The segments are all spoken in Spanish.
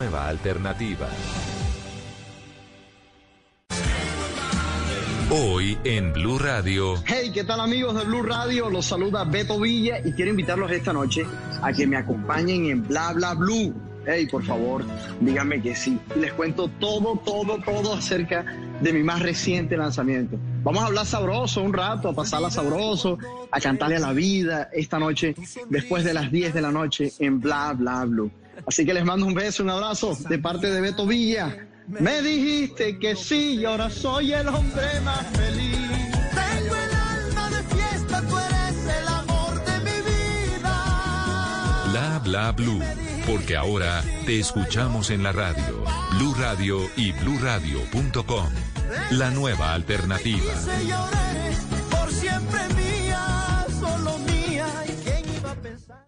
Nueva alternativa. Hoy en Blue Radio. Hey, ¿qué tal amigos de Blue Radio? Los saluda Beto Villa y quiero invitarlos esta noche a que me acompañen en Bla Bla Blue. Hey, por favor, díganme que sí. Les cuento todo, todo, todo acerca de mi más reciente lanzamiento. Vamos a hablar sabroso un rato, a pasarla sabroso, a cantarle a la vida esta noche, después de las 10 de la noche en Bla Bla Blue. Así que les mando un beso, un abrazo de parte de Beto Villa. Me dijiste que sí y ahora soy el hombre más feliz. Tengo el alma de fiesta, tú eres el amor de mi vida. Bla Bla Blue. Porque ahora te escuchamos en la radio. Blue Radio y bluradio.com. La nueva alternativa. Por siempre mía, solo mía. ¿Y quién iba a pensar?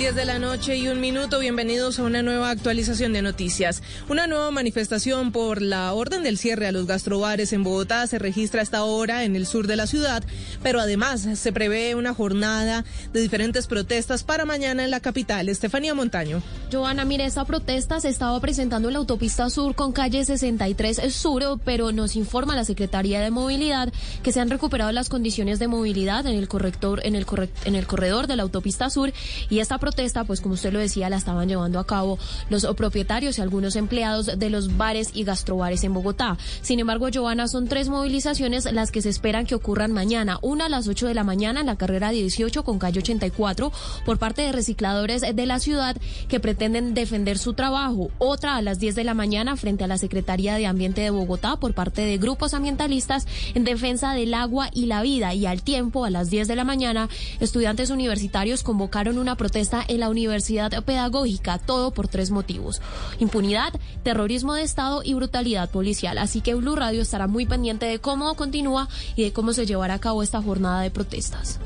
10 de la noche y un minuto, bienvenidos a una nueva actualización de noticias. Una nueva manifestación por la orden del cierre a los gastrobares en Bogotá se registra hasta ahora en el sur de la ciudad, pero además se prevé una jornada de diferentes protestas para mañana en la capital. Estefanía Montaño. Joana, mire, esta protesta se estaba presentando en la autopista sur con calle 63 Sur, pero nos informa la Secretaría de Movilidad que se han recuperado las condiciones de movilidad en el corrector, en el, corre- en el corredor de la autopista sur y esta protesta, pues como usted lo decía, la estaban llevando a cabo los propietarios y algunos empleados de los bares y gastrobares en Bogotá. Sin embargo, Joana, son tres movilizaciones las que se esperan que ocurran mañana. Una a las 8 de la mañana en la carrera 18 con calle 84 por parte de recicladores de la ciudad que pretenden defender su trabajo. Otra a las 10 de la mañana frente a la Secretaría de Ambiente de Bogotá por parte de grupos ambientalistas en defensa del agua y la vida. Y al tiempo, a las 10 de la mañana, estudiantes universitarios convocaron una protesta en la Universidad Pedagógica, todo por tres motivos. Impunidad, terrorismo de Estado y brutalidad policial. Así que Blue Radio estará muy pendiente de cómo continúa y de cómo se llevará a cabo esta jornada de protestas.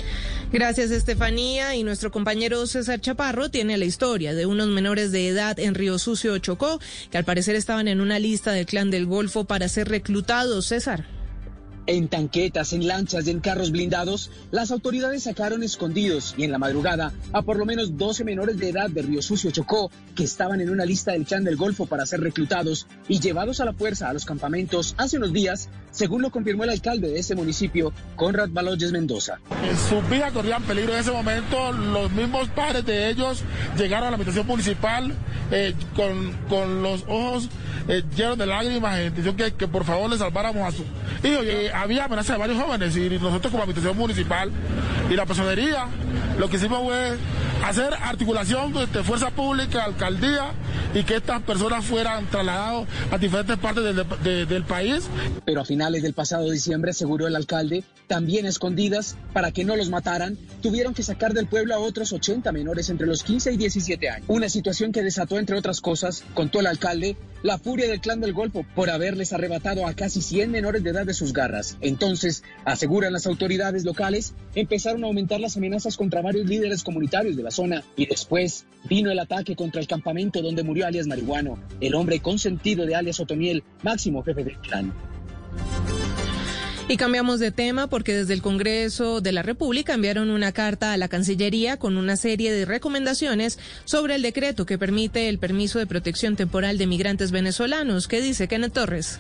Gracias, Estefanía. Y nuestro compañero César Chaparro tiene la historia de unos menores de edad en Río Sucio, Chocó, que al parecer estaban en una lista del Clan del Golfo para ser reclutados. César. En tanquetas, en lanchas y en carros blindados, las autoridades sacaron escondidos y en la madrugada a por lo menos 12 menores de edad de Río Sucio Chocó que estaban en una lista del clan del Golfo para ser reclutados y llevados a la fuerza a los campamentos hace unos días, según lo confirmó el alcalde de ese municipio, Conrad Baloyes Mendoza. En su vida corrían peligro en ese momento. Los mismos padres de ellos llegaron a la habitación municipal eh, con, con los ojos eh, llenos de lágrimas en intención que, que por favor le salváramos a su hijo. Eh, había amenaza de varios jóvenes y nosotros como habitación municipal y la personería lo que hicimos fue hacer articulación de fuerza pública, alcaldía y que estas personas fueran trasladados a diferentes partes del, de- del país. Pero a finales del pasado diciembre, aseguró el alcalde, también escondidas, para que no los mataran, tuvieron que sacar del pueblo a otros 80 menores entre los 15 y 17 años. Una situación que desató, entre otras cosas, contó el alcalde, la furia del clan del Golfo por haberles arrebatado a casi 100 menores de edad de sus garras. Entonces, aseguran las autoridades locales, empezaron a aumentar las amenazas contra varios líderes comunitarios de la zona y después vino el ataque contra el campamento donde murió alias Marihuano, el hombre consentido de alias Otoniel, máximo jefe del clan. Y cambiamos de tema porque desde el Congreso de la República enviaron una carta a la Cancillería con una serie de recomendaciones sobre el decreto que permite el permiso de protección temporal de migrantes venezolanos. ¿Qué dice Kenneth Torres?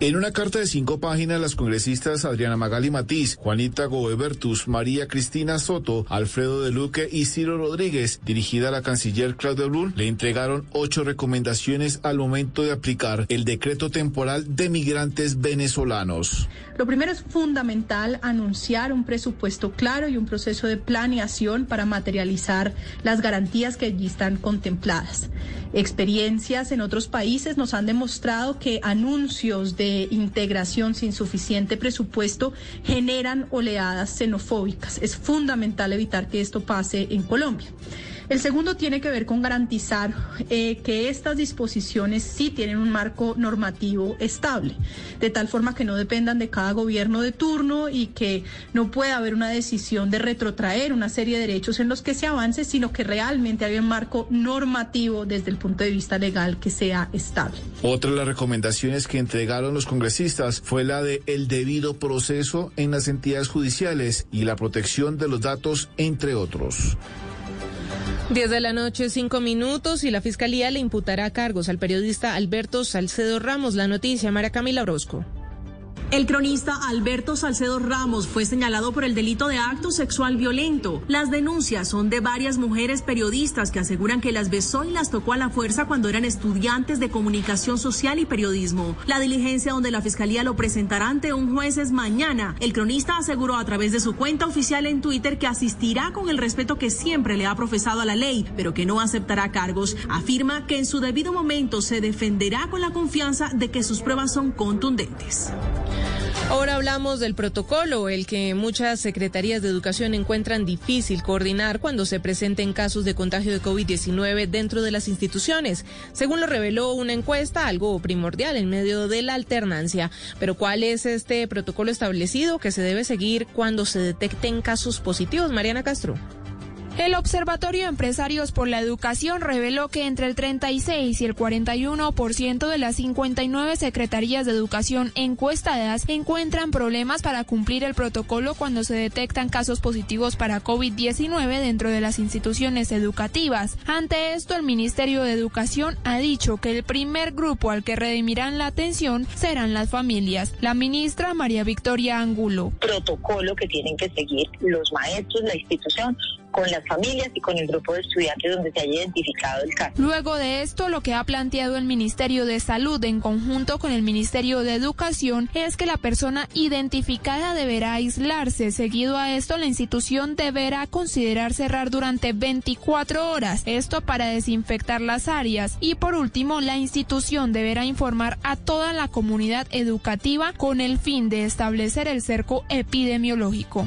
En una carta de cinco páginas, las congresistas Adriana Magali Matiz, Juanita Goebertus, María Cristina Soto, Alfredo de Luque y Ciro Rodríguez, dirigida a la canciller Claudia Brun, le entregaron ocho recomendaciones al momento de aplicar el decreto temporal de migrantes venezolanos. Lo primero es fundamental anunciar un presupuesto claro y un proceso de planeación para materializar las garantías que allí están contempladas. Experiencias en otros países nos han demostrado que anuncios de integración sin suficiente presupuesto generan oleadas xenofóbicas. Es fundamental evitar que esto pase en Colombia. El segundo tiene que ver con garantizar eh, que estas disposiciones sí tienen un marco normativo estable, de tal forma que no dependan de cada gobierno de turno y que no pueda haber una decisión de retrotraer una serie de derechos en los que se avance, sino que realmente haya un marco normativo desde el punto de vista legal que sea estable. Otra de las recomendaciones que entregaron los congresistas fue la de el debido proceso en las entidades judiciales y la protección de los datos, entre otros. 10 de la noche, 5 minutos, y la Fiscalía le imputará cargos al periodista Alberto Salcedo Ramos. La noticia, María Camila Orozco. El cronista Alberto Salcedo Ramos fue señalado por el delito de acto sexual violento. Las denuncias son de varias mujeres periodistas que aseguran que las besó y las tocó a la fuerza cuando eran estudiantes de comunicación social y periodismo. La diligencia donde la fiscalía lo presentará ante un juez es mañana. El cronista aseguró a través de su cuenta oficial en Twitter que asistirá con el respeto que siempre le ha profesado a la ley, pero que no aceptará cargos. Afirma que en su debido momento se defenderá con la confianza de que sus pruebas son contundentes. Ahora hablamos del protocolo, el que muchas secretarías de educación encuentran difícil coordinar cuando se presenten casos de contagio de COVID-19 dentro de las instituciones, según lo reveló una encuesta, algo primordial en medio de la alternancia. Pero ¿cuál es este protocolo establecido que se debe seguir cuando se detecten casos positivos? Mariana Castro. El Observatorio de Empresarios por la Educación reveló que entre el 36 y el 41% de las 59 secretarías de educación encuestadas encuentran problemas para cumplir el protocolo cuando se detectan casos positivos para COVID-19 dentro de las instituciones educativas. Ante esto, el Ministerio de Educación ha dicho que el primer grupo al que redimirán la atención serán las familias. La ministra María Victoria Angulo. Protocolo que tienen que seguir los maestros, la institución con las familias y con el grupo de estudiantes donde se haya identificado el caso. Luego de esto, lo que ha planteado el Ministerio de Salud en conjunto con el Ministerio de Educación es que la persona identificada deberá aislarse. Seguido a esto, la institución deberá considerar cerrar durante 24 horas, esto para desinfectar las áreas. Y por último, la institución deberá informar a toda la comunidad educativa con el fin de establecer el cerco epidemiológico.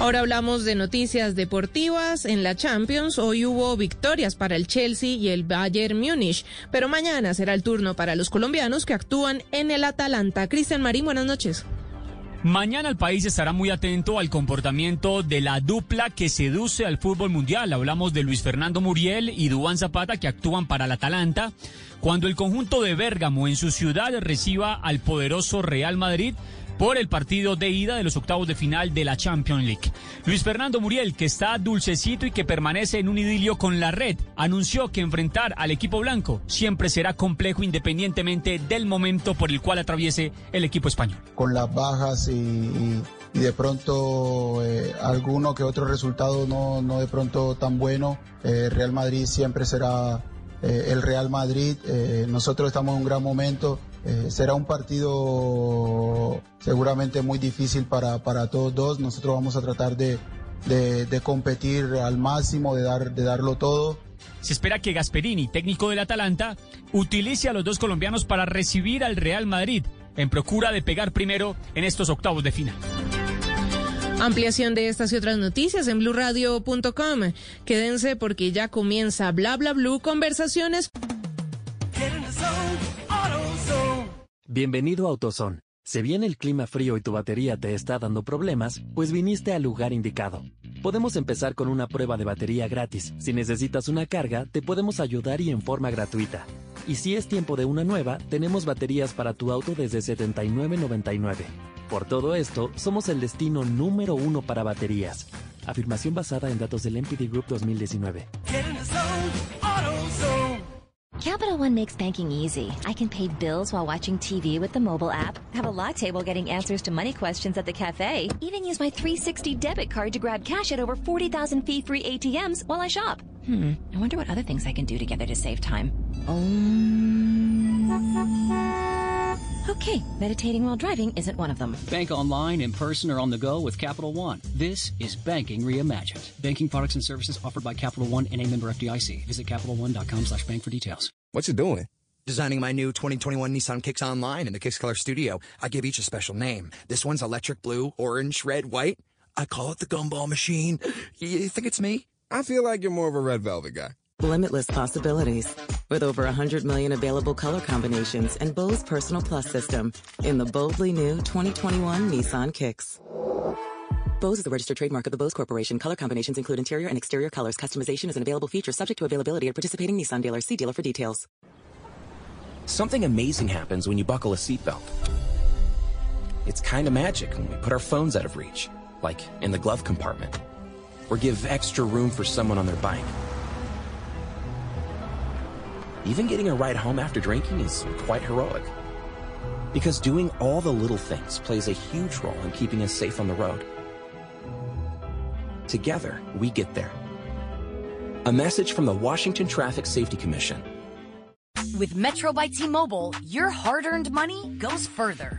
Ahora hablamos de noticias deportivas. En la Champions hoy hubo victorias para el Chelsea y el Bayern Múnich, pero mañana será el turno para los colombianos que actúan en el Atalanta. Cristian Marín, buenas noches. Mañana el país estará muy atento al comportamiento de la dupla que seduce al fútbol mundial. Hablamos de Luis Fernando Muriel y Duván Zapata que actúan para el Atalanta. Cuando el conjunto de Bérgamo en su ciudad reciba al poderoso Real Madrid por el partido de ida de los octavos de final de la Champions League. Luis Fernando Muriel, que está dulcecito y que permanece en un idilio con la red, anunció que enfrentar al equipo blanco siempre será complejo independientemente del momento por el cual atraviese el equipo español. Con las bajas y, de pronto eh, alguno que otro resultado no, no de pronto tan bueno, eh, Real Madrid siempre será eh, el Real Madrid. Eh, nosotros estamos en un gran momento. Eh, será un partido seguramente muy difícil para, para todos dos. Nosotros vamos a tratar de, de, de competir al máximo, de, dar, de darlo todo. Se espera que Gasperini, técnico del Atalanta, utilice a los dos colombianos para recibir al Real Madrid en procura de pegar primero en estos octavos de final. Ampliación de estas y otras noticias en blurradio.com. Quédense porque ya comienza Bla Bla Blue Conversaciones. Bienvenido a AutoZone. Si viene el clima frío y tu batería te está dando problemas, pues viniste al lugar indicado. Podemos empezar con una prueba de batería gratis. Si necesitas una carga, te podemos ayudar y en forma gratuita. Y si es tiempo de una nueva, tenemos baterías para tu auto desde $79.99. Por todo esto, somos el destino número uno para baterías. Afirmación basada en datos del MPD Group 2019. Capital One makes banking easy. I can pay bills while watching TV with the mobile app, have a latte while getting answers to money questions at the cafe, even use my 360 debit card to grab cash at over 40,000 fee-free ATMs while I shop. Hmm, I wonder what other things I can do together to save time. Um... Okay, meditating while driving isn't one of them. Bank online, in person, or on the go with Capital One. This is Banking Reimagined. Banking products and services offered by Capital One and a member FDIC. Visit CapitalOne.com slash bank for details. What's you doing? Designing my new 2021 Nissan Kicks Online in the Kicks Color Studio. I give each a special name. This one's electric blue, orange, red, white. I call it the gumball machine. You think it's me? I feel like you're more of a red velvet guy. Limitless possibilities. With over 100 million available color combinations and Bose Personal Plus system in the boldly new 2021 Nissan Kicks. Bose is a registered trademark of the Bose Corporation. Color combinations include interior and exterior colors. Customization is an available feature subject to availability at participating Nissan dealers. See dealer for details. Something amazing happens when you buckle a seatbelt. It's kind of magic when we put our phones out of reach, like in the glove compartment, or give extra room for someone on their bike. Even getting a ride home after drinking is quite heroic. Because doing all the little things plays a huge role in keeping us safe on the road. Together, we get there. A message from the Washington Traffic Safety Commission. With Metro by T-Mobile, your hard-earned money goes further.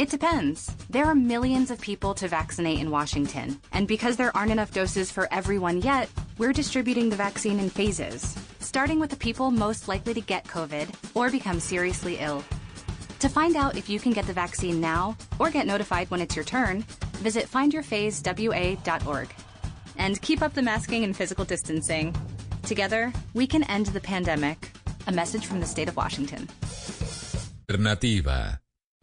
It depends. There are millions of people to vaccinate in Washington. And because there aren't enough doses for everyone yet, we're distributing the vaccine in phases, starting with the people most likely to get COVID or become seriously ill. To find out if you can get the vaccine now or get notified when it's your turn, visit findyourphasewa.org. And keep up the masking and physical distancing. Together, we can end the pandemic. A message from the state of Washington. Alternativa.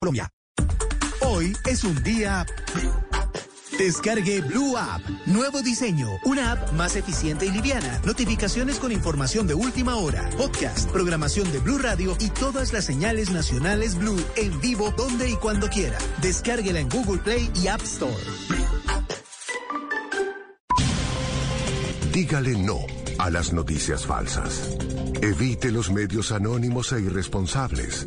Colombia. Hoy es un día. Descargue Blue App. Nuevo diseño. Una app más eficiente y liviana. Notificaciones con información de última hora. Podcast, programación de Blue Radio y todas las señales nacionales Blue en vivo donde y cuando quiera. Descárguela en Google Play y App Store. Dígale no a las noticias falsas. Evite los medios anónimos e irresponsables.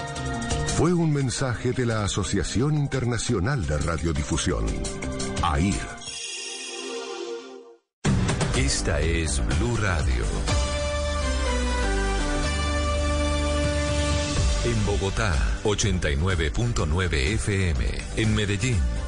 Fue un mensaje de la Asociación Internacional de Radiodifusión, AIR. Esta es Blue Radio. En Bogotá, 89.9 FM. En Medellín,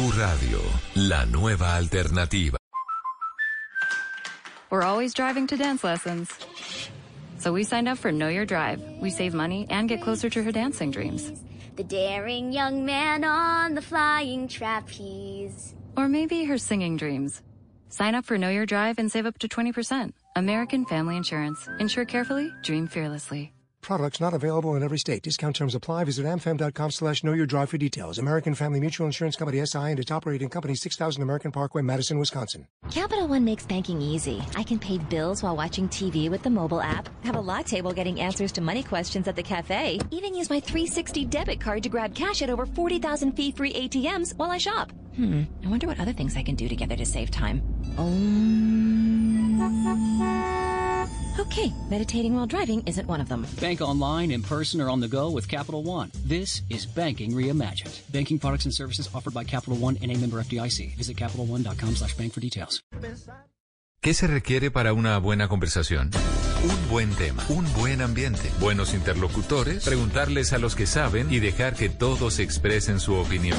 Blue Radio, la nueva alternativa. We're always driving to dance lessons. So we signed up for Know Your Drive. We save money and get closer to her dancing dreams. The daring young man on the flying trapeze. Or maybe her singing dreams. Sign up for Know Your Drive and save up to 20%. American Family Insurance. Insure carefully, dream fearlessly. Products not available in every state. Discount terms apply. Visit amfam.com slash know your drive for details. American Family Mutual Insurance Company SI and its operating company 6000 American Parkway, Madison, Wisconsin. Capital One makes banking easy. I can pay bills while watching TV with the mobile app, have a lock table getting answers to money questions at the cafe, even use my 360 debit card to grab cash at over 40,000 fee-free ATMs while I shop. Hmm, I wonder what other things I can do together to save time. Um... Okay, meditating while driving isn't one of them. Bank online, in person, or on the go with Capital One. This is banking reimagined. Banking products and services offered by Capital One and a member FDIC. Visit CapitalOne.com slash bank for details. ¿Qué se requiere para una buena conversación? Un buen tema, un buen ambiente, buenos interlocutores, preguntarles a los que saben y dejar que todos expresen su opinión.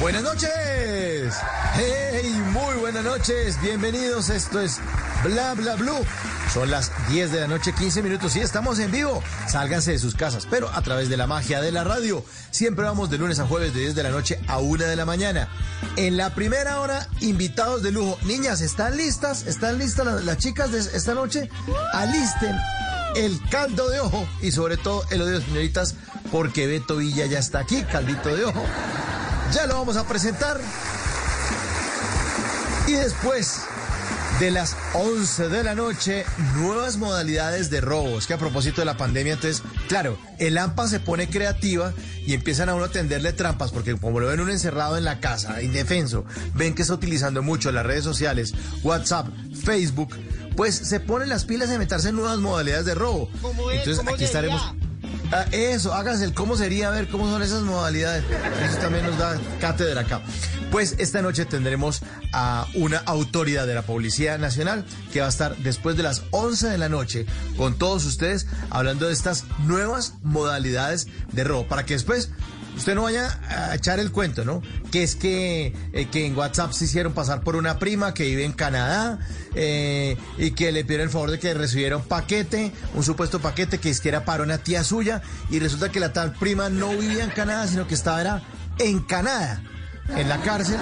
Buenas noches. Hey, muy buenas noches. Bienvenidos. Esto es Bla Bla Blue. Son las 10 de la noche, 15 minutos y estamos en vivo. Sálganse de sus casas, pero a través de la magia de la radio. Siempre vamos de lunes a jueves de 10 de la noche a 1 de la mañana. En la primera hora, invitados de lujo. Niñas, ¿están listas? ¿Están listas las, chicas de esta noche? Alisten el caldo de ojo y sobre todo el odio, señoritas, porque Beto Villa ya está aquí, caldito de ojo. Ya lo vamos a presentar. Y después de las 11 de la noche, nuevas modalidades de robos. Que a propósito de la pandemia, entonces, claro, el AMPA se pone creativa y empiezan a uno a tenderle trampas, porque como lo ven uno encerrado en la casa, indefenso, ven que está utilizando mucho las redes sociales, WhatsApp, Facebook, pues se ponen las pilas de meterse en nuevas modalidades de robo. Entonces aquí estaremos. Ah, eso, hágase el cómo sería, a ver cómo son esas modalidades. Eso también nos da cátedra acá. Pues esta noche tendremos a una autoridad de la Policía Nacional que va a estar después de las 11 de la noche con todos ustedes hablando de estas nuevas modalidades de robo para que después usted no vaya a echar el cuento, ¿no? Que es que, eh, que en WhatsApp se hicieron pasar por una prima que vive en Canadá eh, y que le pidieron el favor de que recibiera un paquete, un supuesto paquete que es que era para una tía suya y resulta que la tal prima no vivía en Canadá, sino que estaba era en Canadá, en la cárcel,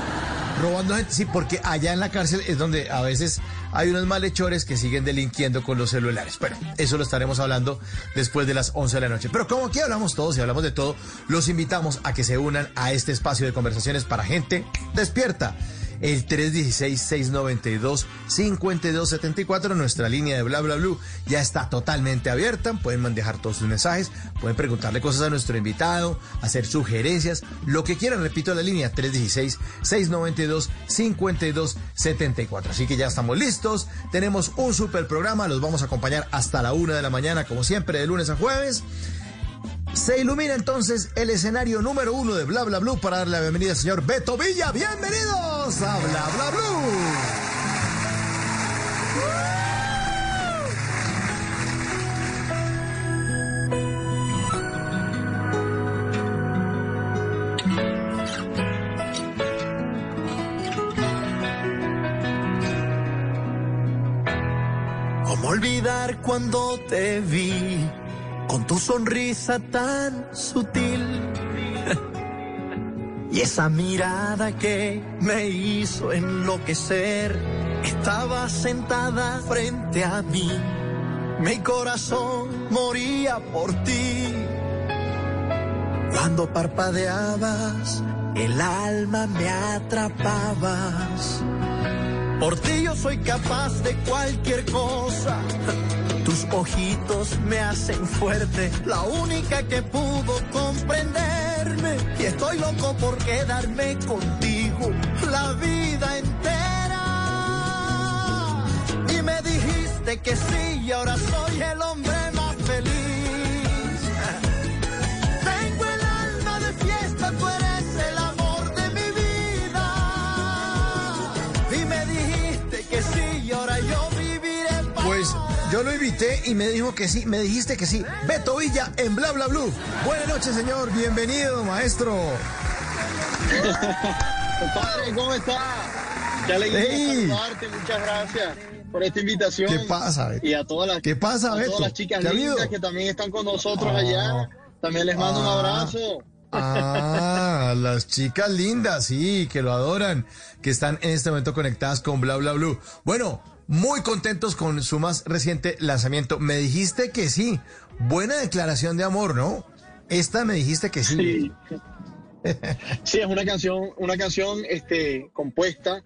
robando gente. Sí, porque allá en la cárcel es donde a veces hay unos malhechores que siguen delinquiendo con los celulares. Bueno, eso lo estaremos hablando después de las 11 de la noche. Pero como aquí hablamos todos y hablamos de todo, los invitamos a que se unan a este espacio de conversaciones para gente despierta. El 316-692-5274, nuestra línea de bla bla blue, ya está totalmente abierta. Pueden manejar todos sus mensajes, pueden preguntarle cosas a nuestro invitado, hacer sugerencias, lo que quieran. Repito la línea 316-692-5274. Así que ya estamos listos. Tenemos un super programa. Los vamos a acompañar hasta la una de la mañana, como siempre, de lunes a jueves. Se ilumina entonces el escenario número uno de Bla Blue para darle la bienvenida al señor Beto Villa. Bienvenidos a Bla Bla Blue. ¿Cómo olvidar cuando te vi? Con tu sonrisa tan sutil y esa mirada que me hizo enloquecer. Estaba sentada frente a mí, mi corazón moría por ti. Cuando parpadeabas, el alma me atrapabas. Por ti yo soy capaz de cualquier cosa. Tus ojitos me hacen fuerte, la única que pudo comprenderme. Y estoy loco por quedarme contigo la vida entera. Y me dijiste que sí, y ahora soy el hombre invité y me dijo que sí, me dijiste que sí. Beto Villa en Bla Bla Blue. Buenas noches, señor. Bienvenido, maestro. Compadre, ¿cómo está? Qué alegría Hey. saludarte, muchas gracias por esta invitación. ¿Qué pasa, Beto? Y a todas las, ¿Qué pasa, a Beto? todas las chicas lindas que también están con nosotros Ah. allá. También les mando un Ah. abrazo. Ah, las chicas lindas, sí, que lo adoran, que están en este momento conectadas con Bla Bla Blue. Bueno, muy contentos con su más reciente lanzamiento. Me dijiste que sí. Buena declaración de amor, ¿no? Esta me dijiste que sí. Sí. Es una canción, una canción este, compuesta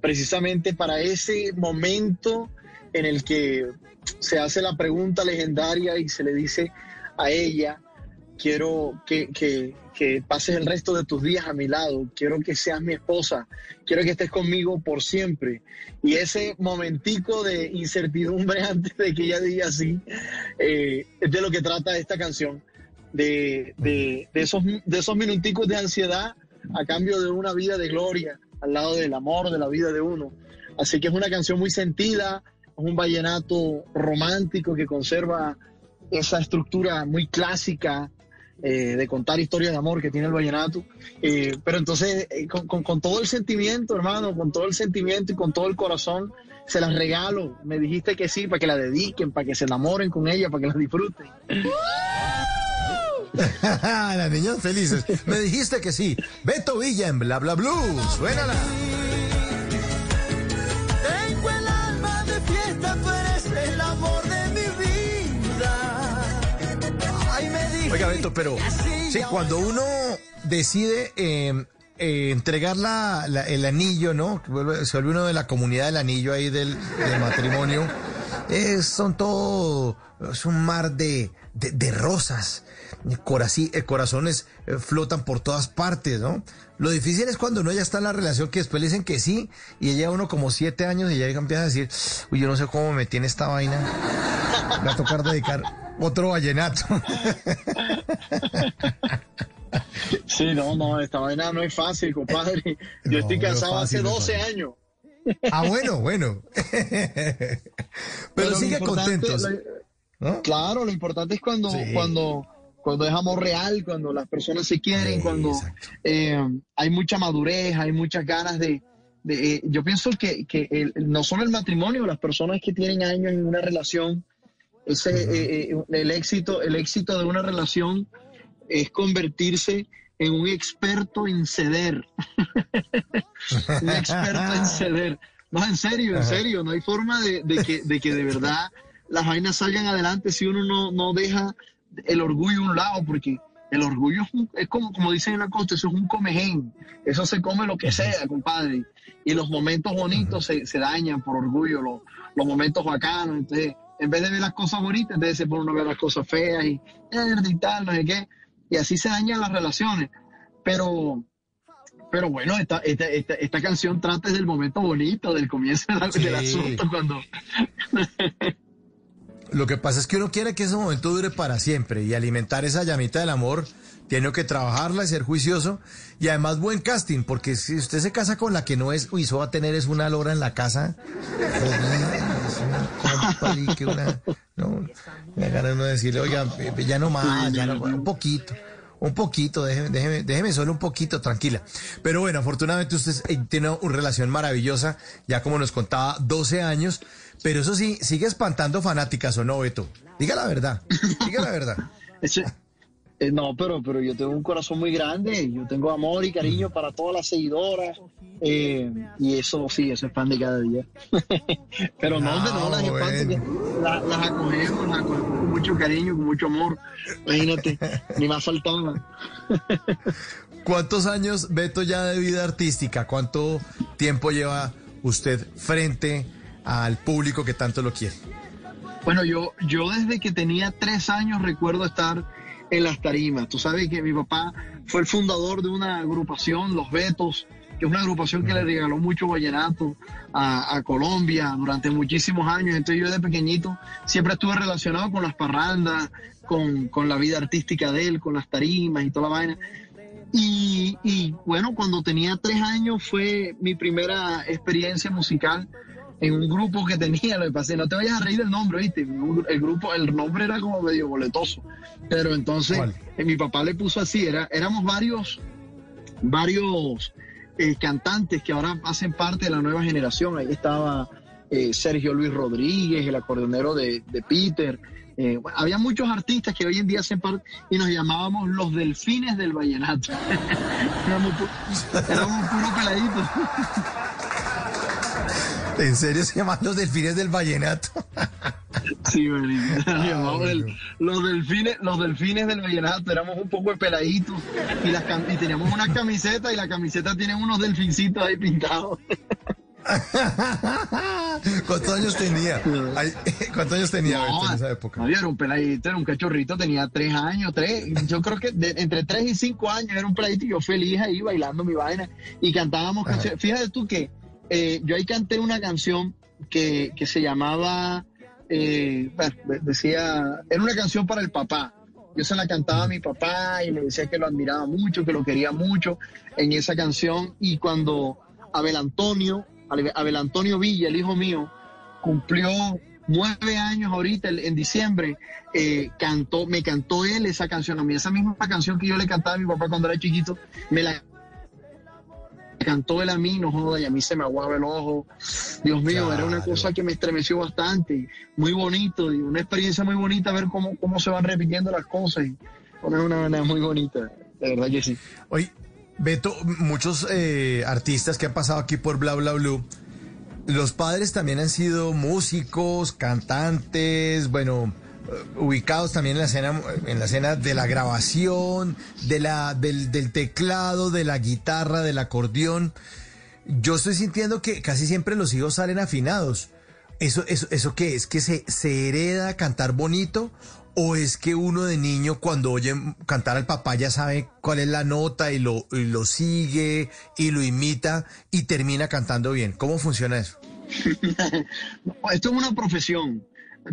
precisamente para ese momento en el que se hace la pregunta legendaria y se le dice a ella, quiero que- que pases el resto de tus días a mi lado, quiero que seas mi esposa, quiero que estés conmigo por siempre. Y ese momentico de incertidumbre antes de que ella diga sí, eh, es de lo que trata esta canción de, de, de esos, de esos minuticos de ansiedad a cambio de una vida de gloria, al lado del amor de la vida de uno. Así que es una canción muy sentida, es un vallenato romántico que conserva esa estructura muy clásica eh, de contar historias de amor que tiene el vallenato. Eh, pero entonces, eh, con, con- con todo el sentimiento, hermano, con todo el sentimiento y con todo el corazón, se las regalo. Me dijiste que sí, para que la dediquen, para que se enamoren con ella, para que la disfruten. Las niñas felices. Me dijiste que sí. Beto Villa en Bla Bla Blue. Suénala. Tengo el alma de fiesta, Oiga, Beto, pero sí, cuando uno decide eh, eh, entregar la- la- el anillo, ¿no? Se vuelve uno de la comunidad del anillo ahí del, matrimonio. Son todo, es un mar de, de, rosas. Corazones eh, flotan por todas partes, ¿no? Lo difícil es cuando uno ya está en la relación que después le dicen que sí y lleva uno como siete años y ya empieza a decir, uy, yo no sé cómo me tiene esta vaina. Me va a tocar dedicar otro vallenato. Sí, no, no, esta vaina no es fácil, compadre. Yo No, estoy no es casado hace fácil, no es 12 fácil. años. Ah, bueno, bueno. Pero, lo sigue contento. Claro, lo importante es cuando, Sí. cuando, cuando es amor real, cuando las personas se quieren, cuando eh, hay mucha madurez, hay muchas ganas de... de, eh, yo pienso que, que el- no solo el matrimonio, las personas que tienen años en una relación, ese, eh, eh, el, éxito, el éxito de una relación es convertirse en un experto en ceder. un experto en ceder. No, en serio, en serio, no hay forma de, de que, de que de verdad las vainas salgan adelante si uno no, no deja el orgullo a un lado, porque el orgullo es, un- es como, como dicen en la costa, eso es un comején, eso se come lo que sea, compadre, y los momentos bonitos se, se dañan por orgullo, los, los momentos bacanos, entonces, en vez de ver las cosas bonitas, entonces se pone uno a ver las cosas feas y, y tal, no sé qué, y así se dañan las relaciones, pero... Pero bueno, esta, esta, esta, esta canción trata del momento bonito, del comienzo de la- del asunto, cuando, Lo que pasa es que uno quiere que ese momento dure para siempre y alimentar esa llamita del amor tiene que trabajarla y ser juicioso y además buen casting, porque si usted se casa con la que no es, uy, eso va a tener es una lora en la casa. Es una no, me ganas uno de decirle, oiga, ya no más, ya no, un poquito. Un poquito, déjeme, déjeme, déjeme solo un poquito, tranquila. Pero bueno, afortunadamente usted eh, tiene una relación maravillosa, ya como nos contaba, 12 años. Pero eso sí, sigue espantando fanáticas o no, Beto. Diga la verdad, diga la verdad. eh, no, pero, pero yo tengo un corazón muy grande, yo tengo amor y cariño para todas las seguidoras, eh, y eso sí, eso es pan de cada día. pero no, no las espanto, que la- las acogemos, las acogemos con mucho cariño, con mucho amor. Imagínate, ni más faltaba. ¿Cuántos años, Beto, ya de vida artística? ¿Cuánto tiempo lleva usted frente al público que tanto lo quiere? Bueno, yo, yo desde que tenía tres años recuerdo estar en las tarimas. Tú sabes que mi papá fue el fundador de una agrupación, Los Betos, que es una agrupación que le regaló mucho vallenato a, a Colombia durante muchísimos años. Entonces yo de pequeñito siempre estuve relacionado con las parrandas, con, con la vida artística de él, con las tarimas y toda la vaina. Y, y, bueno, cuando tenía tres años fue mi primera experiencia musical en un grupo que tenía, lo que pasé, no te vayas a reír del nombre, ¿viste? El grupo, el nombre era como medio boletoso. Pero entonces, eh, mi papá le puso así, era, éramos varios, varios eh, cantantes que ahora hacen parte de la nueva generación. Ahí estaba eh, Sergio Luis Rodríguez, el acordeonero de, de Peter. había muchos artistas que hoy en día hacen parte y nos llamábamos los delfines del vallenato. éramos, éramos puros peladitos. ¿En serio se llaman los delfines del vallenato? Sí, los delfines, los delfines del vallenato, éramos un poco peladitos y, las, y teníamos una camiseta y la camiseta tiene unos delfincitos ahí pintados. ¿Cuántos años tenía? ¿Cuántos años tenía en esa época? No, era un peladito, era un cachorrito, tenía tres años, tres, yo creo que entre tres y cinco años era un peladito y yo feliz ahí bailando mi vaina y cantábamos canciones. Fíjate tú que eh, yo ahí canté una canción que, se llamaba, eh, decía, era una canción para el papá. Yo se la cantaba a mi papá y le decía que lo admiraba mucho, que lo quería mucho en esa canción. Y cuando Abel Antonio, Abel Antonio Villa, el hijo mío, cumplió nueve años ahorita en diciembre, eh, cantó, me cantó él esa canción a mí, esa misma canción que yo le cantaba a mi papá cuando era chiquito, me la cantó él a mí, no joda, y a mí se me aguaba el ojo. Dios mío, era una cosa que me estremeció bastante, muy bonito, y una experiencia muy bonita ver cómo, cómo se van repitiendo las cosas. Y una, una manera muy bonita, de verdad que sí. Oye, Beto, muchos eh, artistas que han pasado aquí por Bla Bla Blue, los padres también han sido músicos, cantantes, bueno, ubicados también en la escena, en la escena de la grabación, de la, del, teclado, de la guitarra, del acordeón. Yo estoy sintiendo que casi siempre los hijos salen afinados. ¿Eso, eso, eso qué es? ¿Que se, se hereda cantar bonito? ¿O es que uno de niño cuando oye cantar al papá ya sabe cuál es la nota y lo, y lo sigue y lo imita y termina cantando bien? ¿Cómo funciona eso? Esto es una profesión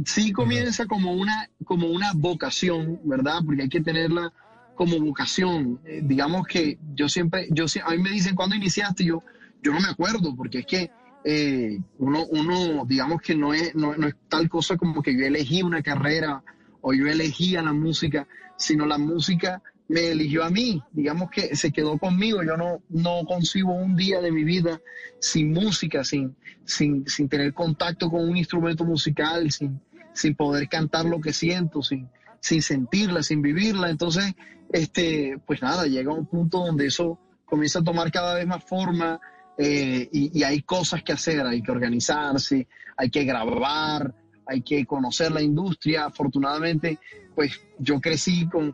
sí comienza como una, como una vocación, ¿verdad? Porque hay que tenerla como vocación. Eh, digamos que yo siempre, yo a mí me dicen cuando iniciaste, yo, yo no me acuerdo, porque es que eh, uno, uno, digamos que no es, no, no, es tal cosa como que yo elegí una carrera o yo elegía la música, sino la música me eligió a mí, digamos que se quedó conmigo, yo no, no concibo un día de mi vida sin música, sin, sin, sin tener contacto con un instrumento musical, sin, sin poder cantar lo que siento, sin, sin sentirla, sin vivirla. Entonces, este, pues nada, llega un punto donde eso comienza a tomar cada vez más forma eh, y, y, hay cosas que hacer, hay que organizarse, hay que grabar, hay que conocer la industria. Afortunadamente, pues yo crecí con,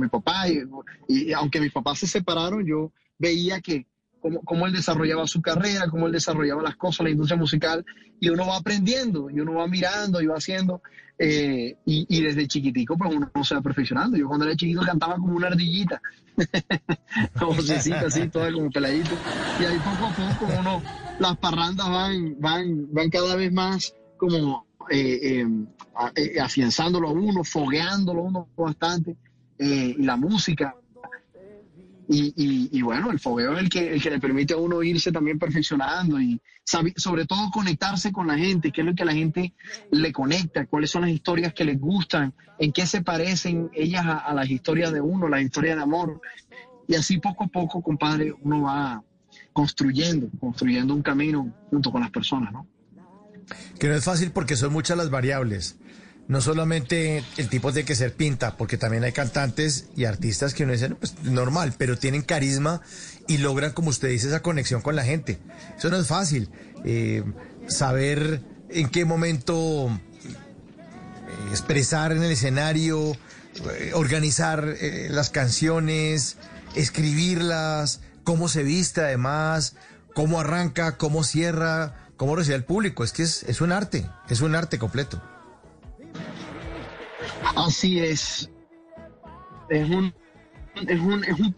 mi papá y, aunque mis papás se separaron, yo veía que cómo, él desarrollaba su carrera, cómo él desarrollaba las cosas, la industria musical, y uno va aprendiendo, y uno va mirando y va haciendo, eh, y, desde chiquitico pues uno se va perfeccionando. Yo cuando era chiquito cantaba como una ardillita, como así, toda como peladito, y ahí poco a poco uno, las parrandas van, van, van cada vez más como eh, eh, afianzándolo a uno, fogueándolo a uno bastante, y la música. Y, bueno, el fogueo es el que, el que le permite a uno irse también perfeccionando y sobre todo conectarse con la gente, qué es lo que la gente le conecta, cuáles son las historias que les gustan, en qué se parecen ellas a, a las historias de uno, las historias de amor. Y así poco a poco, compadre, uno va construyendo, construyendo un camino junto con las personas, ¿no? Que no es fácil porque son muchas las variables. No solamente el tipo de que ser pinta, porque también hay cantantes y artistas que no dicen, pues normal, pero tienen carisma y logran, como usted dice, esa conexión con la gente. Eso no es fácil. Eh, saber en qué momento eh, expresar en el escenario, eh, organizar las canciones, escribirlas, cómo se viste además, cómo arranca, cómo cierra, cómo recibe el público. Es que es, un arte, es un arte completo. Así es. Es un, es un, es un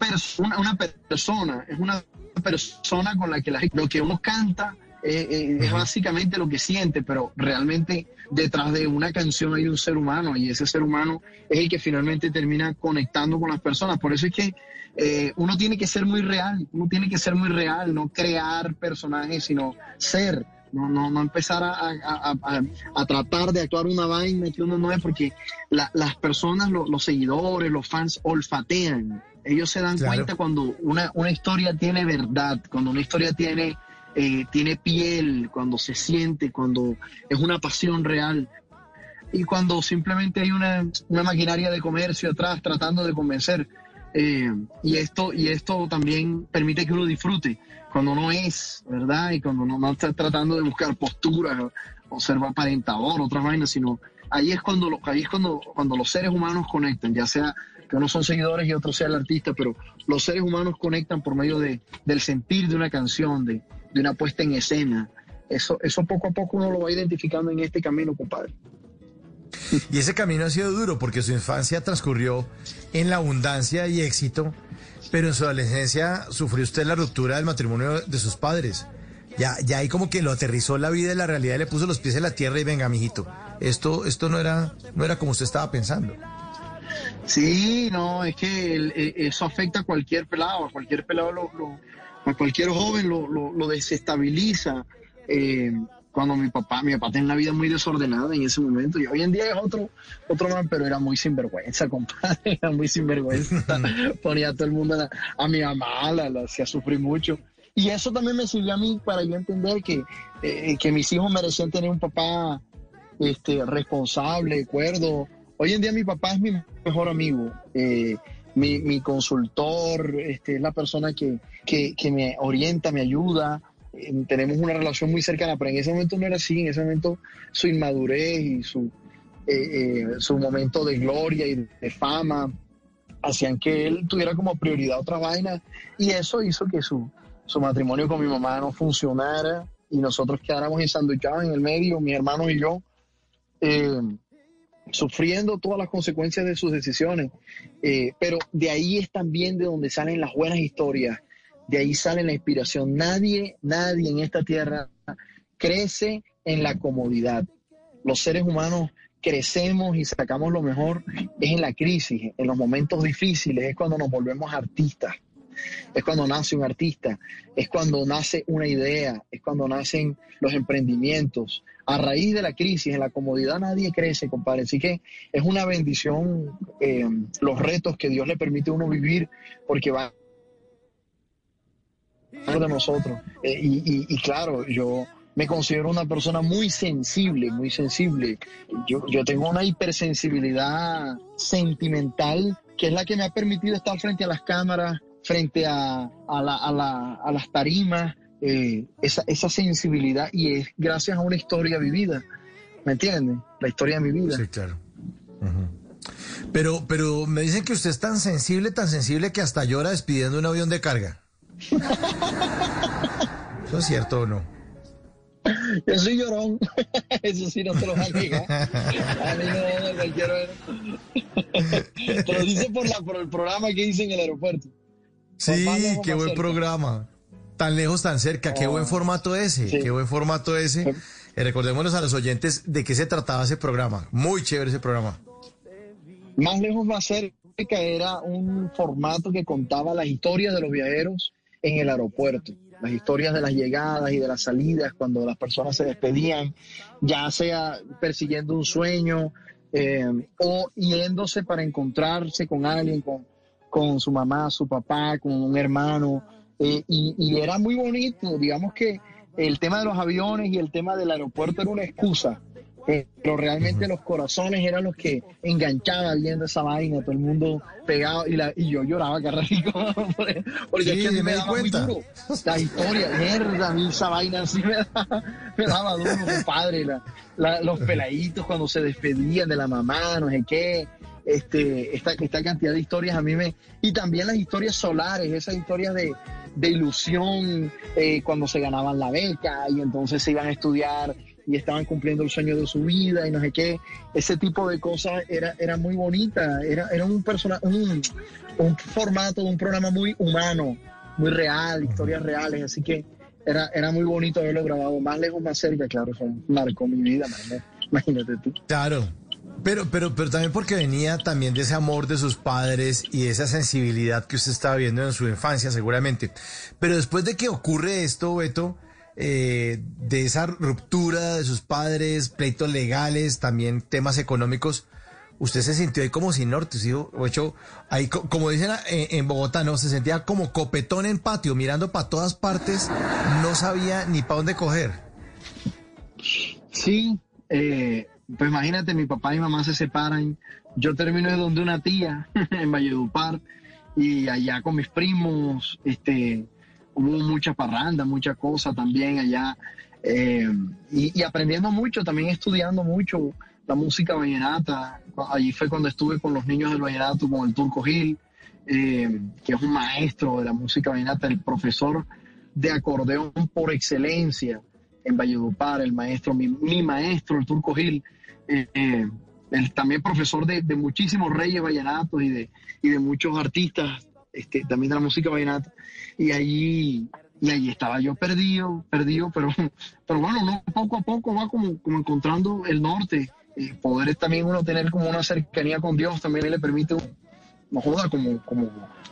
una, persona, es una persona con la que la, lo que uno canta eh, eh, es básicamente lo que siente, pero realmente detrás de una canción hay un ser humano y ese ser humano es el que finalmente termina conectando con las personas. Por eso es que eh, uno tiene que ser muy real, uno tiene que ser muy real, no crear personajes, sino ser no, no, no empezar a, a, a, a, tratar de actuar una vaina que uno no es, porque la, las personas, lo, los seguidores, los fans olfatean. Ellos se dan Claro. cuenta cuando una, una historia tiene verdad, cuando una historia tiene, eh, tiene piel, cuando se siente, cuando es una pasión real y cuando simplemente hay una, una maquinaria de comercio atrás tratando de convencer. Eh, y, esto, y esto también permite que uno disfrute cuando uno es, ¿verdad? Y cuando uno no está tratando de buscar posturas o, ser aparentador, otras vainas, sino ahí es cuando, ahí es cuando, cuando los seres humanos conectan, ya sea que unos son seguidores y otros sea el artista, pero los seres humanos conectan por medio de, del sentir de una canción, de, de una puesta en escena. Eso, eso poco a poco uno lo va identificando en este camino, compadre. Y ese camino ha sido duro porque su infancia transcurrió en la abundancia y éxito, pero en su adolescencia sufrió usted la ruptura del matrimonio de sus padres. Ya, ya ahí como que lo aterrizó la vida y la realidad y le puso los pies en la tierra y venga, mijito. Esto, esto no era, no era como usted estaba pensando. Sí, no, es que eh, eso afecta a cualquier pelado, a cualquier pelado, lo, a cualquier joven lo desestabiliza. Eh, cuando mi papá, mi papá tenía una vida muy desordenada en ese momento y hoy en día es otro, otro man, pero era muy sinvergüenza, compadre, era muy sinvergüenza. Ponía a todo el mundo, a, a mi mamá, la, la hacía sufrir mucho. Y eso también me sirvió a mí para yo entender que, eh, que mis hijos merecían tener un papá este, responsable, cuerdo. Hoy en día mi papá es mi mejor amigo, eh, mi, mi consultor, este, es la persona que, que, que me orienta, me ayuda. Eh, tenemos una relación muy cercana, pero en ese momento no era así, en ese momento su inmadurez y su, eh, eh, su momento de gloria y de fama hacían que él tuviera como prioridad otra vaina y eso hizo que su, su matrimonio con mi mamá no funcionara y nosotros quedáramos ensanduchados en el medio, mis hermanos y yo, eh, sufriendo todas las consecuencias de sus decisiones. Eh, pero de ahí es también de donde salen las buenas historias, de ahí sale la inspiración. Nadie, nadie en esta tierra crece en la comodidad. Los seres humanos crecemos y sacamos lo mejor es en la crisis, en los momentos difíciles, es cuando nos volvemos artistas, es cuando nace un artista, es cuando nace una idea, es cuando nacen los emprendimientos. A raíz de la crisis, en la comodidad nadie crece, compadre. Así que es una bendición eh, los retos que Dios le permite a uno vivir porque va de nosotros. Eh, y, claro, yo me considero una persona muy sensible, muy sensible. Yo, yo tengo una hipersensibilidad sentimental que es la que me ha permitido estar frente a las cámaras, frente a, a la- a la- a las tarimas, eh, esa, esa sensibilidad y es gracias a una historia vivida. ¿Me entienden? La historia de mi vida. Sí, claro. Pero, pero me dicen que usted es tan sensible, tan sensible que hasta llora despidiendo un avión de carga. ¿Eso es cierto o no? Yo soy llorón. Eso sí no te lo voy a mí no, no, cualquiera- Te lo dice por, la, por el programa que hice en el aeropuerto. Sí, qué buen cerca. programa. Tan lejos, tan cerca. Qué Ah, buen formato ese. sí. Qué buen formato ese. Eh, recordémonos a los oyentes de qué se trataba ese programa. Muy chévere ese programa. Más lejos, más cerca era un formato que contaba las historias de los viajeros en el aeropuerto, las historias de las llegadas y de las salidas cuando las personas se despedían, ya sea persiguiendo un sueño eh, o yéndose para encontrarse con alguien, con, con su mamá, su papá, con un hermano. eh, y, y era muy bonito, digamos que el tema de los aviones y el tema del aeropuerto era una excusa eh, pero realmente los corazones eran los que enganchaban viendo esa vaina, todo el mundo pegado y, la, y yo lloraba cada rico porque Sí, es que a mí me daba muy cuenta. duro la historia, mierda, a mí esa vaina así me daba, me daba duro, compadre, la- la- los peladitos cuando se despedían de la mamá, no sé qué, este, esta, esta cantidad de historias a mí me, y también las historias solares, esas historias de, de ilusión eh, cuando se ganaban la beca y entonces se iban a estudiar y estaban cumpliendo el sueño de su vida y no sé qué. Ese tipo de cosas era, era muy bonita, era, era un, persona, un, un formato, un programa muy humano, muy real, historias reales, así que era, era muy bonito haberlo grabado más lejos, más cerca, claro, marcó mi vida, imagínate, imagínate tú. Claro. Pero, pero, pero también porque venía también de ese amor de sus padres y esa sensibilidad que usted estaba viendo en su infancia, seguramente. Pero después de que ocurre esto, Beto, eh, de esa ruptura de sus padres, pleitos legales, también temas económicos, usted se sintió ahí como sin norte, ¿sí? o hecho, ahí co- como dicen eh, en Bogotá, ¿no? Se sentía como copetón en patio, mirando para todas partes, no sabía ni para dónde coger. Sí, eh, pues imagínate, mi papá y mamá se separan. Yo termino de donde una tía en Valledupar y allá con mis primos, este, hubo mucha parranda, mucha cosa también allá. eh, y, aprendiendo mucho, también estudiando mucho la música vallenata. Allí fue cuando estuve con los niños del vallenato, con el Turco Gil, eh, que es un maestro de la música vallenata, el profesor de acordeón por excelencia en Valledupar, el maestro, mi, mi maestro, el Turco Gil, eh, él también profesor de, de muchísimos reyes vallenatos y de, y de muchos artistas este, también de la música vallenata. Y allí, y allí estaba yo perdido, perdido, pero, pero bueno, uno poco a poco va como, como encontrando el norte. Eh, poder también uno tener como una cercanía con Dios también le permite, no joda, como, como,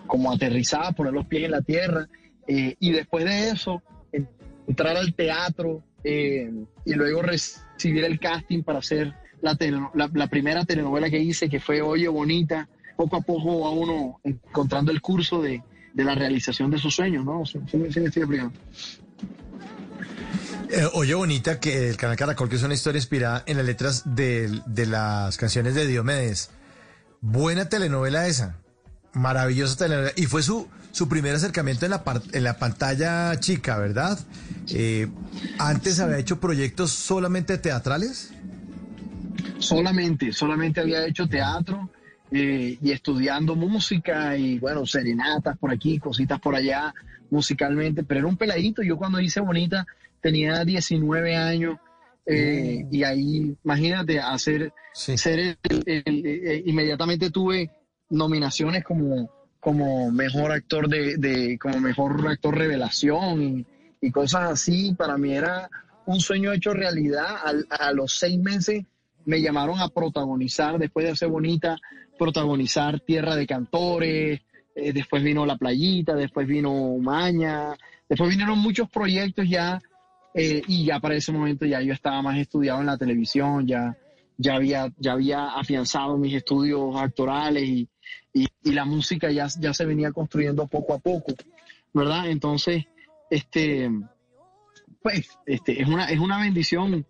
como aterrizar, poner los pies en la tierra. Eh, y después de eso, en- entrar al teatro eh, y luego recibir el casting para hacer la, la, la primera telenovela que hice, que fue Oye Bonita. Poco a poco va uno encontrando el curso de, de la realización de sus sueños, ¿no? Sí, sí, estoy. Eh, Oye Bonita, que el canal Caracol, que es una historia inspirada en las letras de, de las canciones de Diomedes. Buena telenovela esa. Maravillosa telenovela. Y fue su, su primer acercamiento en la, par- en la pantalla chica, ¿verdad? Eh, antes había hecho proyectos solamente teatrales. Solamente, solamente había hecho teatro eh, y estudiando música y bueno, serenatas por aquí, cositas por allá, musicalmente, pero era un peladito. Yo cuando hice Bonita tenía 19 años eh, y ahí, imagínate, hacer, ser el- el- el- eh, inmediatamente tuve nominaciones como, como mejor actor de, de- como mejor actor revelación y, y cosas así. Para mí era un sueño hecho realidad. Al- a los seis meses me llamaron a protagonizar, después de hacer bonita, protagonizar Tierra de Cantores, eh, después vino La Playita, después vino Maña, después vinieron muchos proyectos ya, eh, y ya para ese momento ya yo estaba más estudiado en la televisión, ya, ya, había, ya había afianzado mis estudios actorales y, y, y la música ya, ya se venía construyendo poco a poco, ¿verdad? Entonces, este, pues, este, es una, es una bendición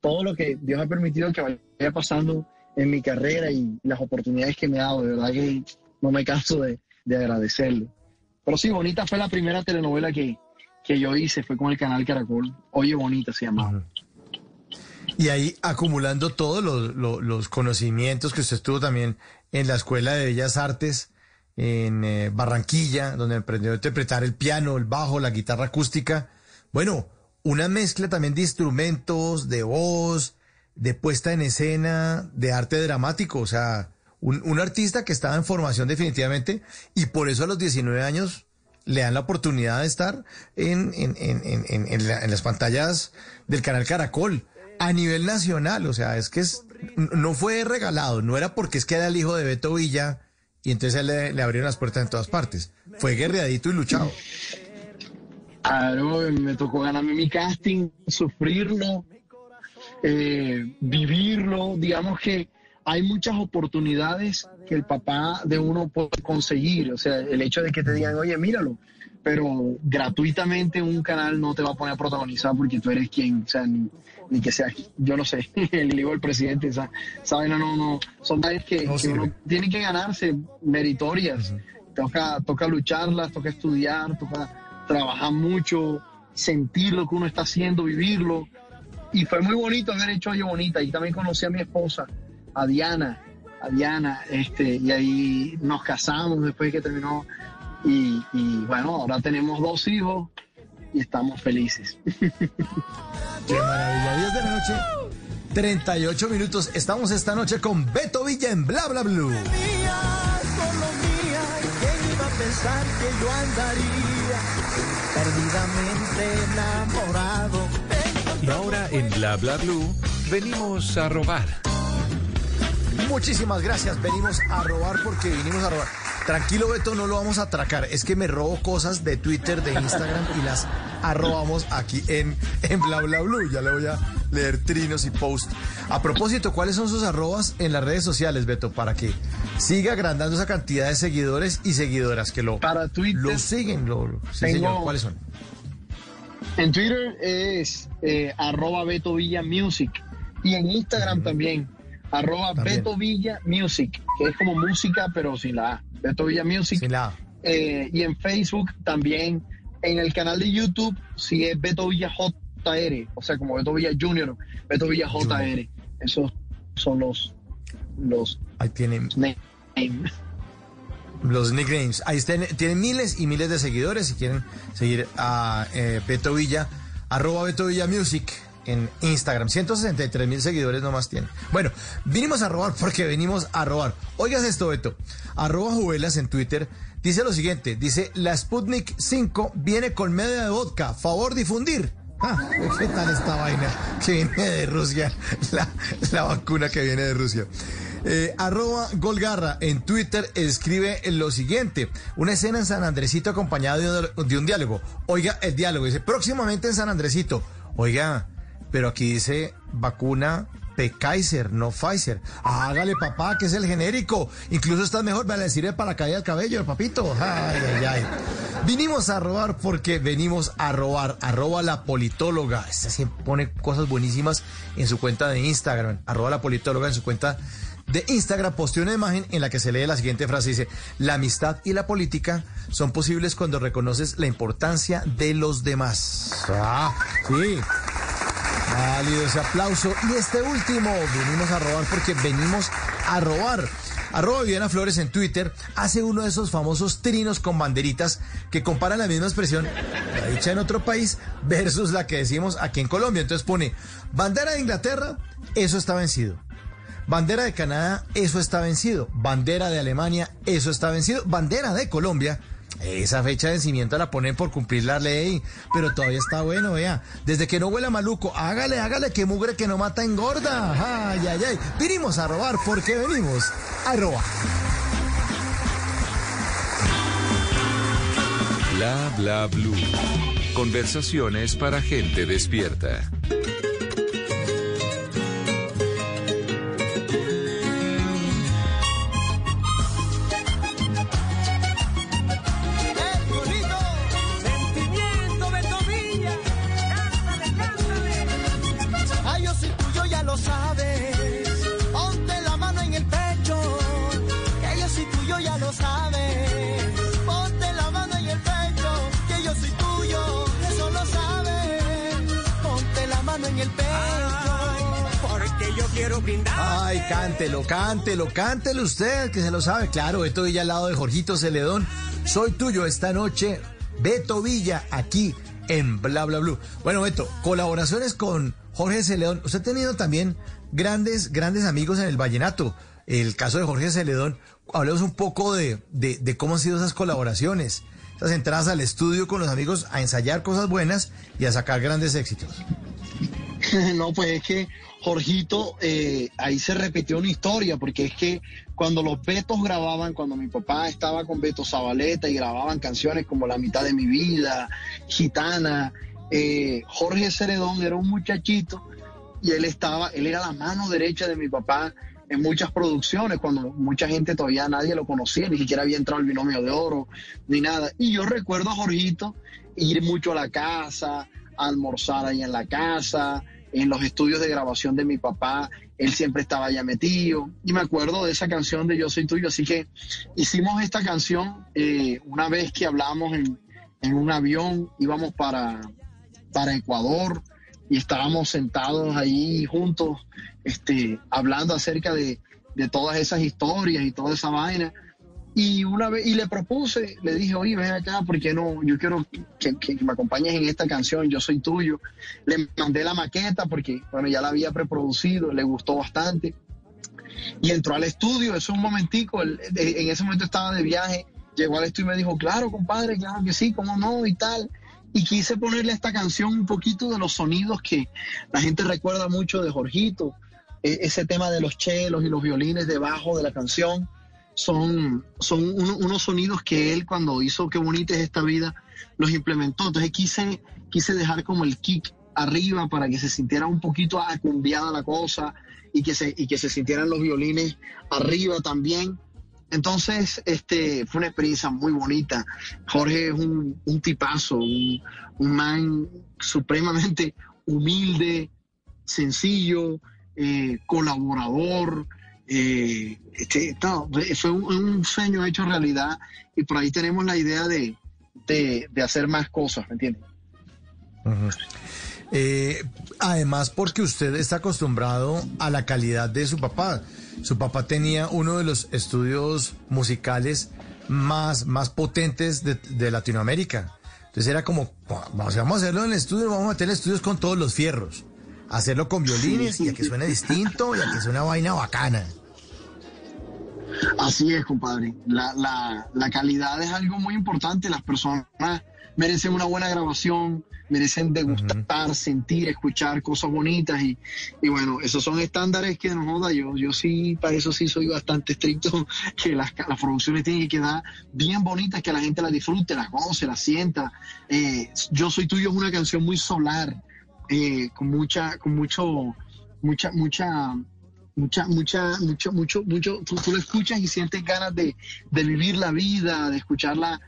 todo lo que Dios ha permitido que vaya pasando en mi carrera y las oportunidades que me ha dado, de verdad que no me canso de, de agradecerle. Pero sí, Bonita fue la primera telenovela que, que yo hice, fue con el canal Caracol. Oye, Bonita se llamaba. Y ahí acumulando todos los, los- los conocimientos que usted estuvo también en la Escuela de Bellas Artes en eh, Barranquilla, donde aprendió a interpretar el piano, el bajo, la guitarra acústica. Bueno, una mezcla también de instrumentos, de voz, de puesta en escena, de arte dramático. O sea, un, un artista que estaba en formación definitivamente y por eso a los 19 años le dan la oportunidad de estar en, en, en, en, en- en la- en las pantallas del canal Caracol a nivel nacional. O sea, es que es, no fue regalado, no era porque es que era el hijo de Beto Villa y entonces él le, le abrieron las puertas en todas partes. Fue guerreadito y luchado. Me tocó ganarme mi casting, sufrirlo, eh, vivirlo. Digamos que hay muchas oportunidades que el papá de uno puede conseguir. O sea, el hecho de que te digan, oye, míralo, pero gratuitamente un canal no te va a poner a protagonizar porque tú eres quien, o sea, ni, ni que sea, yo no sé, el hijo del presidente, o sea, ¿saben? No, no, no, son vainas que, que uno tiene que ganarse meritorias. Toca, toca lucharlas, toca estudiar, toca trabajar mucho, sentir lo que uno está haciendo, vivirlo. Y fue muy bonito haber hecho Oye Bonita. Y también conocí a mi esposa, a Diana, a Diana, este, y ahí nos casamos después que terminó. Y, y bueno, ahora tenemos dos hijos y estamos felices. Qué maravilla. 10 de la noche, 38 minutos. Estamos esta noche con Beto Villa en Bla Bla Blue. solo mía, ¿quién iba a pensar que yo andaría perdidamente enamorado? Y ahora en Bla Bla Blue venimos a robar. Muchísimas gracias. Venimos a robar porque vinimos a robar. Tranquilo, Beto, no lo vamos a atracar. Es que me robo cosas de Twitter, de Instagram y las arrobamos aquí en, en Bla Bla Blue. Ya le voy a leer trinos y post. A propósito, ¿cuáles son sus arrobas en las redes sociales, Beto? Para que siga agrandando esa cantidad de seguidores y seguidoras que lo, Para Twitter, lo siguen. Lo, lo- sí, tengo- señor. ¿Cuáles son? En Twitter es eh, arroba Beto Villa Music y en Instagram también, arroba También. Beto Villa Music, que es como música pero sin la A. Beto Villa Music. Sin la A. Eh, y en Facebook también, en el canal de YouTube, si es Beto Villa JR, o sea, como Beto Villa Junior, Beto Villa JR. Esos son los, los Ahí tienen names. Los nicknames. Ahí tienen miles y miles de seguidores. Si quieren seguir a eh, Beto Villa, arroba Beto Villa Music en Instagram. 163 mil seguidores nomás tienen. Bueno, vinimos a robar porque venimos a robar. Oigas esto, Beto. Arroba Juvelas en Twitter. Dice lo siguiente, dice, la Sputnik 5 viene con media de vodka, favor difundir. Ah, ¿Qué tal esta vaina que viene de Rusia? La, la vacuna que viene de Rusia. Eh, arroba Golgarra en Twitter escribe lo siguiente. Una escena en San Andresito acompañada de un, diálogo. Oiga, el diálogo dice, próximamente en San Andresito. Oiga, pero aquí dice vacuna P. Kaiser, no Pfizer. Hágale, papá, que es el genérico. Incluso está mejor, me le sirve para caer el cabello, papito. Ay, ay, ay. Vinimos a robar porque venimos a robar. Arroba la politóloga. Esta siempre pone cosas buenísimas en su cuenta de Instagram. Arroba la politóloga en su cuenta de Instagram posteó una imagen en la que se lee la siguiente frase. Dice, la amistad y la política son posibles cuando reconoces la importancia de los demás. Ah, sí. Válido ese aplauso. Y este último, venimos a robar porque venimos a robar. Arroba Viviana Flores en Twitter hace uno de esos famosos trinos con banderitas que comparan la misma expresión, la dicha en otro país, versus la que decimos aquí en Colombia. Entonces pone, bandera de Inglaterra, eso está vencido. Bandera de Canadá, eso está vencido. Bandera de Alemania, eso está vencido. Bandera de Colombia, esa fecha de vencimiento la ponen por cumplir la ley, pero todavía está bueno, vea. Desde que no huela maluco, hágale, hágale, que mugre que no mata engorda. Ay, ay, ay. Vinimos a robar porque venimos a robar. Bla bla blue. Conversaciones para gente despierta. Quiero brindar. Ay, cántelo, cántelo, cántelo usted, que se lo sabe. Claro, Beto Villa al lado de Jorgito Celedón. Soy tuyo esta noche, Beto Villa, aquí en Bla Bla Blue. Bueno, Beto, colaboraciones con Jorge Celedón. Usted ha tenido también grandes, grandes amigos en el vallenato. El caso de Jorge Celedón, hablemos un poco de, de, de cómo han sido esas colaboraciones. Esas entradas al estudio con los amigos a ensayar cosas buenas y a sacar grandes éxitos. No, pues es que Jorgito, eh, ahí se repitió una historia, porque es que cuando los Betos grababan, cuando mi papá estaba con Beto Zabaleta y grababan canciones como La mitad de mi vida, Gitana, eh, Jorge Ceredón era un muchachito y él estaba, él era la mano derecha de mi papá en muchas producciones, cuando mucha gente todavía nadie lo conocía, ni siquiera había entrado el binomio de oro, ni nada. Y yo recuerdo a Jorgito ir mucho a la casa, a almorzar ahí en la casa, en los estudios de grabación de mi papá, él siempre estaba allá metido. Y me acuerdo de esa canción de Yo Soy Tuyo, así que hicimos esta canción eh, una vez que hablamos en, en un avión, íbamos para, para Ecuador y estábamos sentados ahí juntos, este, hablando acerca de, de todas esas historias y toda esa vaina. Y una vez, y le propuse, le dije, oye, ven acá, porque no? Yo quiero que, me acompañes en esta canción, Yo Soy Tuyo. Le mandé la maqueta porque, bueno, ya la había preproducido, le gustó bastante. Y entró al estudio, eso un momentico, en ese momento estaba de viaje, llegó al estudio y me dijo, claro, compadre, claro que sí, cómo no, y tal. Y quise ponerle a esta canción un poquito de los sonidos que la gente recuerda mucho de Jorgito, e- ese tema de los chelos y los violines debajo de la canción son, son unos sonidos que él cuando hizo Qué bonita es esta vida, los implementó. Entonces quise, quise dejar como el kick arriba para que se sintiera un poquito acumbiada la cosa y que se, y que se sintieran los violines arriba también. Entonces, este, fue una experiencia muy bonita. Jorge es un, un tipazo, un, un man supremamente humilde, sencillo, eh, colaborador. Eh, este, fue un, sueño hecho realidad y por ahí tenemos la idea de, hacer más cosas, ¿me entiendes? Eh, además, porque usted está acostumbrado a la calidad de su papá. Su papá tenía uno de los estudios musicales más, más potentes de, de Latinoamérica. Entonces era como, vamos, a hacerlo en el estudio, vamos a meter estudios con todos los fierros. Hacerlo con violines y a que suene distinto y a que suene una vaina bacana. Así es, compadre. La, la, la calidad es algo muy importante. Las personas merecen una buena grabación, merecen degustar, sentir, escuchar cosas bonitas y, y, bueno, esos son estándares que nos joda. Yo, yo sí, para eso sí soy bastante estricto, que las, las producciones tienen que quedar bien bonitas, que la gente las disfrute, las goce, las sienta. Eh, yo soy tuyo es una canción muy solar, eh, con mucha, con mucho, mucha, mucha mucha, mucha, mucho, mucho, mucho, tú, tú, lo escuchas y sientes ganas de, de, vivir la vida, de escucharla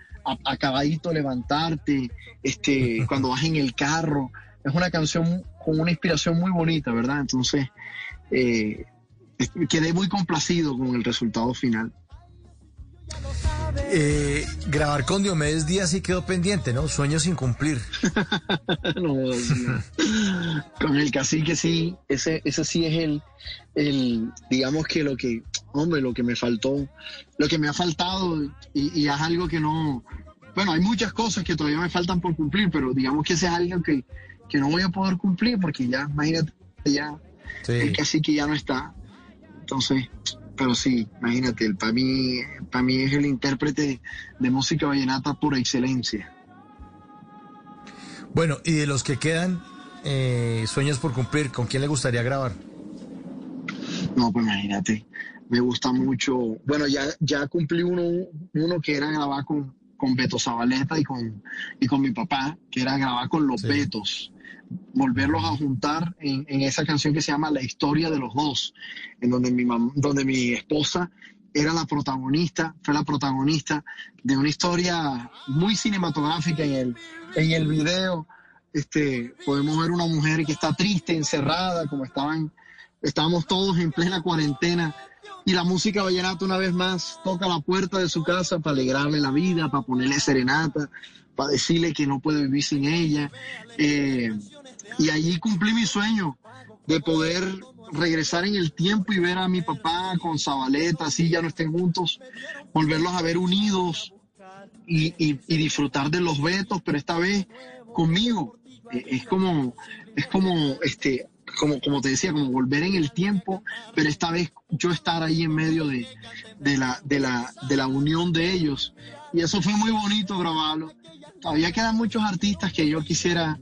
acabadito levantarte, este, cuando vas en el carro. Es una canción con una inspiración muy bonita, ¿verdad? Entonces, eh, quedé muy complacido con el resultado final. Eh, grabar con Diomedes Díaz sí quedó pendiente, ¿no? Sueño sin cumplir. no, con el cacique sí, ese, ese sí es el, el, digamos que lo que, hombre, lo que me faltó, lo que me ha faltado y, y es algo que no, bueno, hay muchas cosas que todavía me faltan por cumplir, pero digamos que ese es algo que, que no voy a poder cumplir porque ya, imagínate, ya el cacique ya no está. Entonces, pero sí, imagínate, para mí, para mí es el intérprete de música vallenata por excelencia. Bueno, y de los que quedan, eh, sueños por cumplir, ¿con quién le gustaría grabar? No, pues imagínate, me gusta mucho. Bueno, ya, ya cumplí uno, uno que era grabar con, con Beto Zabaleta y con, y con mi papá, que era grabar con los Betos volverlos a juntar en, esa canción que se llama La historia de los dos, en donde mi, donde mi esposa era la protagonista, fue la protagonista de una historia muy cinematográfica en el, en el video. Este, podemos ver una mujer que está triste, encerrada, como estaban, estábamos todos en plena cuarentena. Y la música vallenata una vez más toca la puerta de su casa para alegrarle la vida, para ponerle serenata, para decirle que no puede vivir sin ella. Eh, y allí cumplí mi sueño de poder regresar en el tiempo y ver a mi papá con Zabaleta, así ya no estén juntos, volverlos a ver unidos y, disfrutar de los vetos, pero esta vez conmigo. Eh, es como, es como, este, como, como te decía, como volver en el tiempo, pero esta vez yo estar ahí en medio de, la, de, la, de la unión de ellos. Y eso fue muy bonito grabarlo. Todavía quedan muchos artistas que yo quisiera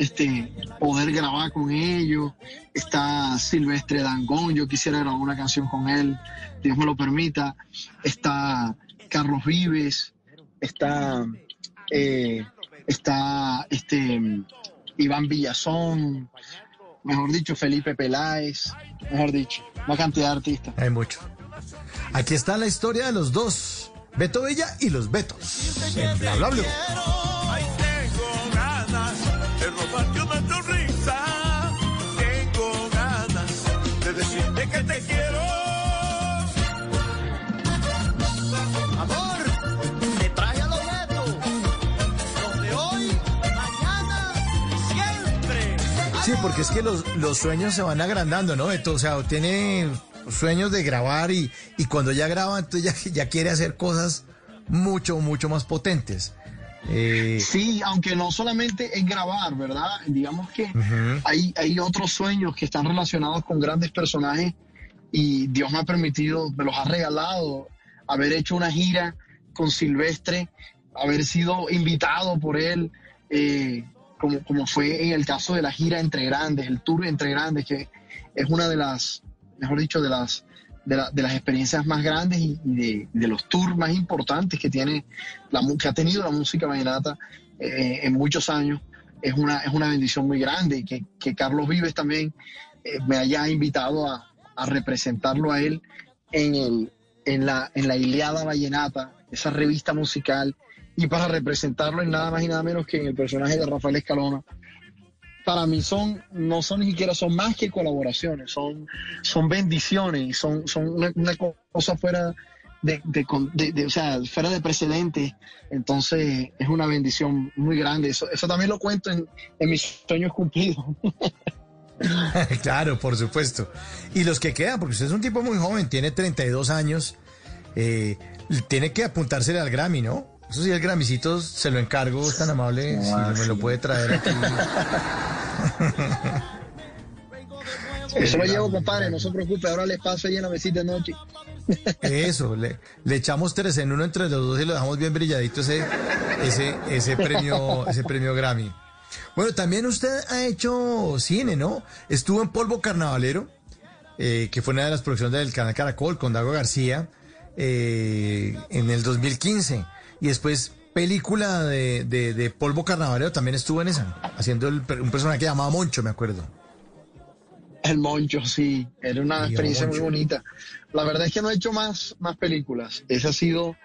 este, poder grabar con ellos. Está Silvestre Dangón, yo quisiera grabar una canción con él, Dios me lo permita. Está Carlos Vives, está, eh, está este, Iván Villazón, mejor dicho, Felipe Peláez, mejor dicho, una cantidad de artistas. Hay mucho. Aquí está la historia de los dos, Beto Bella y los Betos. bla, bla, porque es que los, los sueños se van agrandando, ¿no, Beto? O sea, tiene sueños de grabar y, y cuando ya graba, entonces ya, ya quiere hacer cosas mucho, mucho más potentes. Eh, sí, aunque no solamente es grabar, ¿verdad? Digamos que hay, hay otros sueños que están relacionados con grandes personajes y Dios me ha permitido, me los ha regalado, haber hecho una gira con Silvestre, haber sido invitado por él, eh, como, como fue en el caso de la gira Entre Grandes, el tour Entre Grandes, que es una de las, mejor dicho, de las de, la- de las experiencias más grandes y, de, de los tours más importantes que tiene la que ha tenido la música vallenata eh, en muchos años. Es una, es una bendición muy grande y que, que Carlos Vives también eh, me haya invitado a, a representarlo a él en, el, en, la, en la Iliada Vallenata, esa revista musical, y para representarlo en nada más y nada menos que en el personaje de Rafael Escalona. Para mí son, no son ni siquiera, son más que colaboraciones, son, son bendiciones, son, son una, cosa fuera de- de- o sea, fuera de precedentes. Entonces es una bendición muy grande. Eso, eso también lo cuento en, en mis sueños cumplidos. claro, por supuesto. Y los que quedan, porque usted es un tipo muy joven, tiene 32 años, eh, tiene que apuntársele al Grammy, ¿no? Eso sí, el Grammycito se lo encargo, es tan amable, si me lo puede traer aquí. Eso lo llevo, compadre, no se preocupe. Ahora les paso ahí en la mesita de noche. Eso, le, le echamos tres en uno entre los dos y lo dejamos bien brilladito ese, ese, ese premio, ese premio Grammy. Bueno, también usted ha hecho cine, ¿no? Estuvo en Polvo Carnavalero, eh, que fue una de las producciones del canal Caracol con Dago García, eh, en el 2015. Y después película de, de- de Polvo Carnavalero también estuvo en esa, haciendo el un personaje que llamaba Moncho, me acuerdo. El Moncho, sí, era una experiencia Moncho. muy bonita. La verdad es que no he hecho más, más películas. Esa ha sido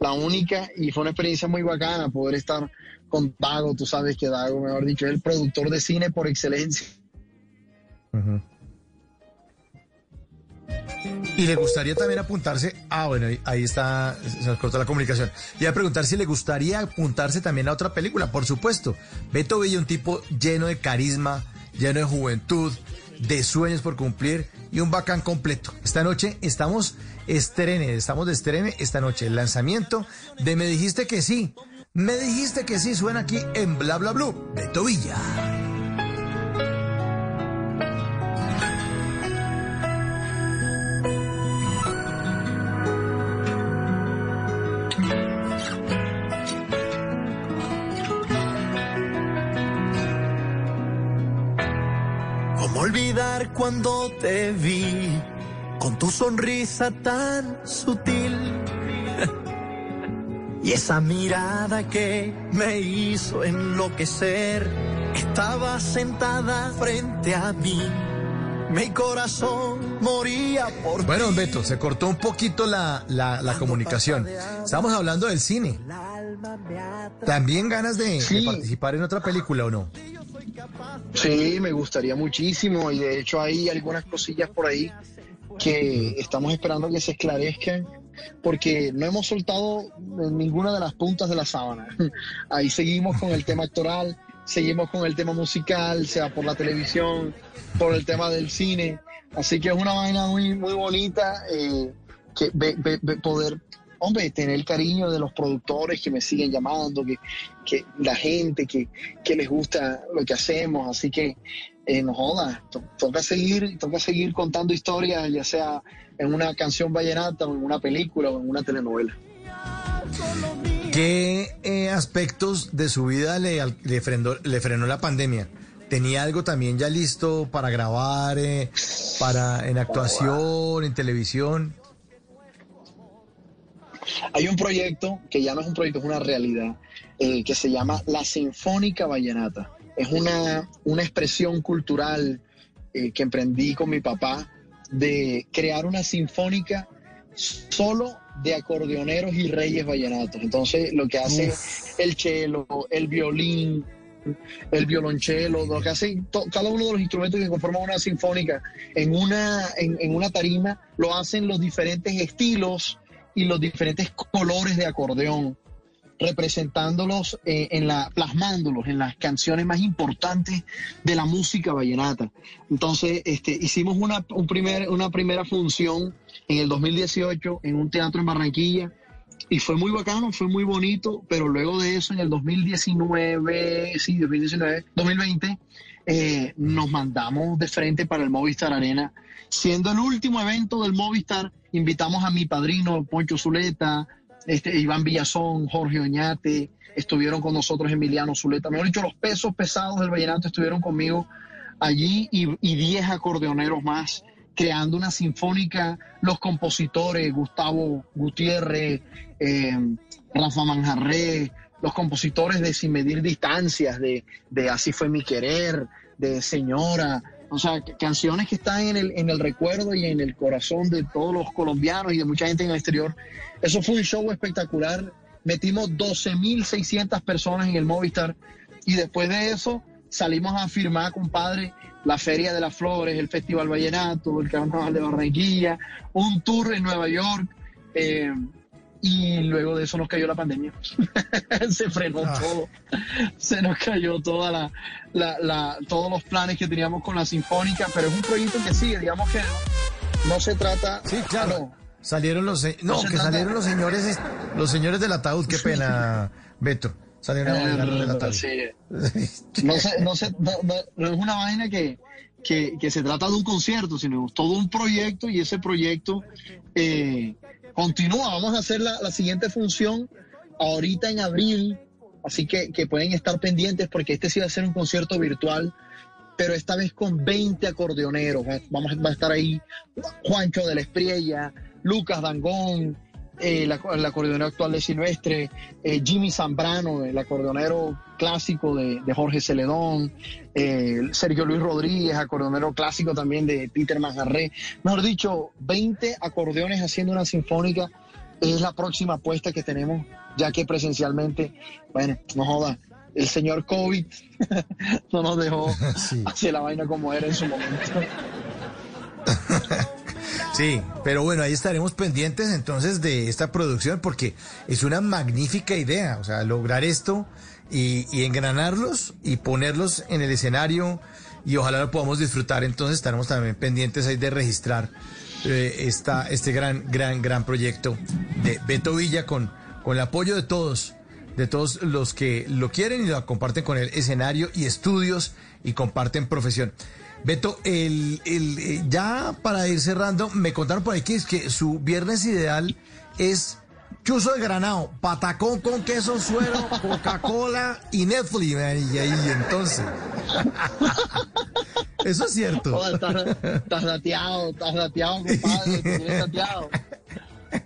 la única y fue una experiencia muy bacana poder estar con Dago. Tú sabes que Dago, mejor dicho, es el productor de cine por excelencia. Y le gustaría también apuntarse. Ah, bueno, ahí- está, se nos cortó la comunicación. Y a preguntar si le gustaría apuntarse también a otra película, por supuesto. Beto Villa, un tipo lleno de carisma, lleno de juventud, de sueños por cumplir y un bacán completo. Esta noche estamos estrene, estamos de estrene esta noche. El lanzamiento de Me dijiste que sí. Me dijiste que sí, suena aquí en Bla Bla Blue. Beto Villa. Cuando te vi con tu sonrisa tan sutil? Y esa mirada que me hizo enloquecer, estaba sentada frente a mí. Mi corazón moría por Bueno, Beto, se cortó un poquito la, la, la comunicación. Estamos hablando del cine. ¿También ganas de, de participar en otra película o no? Sí, me gustaría muchísimo y de hecho hay algunas cosillas por ahí que estamos esperando que se esclarezcan porque no hemos soltado ninguna de las puntas de la sábana. Ahí seguimos con el tema actoral, seguimos con el tema musical, sea por la televisión, por el tema del cine. Así que es una vaina muy, muy bonita eh, que poder, hombre, tener el cariño de los productores que me siguen llamando, que, que la gente que, que les gusta lo que hacemos. Así que eh, no joda, to- toca seguir, toca seguir contando historias, ya sea en una canción vallenata o en una película o en una telenovela. ¿Qué eh, aspectos de su vida le, le, frenó, le frenó la pandemia? ¿Tenía algo también ya listo para grabar, eh, para en actuación, en televisión? Hay un proyecto que ya no es un proyecto, es una realidad, eh, que se llama La Sinfónica Vallenata. Es una, una expresión cultural eh, que emprendí con mi papá de crear una sinfónica solo de acordeoneros y reyes vallenatos. Entonces, lo que hace el cello, el violín, el violonchelo, lo que hace to- cada uno de los instrumentos que conforman una sinfónica en una, en, en una tarima, lo hacen los diferentes estilos y los diferentes colores de acordeón, representándolos eh, en la, plasmándolos en las canciones más importantes de la música vallenata. Entonces, este, hicimos una, un primer, una primera función en el 2018 en un teatro en Barranquilla y fue muy bacano, fue muy bonito, pero luego de eso, en el 2019, sí, 2019, 2020, eh, nos mandamos de frente para el Movistar Arena. Siendo el último evento del Movistar, invitamos a mi padrino Poncho Zuleta, este, Iván Villazón, Jorge Oñate, estuvieron con nosotros Emiliano Zuleta. Mejor dicho, los pesos pesados del vallenato estuvieron conmigo allí y y 10 acordeoneros más creando una sinfónica, los compositores, Gustavo Gutiérrez, eh, Rafa Manjarré, los compositores de Sin Medir Distancias, de Así fue mi querer, de Señora, o sea, canciones que están en el, en el recuerdo y en el corazón de todos los colombianos y de mucha gente en el exterior. Eso fue un show espectacular. Metimos 12.600 personas en el Movistar y después de eso salimos a firmar, compadre, la Feria de las Flores, el Festival Vallenato, el Carnaval de Barranquilla, un tour en Nueva York. eh, y luego de eso nos cayó la pandemia. Se frenó todo. Se nos cayó toda la, la- la- todos los planes que teníamos con la Sinfónica, pero es un proyecto que sigue, digamos que no, no se trata. Sí, claro. Salieron los no, No que salieron los señores es- los señores del ataúd, qué pena, Beto. Salieron a bailar del ataúd. Sí. No, se- no, se- no- no- no es una vaina que, que, que se trata de un concierto, sino todo un proyecto y ese proyecto eh, continúa. Vamos a hacer la, la siguiente función ahorita en abril, así que, que pueden estar pendientes porque este sí va a ser un concierto virtual, pero esta vez con 20 acordeoneros. Va, vamos, va a estar ahí Juancho de la Espriella, Lucas Dangón, eh, la- el acordeonero actual de Silvestre, eh, Jimmy Zambrano, el acordeonero clásico de, de Jorge Celedón, eh, Sergio Luis Rodríguez, acordeonero clásico también de Peter Manjarré. Mejor dicho, 20 acordeones haciendo una sinfónica es la próxima apuesta que tenemos, ya que presencialmente, bueno, no joda, el señor COVID no nos dejó hacer la vaina como era en su momento. Sí, pero bueno, ahí estaremos pendientes entonces de esta producción porque es una magnífica idea, o sea, lograr esto y, y engranarlos y ponerlos en el escenario y ojalá lo podamos disfrutar. Entonces estaremos también pendientes ahí de registrar eh, esta, este gran, gran, gran proyecto de Beto Villa con, con el apoyo de todos, de todos los que lo quieren y lo comparten con el escenario y estudios y comparten profesión. Beto, el, el, eh, ya para ir cerrando, me contaron por ahí que, es que su viernes ideal es chuzo de granado, patacón con queso, suero, Coca-Cola y Netflix. Y ahí entonces. Eso es cierto. Joder, estás, estás dateado, estás dateado, compadre, te dateado.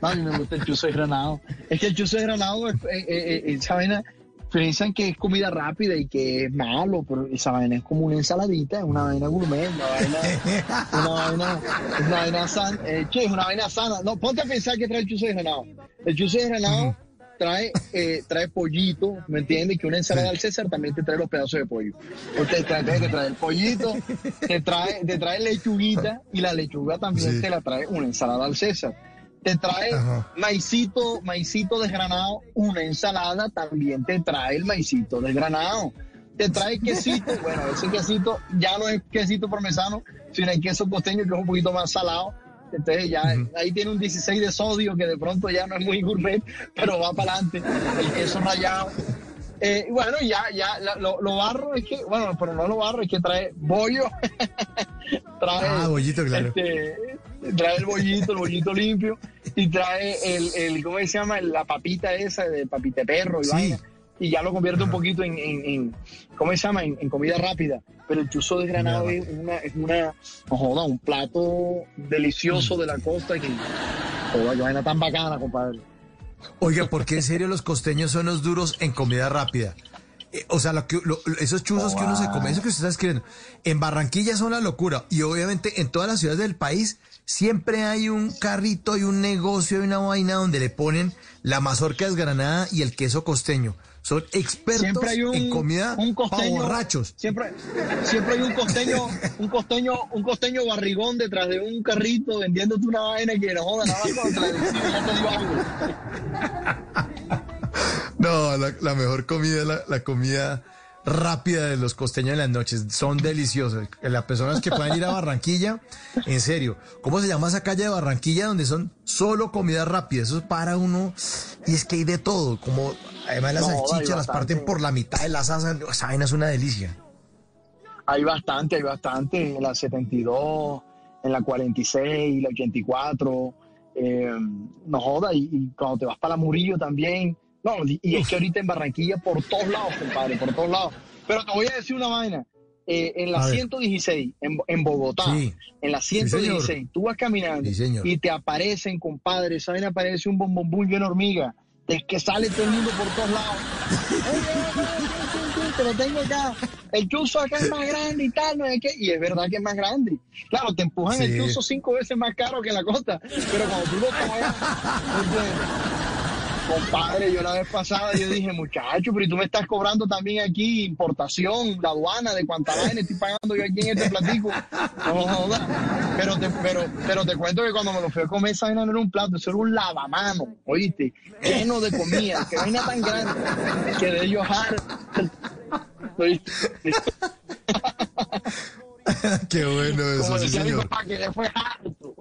No, a mí me gusta el chuzo de granado. Es que el chuzo de granado, eh, eh, eh, esa vaina, piensan que es comida rápida y que es malo, pero esa vaina es como una ensaladita, es una vaina gourmet, una vaina, una vaina, una vaina sana, eh, che, es una vaina sana. No, ponte a pensar que trae el chuzo de granado. El chuzo de granado trae, eh, trae pollito, ¿me entiendes? Que una ensalada al César también te trae los pedazos de pollo. Usted trae, te trae el pollito, te trae, te trae lechuguita y la lechuga también Sí. te la trae una ensalada al César. Te trae Ajá. maicito, maicito desgranado, una ensalada también te trae el maicito desgranado. Te trae quesito, bueno, ese quesito ya no es quesito parmesano, sino el queso costeño que es un poquito más salado. Entonces ya ahí tiene un 16 de sodio que de pronto ya no es muy gourmet, pero va para adelante. El queso rallado. Eh, bueno, ya, ya, la- lo, lo barro es que, bueno, pero no lo barro, es que trae bollo, trae, Ah, bollito, claro. este, trae el bollito, el bollito limpio, y trae el, el ¿cómo se llama? La papita esa de papita perro y Sí. vaina, y ya lo convierte un poquito en, en, en- ¿cómo se llama? En, en comida rápida. Pero el chuzo de granado Comida es una, es una, no joda, un plato delicioso de la costa que, joda, qué vaina tan bacana, compadre. Oiga, ¿por qué en serio los costeños son los duros en comida rápida? Eh, o sea, lo que, lo- esos chuzos que uno se come, eso que usted está escribiendo, en Barranquilla son la locura. Y obviamente en todas las ciudades del país siempre hay un carrito y un negocio y una vaina donde le ponen la mazorca desgranada y el queso costeño. Son expertos Siempre hay un, en comida un costeño, borrachos. Siempre, siempre hay un costeño, un costeño, un costeño barrigón detrás de un carrito vendiéndote una vaina que no joda nada más cuando te la decimos, ya te digo algo. No, la, la mejor comida es la, la comida rápida de los costeños en las noches. Son deliciosos. Las personas que puedan ir a Barranquilla, en serio. ¿Cómo se llama esa calle de Barranquilla donde son solo comida rápida? Eso es para uno. Y es que hay de todo. Como además las No, salchichas las parten por la mitad de las asas. Esa vaina es una delicia. Hay bastante, hay bastante. En la 72, en la 46, la 84. Eh, no joda. Y, y cuando te vas para la Murillo también. No, y y es que ahorita en Barranquilla por todos lados, compadre, por todos lados. Pero te voy a decir una vaina. eh, en la A ver. 116, en, en Bogotá, Sí. en la Sí, señor. 116, tú vas caminando Sí, y te aparecen, compadre, esa vaina aparece un bombombún lleno de hormiga, de que sale todo el mundo por todos lados. Te lo tengo acá. El chuzo acá es más grande y tal, no sé qué. Y es verdad que es más grande. Claro, te empujan el chuzo cinco veces más caro que la costa. Pero cuando tú lo pagas. Compadre, yo la vez pasada yo dije, muchacho, pero ¿y tú me estás cobrando también aquí importación, la aduana de cuánta vaina estoy pagando yo aquí en este platico? No jodas. Pero te, pero, pero te cuento que cuando me lo fui a comer, esa vaina no era un plato, eso era un lavamano, ¿oíste? Lleno de comida, que vaina tan grande, que de yo ¿Oíste? Qué bueno eso, Como sí, señor. que le fue harto.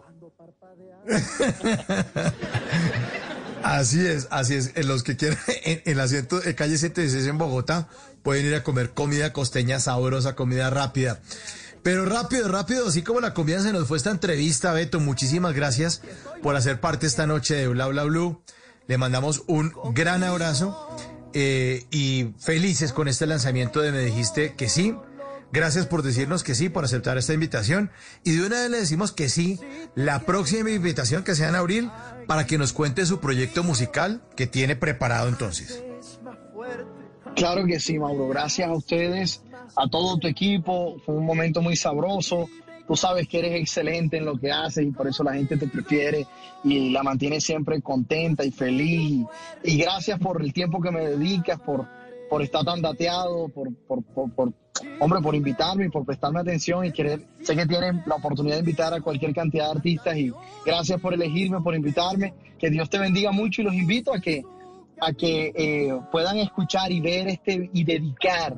Así es, así es. En los que quieran, en, en la ciento- en calle 116 en Bogotá, pueden ir a comer comida costeña sabrosa, comida rápida. Pero rápido, rápido, así como la comida se nos fue esta entrevista, Beto, muchísimas gracias por hacer parte esta noche de Bla Bla Blue. Le mandamos un gran abrazo eh, y felices con este lanzamiento de Me Dijiste que sí. Gracias por decirnos que sí, por aceptar esta invitación. Y de una vez le decimos que sí, la próxima invitación que sea en abril, para que nos cuente su proyecto musical que tiene preparado entonces. Claro que sí, Mauro. Gracias a ustedes, a todo tu equipo. Fue un momento muy sabroso. Tú sabes que eres excelente en lo que haces y por eso la gente te prefiere y la mantiene siempre contenta y feliz. Y gracias por el tiempo que me dedicas, por, por estar tan dateado, por, por, por, por- hombre, por invitarme y por prestarme atención y querer. Sé que tienen la oportunidad de invitar a cualquier cantidad de artistas y gracias por elegirme, por invitarme. Que Dios te bendiga mucho y los invito a que a que eh, puedan escuchar y ver este y dedicar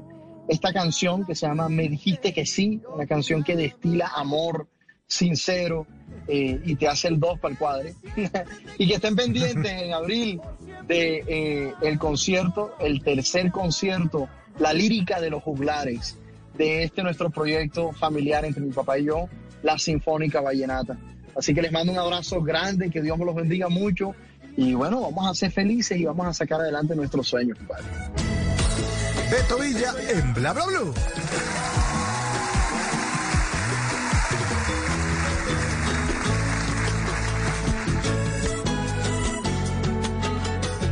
esta canción que se llama Me dijiste que sí, una canción que destila amor sincero eh, y te hace el dos para el cuadre. y que estén pendientes en abril de eh, concierto, el tercer concierto, la lírica de los juglares de este nuestro proyecto familiar entre mi papá y yo, la Sinfónica Vallenata. Así que les mando un abrazo grande, que Dios me los bendiga mucho y bueno, vamos a ser felices y vamos a sacar adelante nuestros sueños, compadre. Beto Villa en Bla.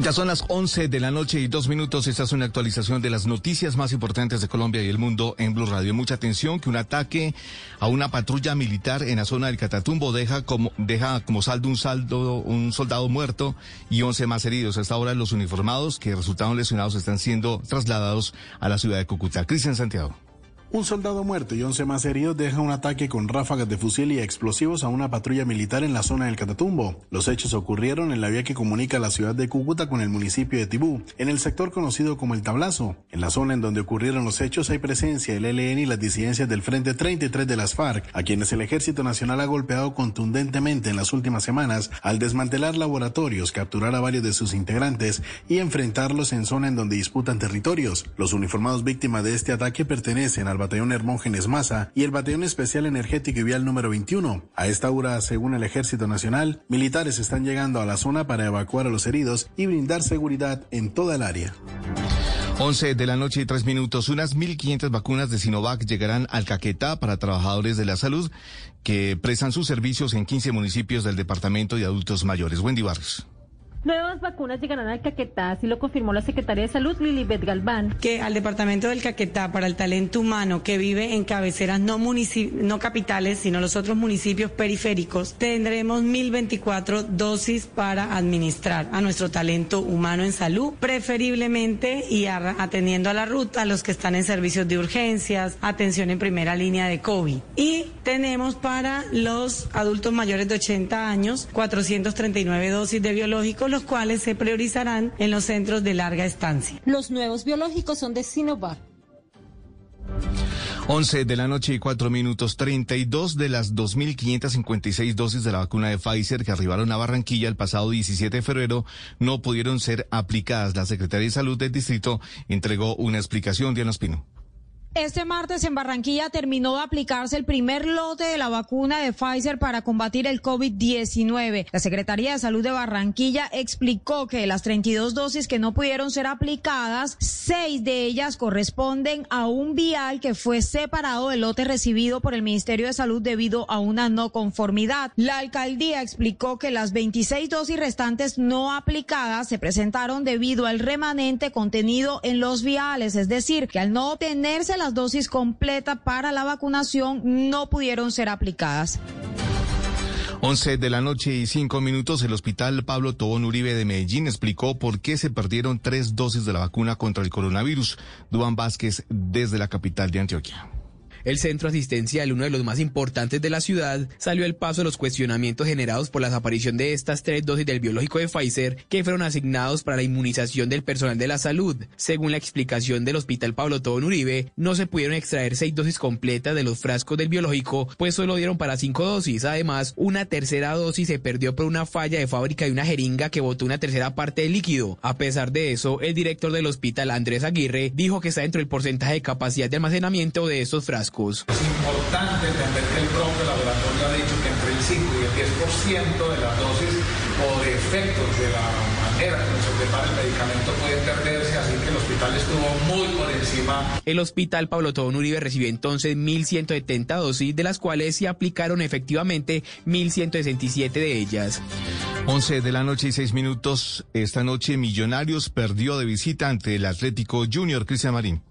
Ya son las 11 de la noche y dos minutos. Esta es una actualización de las noticias más importantes de Colombia y el mundo en Blue Radio. Mucha atención que un ataque a una patrulla militar en la zona del Catatumbo deja como, deja como saldo un saldo, un soldado muerto y 11 más heridos. Hasta ahora los uniformados que resultaron lesionados están siendo trasladados a la ciudad de Cúcuta. Cristian Santiago. Un soldado muerto y 11 más heridos deja un ataque con ráfagas de fusil y explosivos a una patrulla militar en la zona del Catatumbo. Los hechos ocurrieron en la vía que comunica la ciudad de Cúcuta con el municipio de Tibú, en el sector conocido como el Tablazo. En la zona en donde ocurrieron los hechos hay presencia del ELN y las disidencias del Frente 33 de las FARC, a quienes el Ejército Nacional ha golpeado contundentemente en las últimas semanas al desmantelar laboratorios, capturar a varios de sus integrantes y enfrentarlos en zona en donde disputan territorios. Los uniformados víctimas de este ataque pertenecen al Batallón Hermógenes Maza y el Batallón Especial Energético y Vial número 21. A esta hora, según el Ejército Nacional, militares están llegando a la zona para evacuar a los heridos y brindar seguridad en toda el área. 11 de la noche y 3 minutos. Unas 1.500 vacunas de Sinovac llegarán al Caquetá para trabajadores de la salud que prestan sus servicios en 15 municipios del departamento de adultos mayores. Wendy Barrios. Nuevas vacunas llegarán al Caquetá, así lo confirmó la secretaria de Salud, Lilibet Galván. Que al departamento del Caquetá, para el talento humano que vive en cabeceras no, no capitales, sino los otros municipios periféricos, tendremos 1.024 dosis para administrar a nuestro talento humano en salud, preferiblemente y atendiendo a la ruta a los que están en servicios de urgencias, atención en primera línea de COVID. Y tenemos para los adultos mayores de 80 años 439 dosis de biológicos los cuales se priorizarán en los centros de larga estancia. Los nuevos biológicos son de Sinovac. 11 de la noche y 4 minutos. 32 de las 2.556 dosis de la vacuna de Pfizer que arribaron a Barranquilla el pasado 17 de febrero no pudieron ser aplicadas. La Secretaría de Salud del Distrito entregó una explicación. Diana Espino. Este martes en Barranquilla terminó de aplicarse el primer lote de la vacuna de Pfizer para combatir el COVID-19. La Secretaría de Salud de Barranquilla explicó que de las 32 dosis que no pudieron ser aplicadas, seis de ellas corresponden a un vial que fue separado del lote recibido por el Ministerio de Salud debido a una no conformidad. La alcaldía explicó que las 26 dosis restantes no aplicadas se presentaron debido al remanente contenido en los viales, es decir, que al no obtenerse la las dosis completas para la vacunación no pudieron ser aplicadas. 11 de la noche y 5 minutos, el hospital Pablo Tobón Uribe de Medellín explicó por qué se perdieron tres dosis de la vacuna contra el coronavirus. Duan Vázquez desde la capital de Antioquia. El centro asistencial, uno de los más importantes de la ciudad, salió al paso de los cuestionamientos generados por la desaparición de estas tres dosis del biológico de Pfizer que fueron asignados para la inmunización del personal de la salud. Según la explicación del Hospital Pablo Tobón Uribe, no se pudieron extraer seis dosis completas de los frascos del biológico, pues solo dieron para cinco dosis. Además, una tercera dosis se perdió por una falla de fábrica de una jeringa que botó una tercera parte del líquido. A pesar de eso, el director del hospital, Andrés Aguirre, dijo que está dentro del porcentaje de capacidad de almacenamiento de estos frascos. Es importante entender que el propio laboratorio ha dicho que entre el 5 y el 10% de las dosis o de efectos de la manera en que se prepara el medicamento puede perderse, así que el hospital estuvo muy por encima. El hospital Pablo Tobón Uribe recibió entonces 1.170 dosis, de las cuales se aplicaron efectivamente 1.167 de ellas. 11 de la noche y 6 minutos. Esta noche Millonarios perdió de visita ante el Atlético Junior Cristian Marín.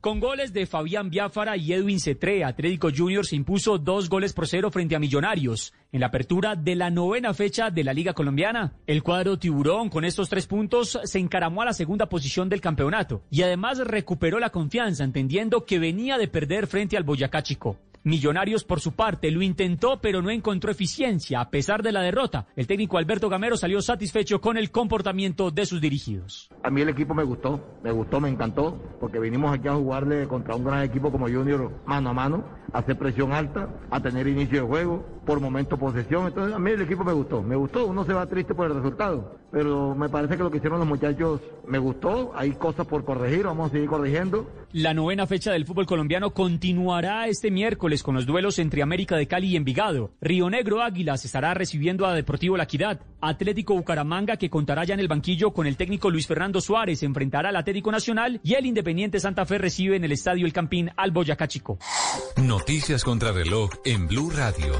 Con goles de Fabián Biafara y Edwin Cetré, Atlético Junior se impuso dos goles por cero frente a Millonarios en la apertura de la novena fecha de la Liga Colombiana. El cuadro tiburón con estos tres puntos se encaramó a la segunda posición del campeonato y además recuperó la confianza entendiendo que venía de perder frente al Boyacá Chico. Millonarios, por su parte, lo intentó, pero no encontró eficiencia a pesar de la derrota. El técnico Alberto Gamero salió satisfecho con el comportamiento de sus dirigidos. A mí el equipo me gustó, me gustó, me encantó, porque vinimos aquí a jugarle contra un gran equipo como Junior mano a mano, a hacer presión alta, a tener inicio de juego, por momento posesión. Entonces a mí el equipo me gustó, me gustó. Uno se va triste por el resultado, pero me parece que lo que hicieron los muchachos me gustó. Hay cosas por corregir, vamos a seguir corrigiendo. La novena fecha del fútbol colombiano continuará este miércoles con los duelos entre América de Cali y Envigado. Río Negro Águilas estará recibiendo a Deportivo La Equidad. Atlético Bucaramanga, que contará ya en el banquillo con el técnico Luis Fernando Suárez, enfrentará al Atlético Nacional y el Independiente Santa Fe recibe en el Estadio El Campín al Boyacá Chico. Noticias contra reloj en Blue Radio.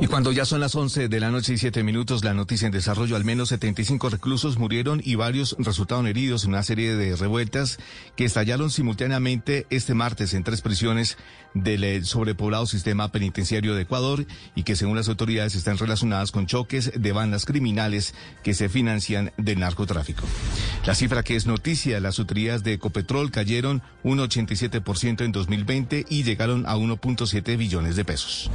Y cuando ya son las 11 de la noche y 7 minutos, la noticia en desarrollo, al menos 75 reclusos murieron y varios resultaron heridos en una serie de revueltas que estallaron simultáneamente este martes en tres prisiones del eh, sobrepoblado sistema penitenciario de Ecuador y que según las autoridades están relacionadas con choques de bandas criminales que se financian del narcotráfico. La cifra que es noticia, las autoridades de Ecopetrol cayeron un 87% en 2020 y llegaron a 1.7 billones de pesos.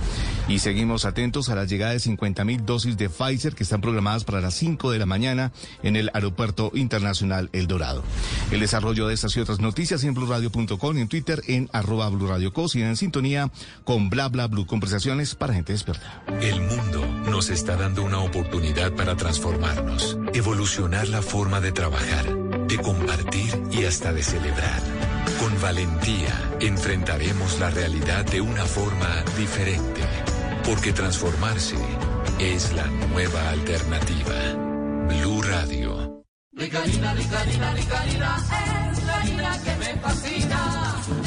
Y seguimos atentos a la llegada de 50 mil dosis de Pfizer que están programadas para las 5 de la mañana en el Aeropuerto Internacional El Dorado. El desarrollo de estas y otras noticias en blurradio.com, en Twitter, en arroba blurradiocos y en sintonía con Bla Bla Blue, conversaciones para gente despierta. El mundo nos está dando una oportunidad para transformarnos, evolucionar la forma de trabajar, de compartir y hasta de celebrar. Con valentía enfrentaremos la realidad de una forma diferente, porque transformarse es la nueva alternativa. Blue Radio. es la que me fascina.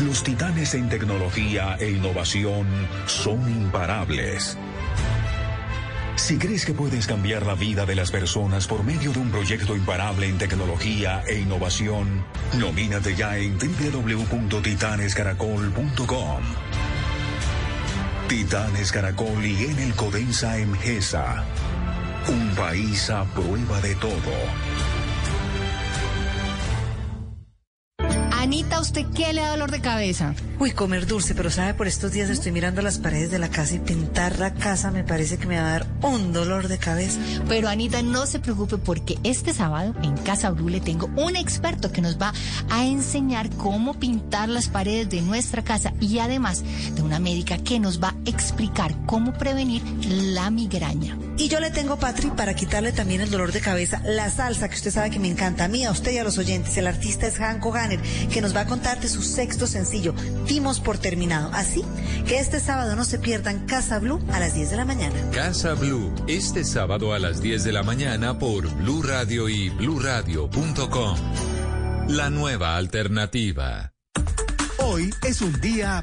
Los titanes en tecnología e innovación son imparables. Si crees que puedes cambiar la vida de las personas por medio de un proyecto imparable en tecnología e innovación, nomínate ya en www.titanescaracol.com. Titanes Caracol y en el Codensa Emgesa. Un país a prueba de todo. Anita, ¿usted qué le da dolor de cabeza? Uy, comer dulce, pero sabe, por estos días estoy mirando las paredes de la casa y pintar la casa me parece que me va a dar un dolor de cabeza. Pero Anita, no se preocupe porque este sábado en Casa Blue le tengo un experto que nos va a enseñar cómo pintar las paredes de nuestra casa y además de una médica que nos va a explicar cómo prevenir la migraña. Y yo le tengo, Patri, para quitarle también el dolor de cabeza, la salsa que usted sabe que me encanta a mí, a usted y a los oyentes. El artista es Hanko Ganner, que nos va a contar de su sexto sencillo, Dimos por terminado. Así que este sábado no se pierdan Casa Blue a las 10 de la mañana. Casa Blue, este sábado a las 10 de la mañana por Blue Radio y bluradio.com. La nueva alternativa. Hoy es un día...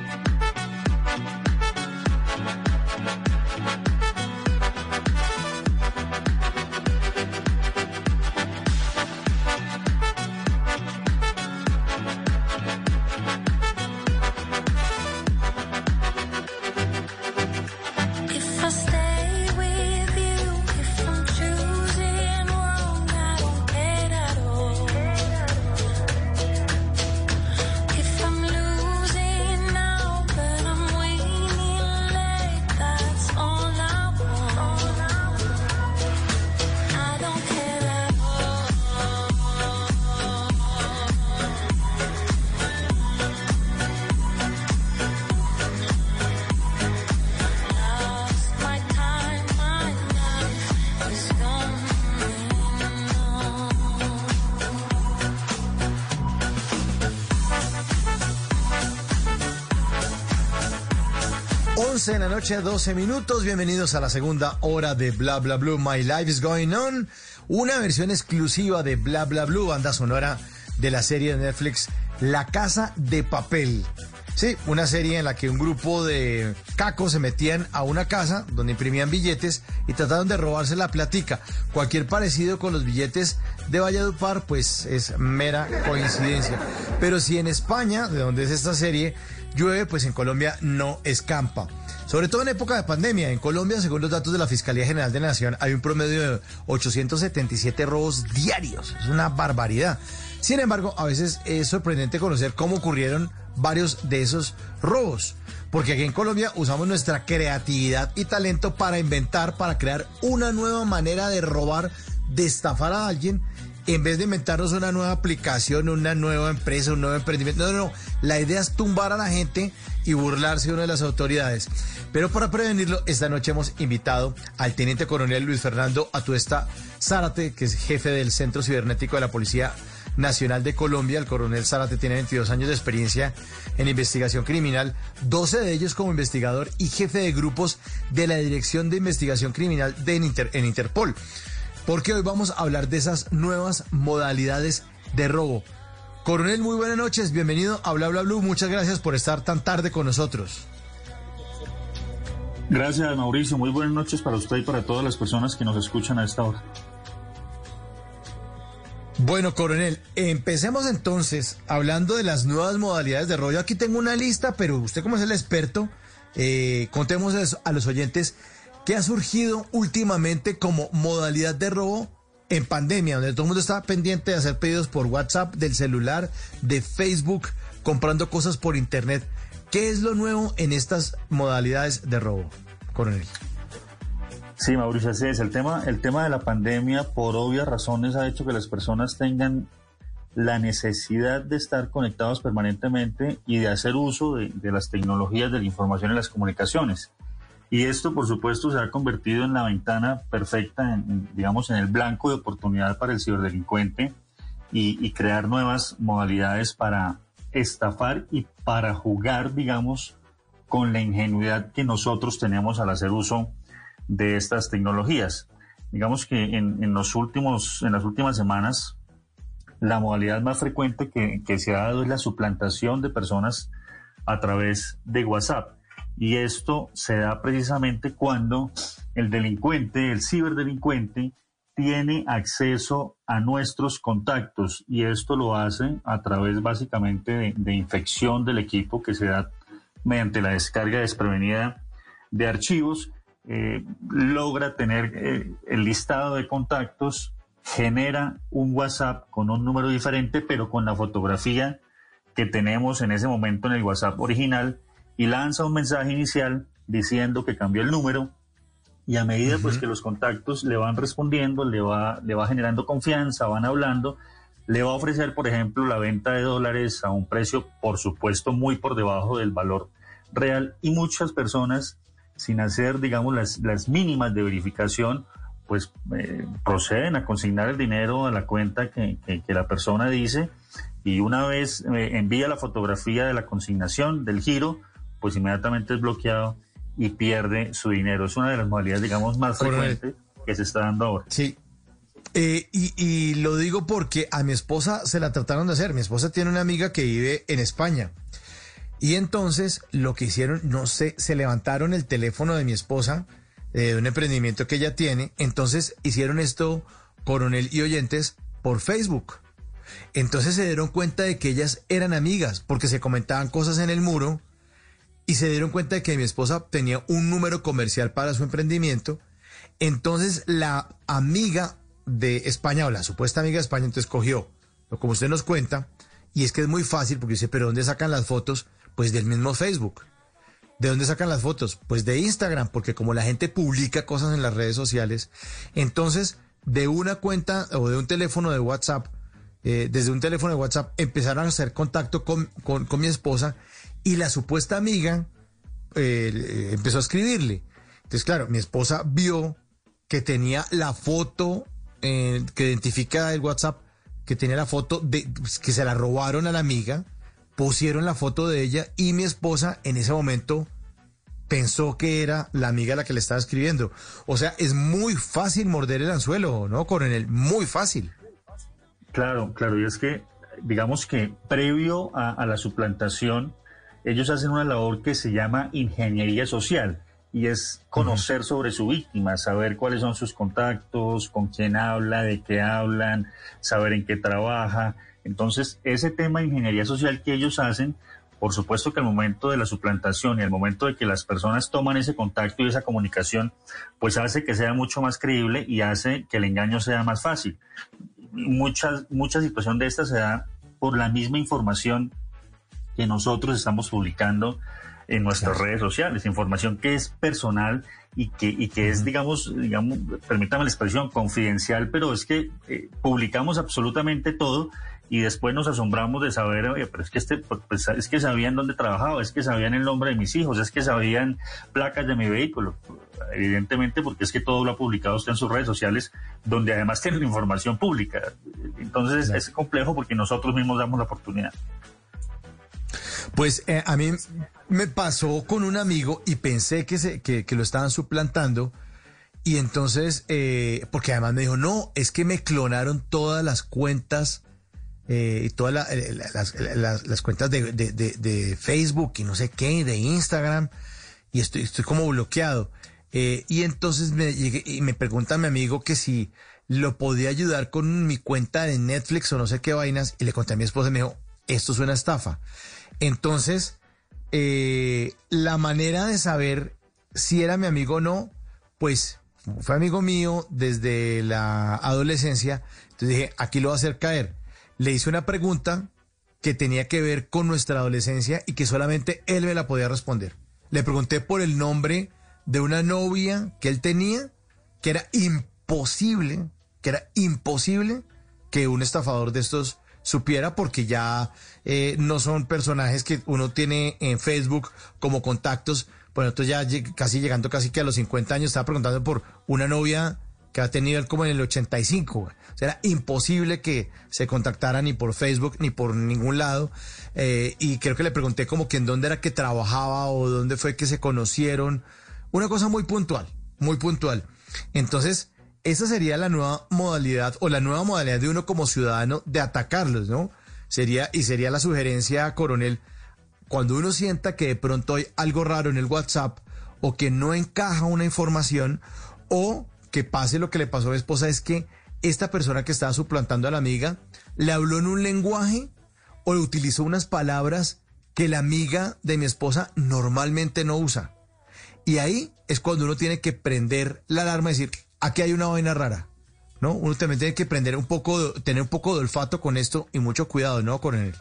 Noche, 12 minutos. Bienvenidos a la segunda hora de Bla Bla Blue. My Life is Going On. Una versión exclusiva de Bla Bla Blue, banda sonora de la serie de Netflix La Casa de Papel. Sí, una serie en la que un grupo de cacos se metían a una casa donde imprimían billetes y trataron de robarse la platica. Cualquier parecido con los billetes de Valledupar, pues es mera coincidencia. Pero si en España, de donde es esta serie, llueve, pues en Colombia no escampa. Sobre todo en época de pandemia. En Colombia, según los datos de la Fiscalía General de la Nación, hay un promedio de 877 robos diarios. Es una barbaridad. Sin embargo, a veces es sorprendente conocer cómo ocurrieron varios de esos robos. porque aquí en Colombia usamos nuestra creatividad y talento para inventar, para crear una nueva manera de robar, de estafar a alguien en vez de inventarnos una nueva aplicación, una nueva empresa, un nuevo emprendimiento. No, no, no. La idea es tumbar a la gente y burlarse una de las autoridades. Pero para prevenirlo, esta noche hemos invitado al teniente coronel Luis Fernando Atuesta Zárate, que es jefe del Centro Cibernético de la Policía Nacional de Colombia. El coronel Zárate tiene 22 años de experiencia en investigación criminal, 12 de ellos como investigador y jefe de grupos de la Dirección de Investigación Criminal de en Interpol porque hoy vamos a hablar de esas nuevas modalidades de robo. Coronel, muy buenas noches, bienvenido a Bla Bla Blue, muchas gracias por estar tan tarde con nosotros. Gracias, Mauricio, muy buenas noches para usted y para todas las personas que nos escuchan a esta hora. Bueno, coronel, empecemos entonces hablando de las nuevas modalidades de robo. Yo aquí tengo una lista, pero usted como es el experto, eh, contemos a los oyentes ¿Qué ha surgido últimamente como modalidad de robo en pandemia, donde todo el mundo está pendiente de hacer pedidos por WhatsApp, del celular, de Facebook, comprando cosas por Internet. ¿Qué es lo nuevo en estas modalidades de robo, coronel? Sí, Mauricio, así es. El tema, el tema de la pandemia, por obvias razones, ha hecho que las personas tengan la necesidad de estar conectados permanentemente y de hacer uso de las tecnologías de la información y las comunicaciones. Y esto, por supuesto, se ha convertido en la ventana perfecta, en, digamos, en el blanco de oportunidad para el ciberdelincuente y, crear nuevas modalidades para estafar y para jugar, digamos, con la ingenuidad que nosotros tenemos al hacer uso de estas tecnologías. Digamos que en, los últimos, en las últimas semanas, la modalidad más frecuente que se ha dado es la suplantación de personas a través de WhatsApp. Y esto se da precisamente cuando el delincuente, el ciberdelincuente, tiene acceso a nuestros contactos. Y esto lo hace a través básicamente de, infección del equipo que se da mediante la descarga desprevenida de archivos, eh, logra tener eh, el listado de contactos, genera un WhatsApp con un número diferente, pero con la fotografía que tenemos en ese momento en el WhatsApp original y lanza un mensaje inicial diciendo que cambió el número y a medida pues que los contactos le van respondiendo, le va, le va generando confianza, van hablando, le va a ofrecer, por ejemplo, la venta de dólares a un precio, por supuesto, muy por debajo del valor real y muchas personas, sin hacer, digamos, las, las mínimas de verificación, pues eh, proceden a consignar el dinero a la cuenta que, que, la persona dice y una vez eh, envía la fotografía de la consignación, del giro, pues inmediatamente es bloqueado y pierde su dinero. Es una de las modalidades, digamos, más frecuentes que se está dando ahora. Sí. Eh, y, y, lo digo porque a mi esposa se la trataron de hacer. Mi esposa tiene una amiga que vive en España. Y entonces lo que hicieron, no sé, se levantaron el teléfono de mi esposa, eh, de un emprendimiento que ella tiene. Entonces hicieron esto, coronel y oyentes, por Facebook. Entonces se dieron cuenta de que ellas eran amigas porque se comentaban cosas en el muro y se dieron cuenta de que mi esposa tenía un número comercial para su emprendimiento. Entonces la amiga de España o la supuesta amiga de España entonces cogió, como usted nos cuenta, y es que es muy fácil porque dice, pero ¿dónde sacan las fotos? Pues del mismo Facebook. ¿De dónde sacan las fotos? Pues de Instagram, porque como la gente publica cosas en las redes sociales, entonces de una cuenta o de un teléfono de WhatsApp, eh, desde un teléfono de WhatsApp, empezaron a hacer contacto con, con, con mi esposa y la supuesta amiga eh, empezó a escribirle. Entonces, claro, mi esposa vio que tenía la foto eh, que identifica el WhatsApp, que tenía la foto de pues, que se la robaron a la amiga, pusieron la foto de ella y mi esposa en ese momento pensó que era la amiga la que le estaba escribiendo. O sea, es muy fácil morder el anzuelo, ¿no, coronel? Muy fácil. Claro, claro, y es que, digamos que previo a la suplantación, ellos hacen una labor que se llama ingeniería social y es conocer sobre su víctima, saber cuáles son sus contactos, con quién habla, de qué hablan, saber en qué trabaja. Entonces, ese tema de ingeniería social que ellos hacen, por supuesto que al momento de la suplantación y al momento de que las personas toman ese contacto y esa comunicación, pues hace que sea mucho más creíble y hace que el engaño sea más fácil. Muchas, mucha situación de esta se da por la misma información que nosotros estamos publicando en nuestras redes sociales, información que es personal y que, y que es, digamos, digamos, permítame la expresión, confidencial, pero es que eh, publicamos absolutamente todo y después nos asombramos de saber, oye, pero es que este, pues, es que sabían dónde trabajaba, es que sabían el nombre de mis hijos, es que sabían placas de mi vehículo, evidentemente porque es que todo lo ha publicado usted en sus redes sociales, donde además tienen información pública. Entonces es complejo porque nosotros mismos damos la oportunidad. Pues eh, a mí me pasó con un amigo y pensé que, se, que, que lo estaban suplantando. Y entonces, eh, porque además me dijo, no, es que me clonaron todas las cuentas, eh, todas eh, las, las- cuentas de, de- de- Facebook y no sé qué, de Instagram, y estoy, estoy como bloqueado. Eh, y entonces me llegué y me pregunta mi amigo que si lo podía ayudar con mi cuenta de Netflix o no sé qué vainas, y le conté a mi esposa y me dijo, esto es una estafa. Entonces, eh, la manera de saber si era mi amigo o no, pues fue amigo mío desde la adolescencia. Entonces dije, aquí lo voy a hacer caer. Le hice una pregunta que tenía que ver con nuestra adolescencia y que solamente él me la podía responder. Le pregunté por el nombre de una novia que él tenía, que era imposible, que era imposible que un estafador de estos supiera porque ya eh, no son personajes que uno tiene en Facebook como contactos. Bueno, entonces ya casi llegando casi que a los 50 años estaba preguntando por una novia que ha tenido él como en el 85. güey. O sea, era imposible que se contactara ni por Facebook ni por ningún lado. Eh, y creo que le pregunté como que en dónde era que trabajaba o dónde fue que se conocieron. Una cosa muy puntual, muy puntual. Entonces, esa sería la nueva modalidad o la nueva modalidad de uno como ciudadano de atacarlos, ¿no? Sería, y sería la sugerencia, coronel, cuando uno sienta que de pronto hay algo raro en el WhatsApp o que no encaja una información o que pase lo que le pasó a mi esposa es que esta persona que estaba suplantando a la amiga le habló en un lenguaje o utilizó unas palabras que la amiga de mi esposa normalmente no usa. Y ahí es cuando uno tiene que prender la alarma y decir, aquí hay una vaina rara. ¿No? Uno también tiene que prender un poco, tener un poco de olfato con esto y mucho cuidado, ¿no, coronel?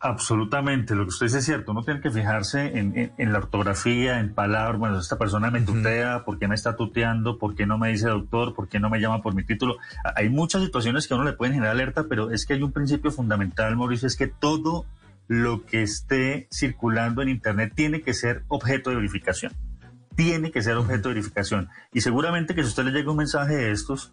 Absolutamente, lo que usted dice es cierto, uno tiene que fijarse en, en- en la ortografía, en palabras, bueno, esta persona me tutea, ¿por qué me está tuteando? ¿Por qué no me dice doctor? ¿Por qué no me llama por mi título? Hay muchas situaciones que a uno le pueden generar alerta, pero es que hay un principio fundamental, Mauricio, es que todo lo que esté circulando en Internet tiene que ser objeto de verificación. Tiene que ser objeto de verificación. Y seguramente que si usted le llega un mensaje de estos,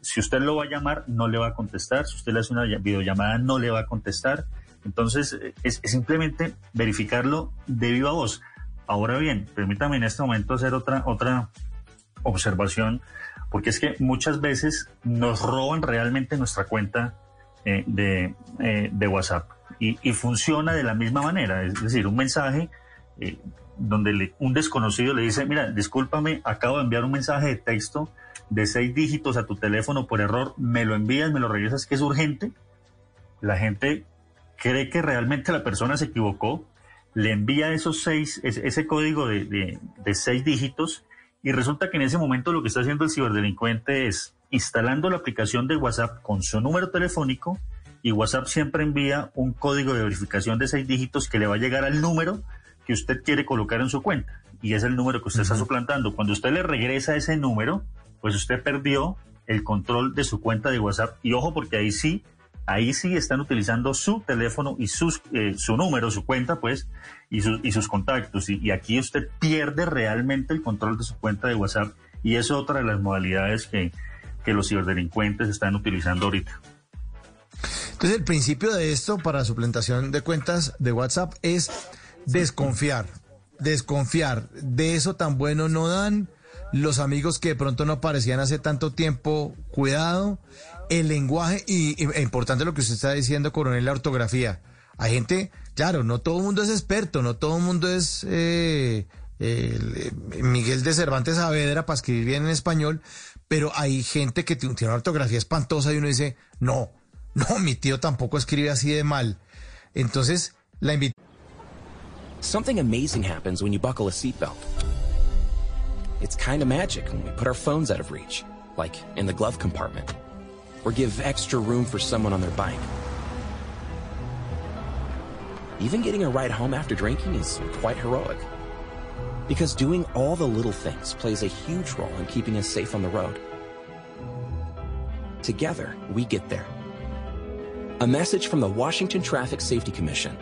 si usted lo va a llamar, no le va a contestar. Si usted le hace una ll- videollamada, no le va a contestar. Entonces, eh, es, simplemente verificarlo de viva voz. Ahora bien, permítame en este momento hacer otra, otra observación, porque es que muchas veces nos roban realmente nuestra cuenta eh, de, eh, de WhatsApp y, funciona de la misma manera. Es decir, un mensaje donde un desconocido le dice, mira, discúlpame, acabo de enviar un mensaje de texto de seis dígitos a tu teléfono por error, me lo envías, me lo regresas, que es urgente. La gente cree que realmente la persona se equivocó, le envía esos seis, ese, ese código de, de- de seis dígitos y resulta que en ese momento lo que está haciendo el ciberdelincuente es instalando la aplicación de WhatsApp con su número telefónico y WhatsApp siempre envía un código de verificación de seis dígitos que le va a llegar al número que usted quiere colocar en su cuenta y es el número que usted está suplantando. Cuando usted le regresa ese número, pues usted perdió el control de su cuenta de WhatsApp y ojo porque ahí sí ahí sí están utilizando su teléfono y sus, eh, su número, su cuenta, pues, y, sus y sus contactos. Y, y aquí usted pierde realmente el control de su cuenta de WhatsApp. Y es otra de las modalidades que, que los ciberdelincuentes están utilizando ahorita. Entonces, el principio de esto para suplantación de cuentas de WhatsApp es desconfiar. Desconfiar. De eso tan bueno no dan. Los amigos que de pronto no aparecían hace tanto tiempo, cuidado. El lenguaje y, e importante lo que usted está diciendo, coronel, la ortografía. Hay gente, claro, no todo el mundo es experto, no todo el mundo es eh, Miguel de Cervantes Saavedra para escribir bien en español, pero hay gente que tiene una ortografía espantosa y uno dice, no, no, mi tío tampoco escribe así de mal. Entonces, la invitación. Something amazing happens when you buckle a seatbelt. It's kind of magic when we put our phones out of reach, like in the glove compartment, or give extra room for someone on their bike. even getting a ride home after drinking is quite heroic. Because doing all the little things plays a huge role in keeping us safe on the road. Together, we get there. A message from the Washington Traffic Safety Commission.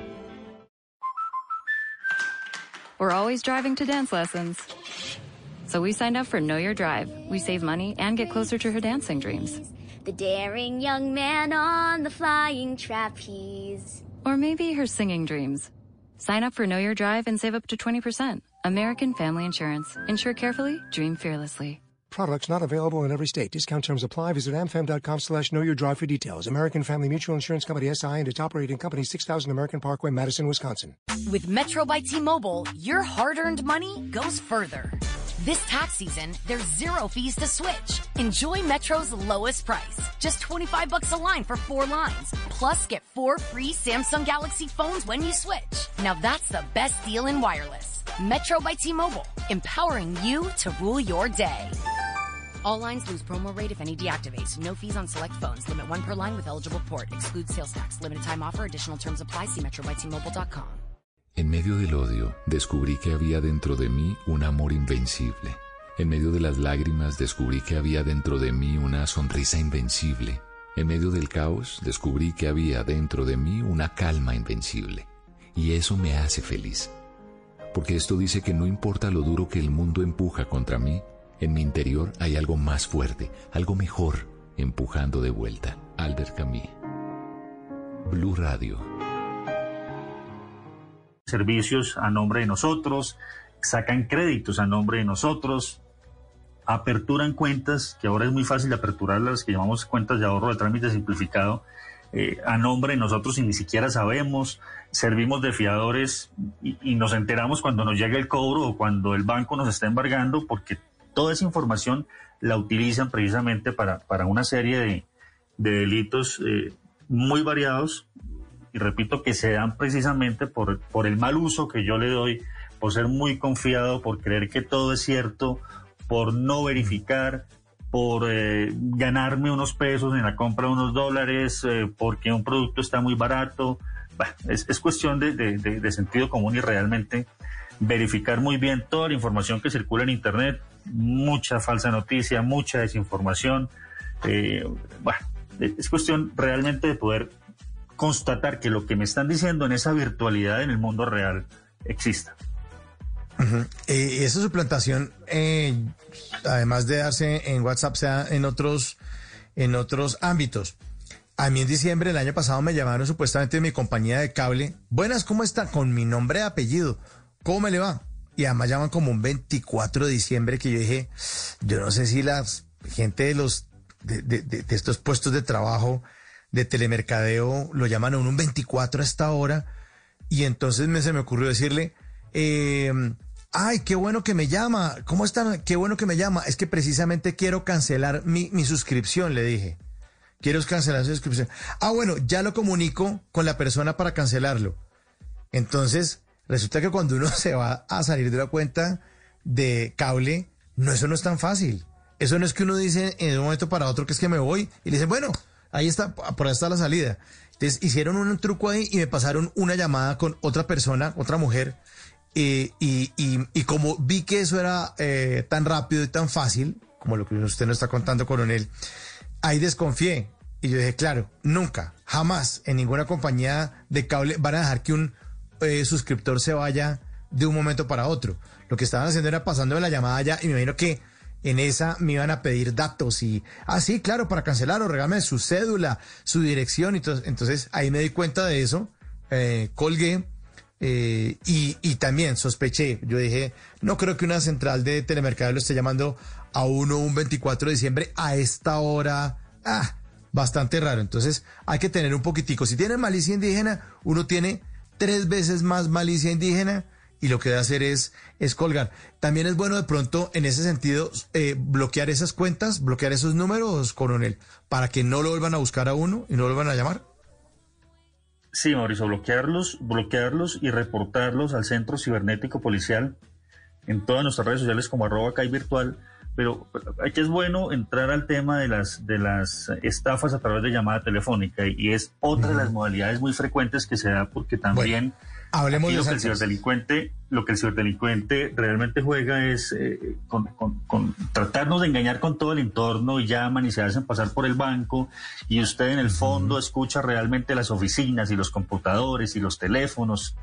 We're always driving to dance lessons. So we signed up for Know Your Drive. We save money and get closer to her dancing dreams. The daring young man on the flying trapeze. Or maybe her singing dreams. Sign up for Know Your Drive and save up to 20%. American Family Insurance. Insure carefully, dream fearlessly. Products not available in every state. Discount terms apply. Visit amfam.com slash know your drive for details. American Family Mutual Insurance Company SI and its operating company 6000 American Parkway, Madison, Wisconsin. With Metro by T-Mobile, your hard-earned money goes further. This tax season, there's zero fees to switch. Enjoy Metro's lowest price. Just 25 bucks a line for four lines. Plus, get four free Samsung Galaxy phones when you switch. Now that's the best deal in wireless. Metro by T-Mobile, empowering you to rule your day. All lines lose promo rate if any deactivates. No fees on select phones. Limit one per line with eligible port. Excludes sales tax. Limited time offer. Additional terms apply. See. En medio del odio, descubrí que había dentro de mí un amor invencible. En medio de las lágrimas, descubrí que había dentro de mí una sonrisa invencible. En medio del caos, descubrí que había dentro de mí una calma invencible. Y eso me hace feliz. Porque esto dice que no importa lo duro que el mundo empuja contra mí, en mi interior hay algo más fuerte, algo mejor, empujando de vuelta. Albert Camus. Blue Radio. Servicios a nombre de nosotros, sacan créditos a nombre de nosotros, aperturan cuentas, que ahora es muy fácil aperturar las que llamamos cuentas de ahorro de trámite simplificado, eh, a nombre de nosotros y ni siquiera sabemos, servimos de fiadores y, y, nos enteramos cuando nos llega el cobro o cuando el banco nos está embargando porque toda esa información la utilizan precisamente para, para una serie de, de delitos eh, muy variados y repito que se dan precisamente por, por el mal uso que yo le doy, por ser muy confiado, por creer que todo es cierto, por no verificar, por eh, ganarme unos pesos en la compra de unos dólares, eh, porque un producto está muy barato. Es, es, cuestión de, de, de, sentido común y realmente verificar muy bien toda la información que circula en Internet, mucha falsa noticia, mucha desinformación. Eh, bueno, es cuestión realmente de poder constatar que lo que me están diciendo en esa virtualidad en el mundo real exista. Eh, esa suplantación, eh, además de darse en WhatsApp, sea en otros, en otros ámbitos. A mí en diciembre del año pasado me llamaron supuestamente de mi compañía de cable. Buenas, ¿cómo está? Con mi nombre y apellido. ¿Cómo me le va? Y además llaman como un 24 de diciembre que yo dije, yo no sé si la gente de los de, de, de, estos puestos de trabajo de telemercadeo lo llaman a un 24 a esta hora. Y entonces me, se me ocurrió decirle, eh, ay, qué bueno que me llama. ¿Cómo están? Qué bueno que me llama. Es que precisamente quiero cancelar mi, mi suscripción, le dije. Quiero cancelar su suscripción. Ah, bueno, ya lo comunico con la persona para cancelarlo. Entonces, resulta que cuando uno se va a salir de la cuenta de cable, no, eso no es tan fácil. Eso no es que uno dice en un momento para otro que es que me voy y le dicen, bueno, ahí está, por ahí está la salida. Entonces hicieron un truco ahí y me pasaron una llamada con otra persona, otra mujer, y, y, y, como vi que eso era eh, tan rápido y tan fácil, como lo que usted nos está contando, coronel, ahí desconfié. Y yo dije, claro, nunca, jamás en ninguna compañía de cable van a dejar que un eh, suscriptor se vaya de un momento para otro. Lo que estaban haciendo era pasando la llamada ya y me imagino que en esa me iban a pedir datos y, ah, sí, claro, para cancelar o regálame su cédula, su dirección. Y entonces, entonces ahí me di cuenta de eso, eh, colgué eh, y, y, también sospeché. Yo dije, no creo que una central de telemercado lo esté llamando a uno un 24 de diciembre a esta hora. Ah, bastante raro. Entonces hay que tener un poquitico. Si tiene malicia indígena, uno tiene tres veces más malicia indígena y lo que debe hacer es, es colgar. También es bueno de pronto, en ese sentido, eh, bloquear esas cuentas, bloquear esos números, coronel, para que no lo vuelvan a buscar a uno y no lo vuelvan a llamar. Sí, Mauricio, bloquearlos, bloquearlos y reportarlos al Centro Cibernético Policial en todas nuestras redes sociales como arroba virtual pero aquí es bueno entrar al tema de las de las estafas a través de llamada telefónica y es otra de las modalidades muy frecuentes que se da porque también hablemos de lo que el ciberdelincuente lo que el ciberdelincuente realmente juega es eh, con, con- con tratarnos de engañar con todo el entorno y llaman y se hacen pasar por el banco y usted en el fondo escucha realmente las oficinas y los computadores y los teléfonos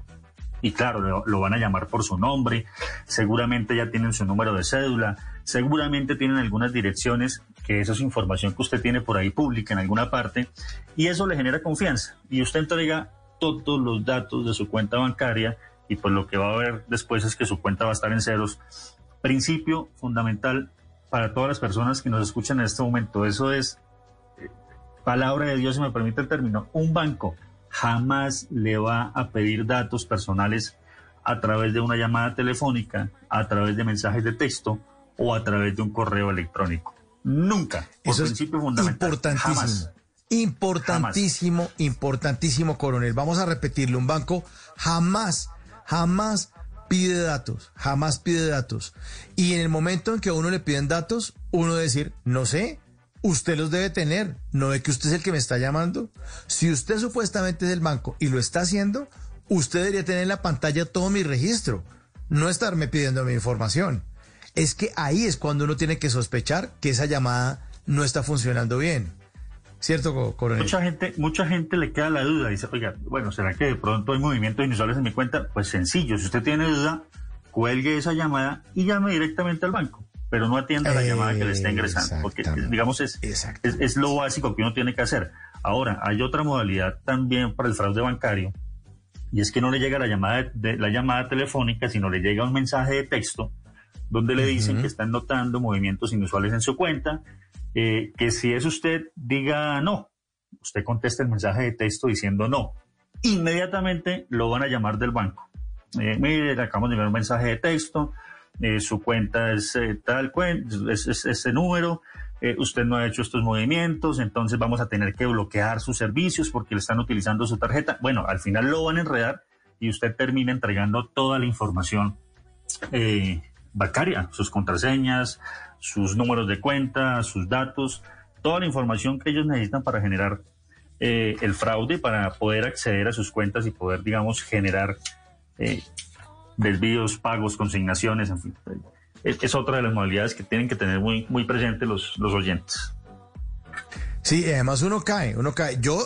y claro, lo, van a llamar por su nombre, seguramente ya tienen su número de cédula, seguramente tienen algunas direcciones, que eso es información que usted tiene por ahí pública en alguna parte, y eso le genera confianza. Y usted entrega todos los datos de su cuenta bancaria y pues lo que va a ver después es que su cuenta va a estar en ceros. Principio fundamental para todas las personas que nos escuchan en este momento, eso es eh, palabra de Dios, si me permite el término, un banco jamás le va a pedir datos personales a través de una llamada telefónica, a través de mensajes de texto o a través de un correo electrónico. Nunca. Por Eso es principio fundamental. importantísimo. Jamás. Importantísimo, importantísimo, coronel. Vamos a repetirlo. Un banco jamás, jamás pide datos, jamás pide datos. Y en el momento en que a uno le piden datos, uno decir, no sé, usted los debe tener, no ve que usted es el que me está llamando. Si usted supuestamente es el banco y lo está haciendo, usted debería tener en la pantalla todo mi registro, no estarme pidiendo mi información. Es que ahí es cuando uno tiene que sospechar que esa llamada no está funcionando bien. ¿Cierto, co- coronel? Mucha gente, mucha gente le queda la duda. Dice, oiga, bueno, ¿será que de pronto hay movimientos inusuales en mi cuenta? Pues sencillo, si usted tiene duda, cuelgue esa llamada y llame directamente al banco. Pero no atienda la llamada que le está ingresando, porque digamos es, es, es lo básico que uno tiene que hacer. Ahora, hay otra modalidad también para el fraude bancario, y es que no le llega la llamada, de, la llamada telefónica, sino le llega un mensaje de texto donde le dicen que están notando movimientos inusuales en su cuenta, eh, que si es usted, diga no. Usted contesta el mensaje de texto diciendo no. Inmediatamente lo van a llamar del banco. Eh, mire, le acabamos de enviar un mensaje de texto, eh, su cuenta es eh, tal es, es ese número, eh, usted no ha hecho estos movimientos, entonces vamos a tener que bloquear sus servicios porque le están utilizando su tarjeta. Bueno, al final lo van a enredar y usted termina entregando toda la información eh, bancaria, sus contraseñas, sus números de cuenta, sus datos, toda la información que ellos necesitan para generar eh, el fraude, para poder acceder a sus cuentas y poder, digamos, generar desvíos, pagos, consignaciones, en fin. Es, es otra de las modalidades que tienen que tener muy, muy presentes los, los oyentes. Sí, además uno cae, uno cae. Yo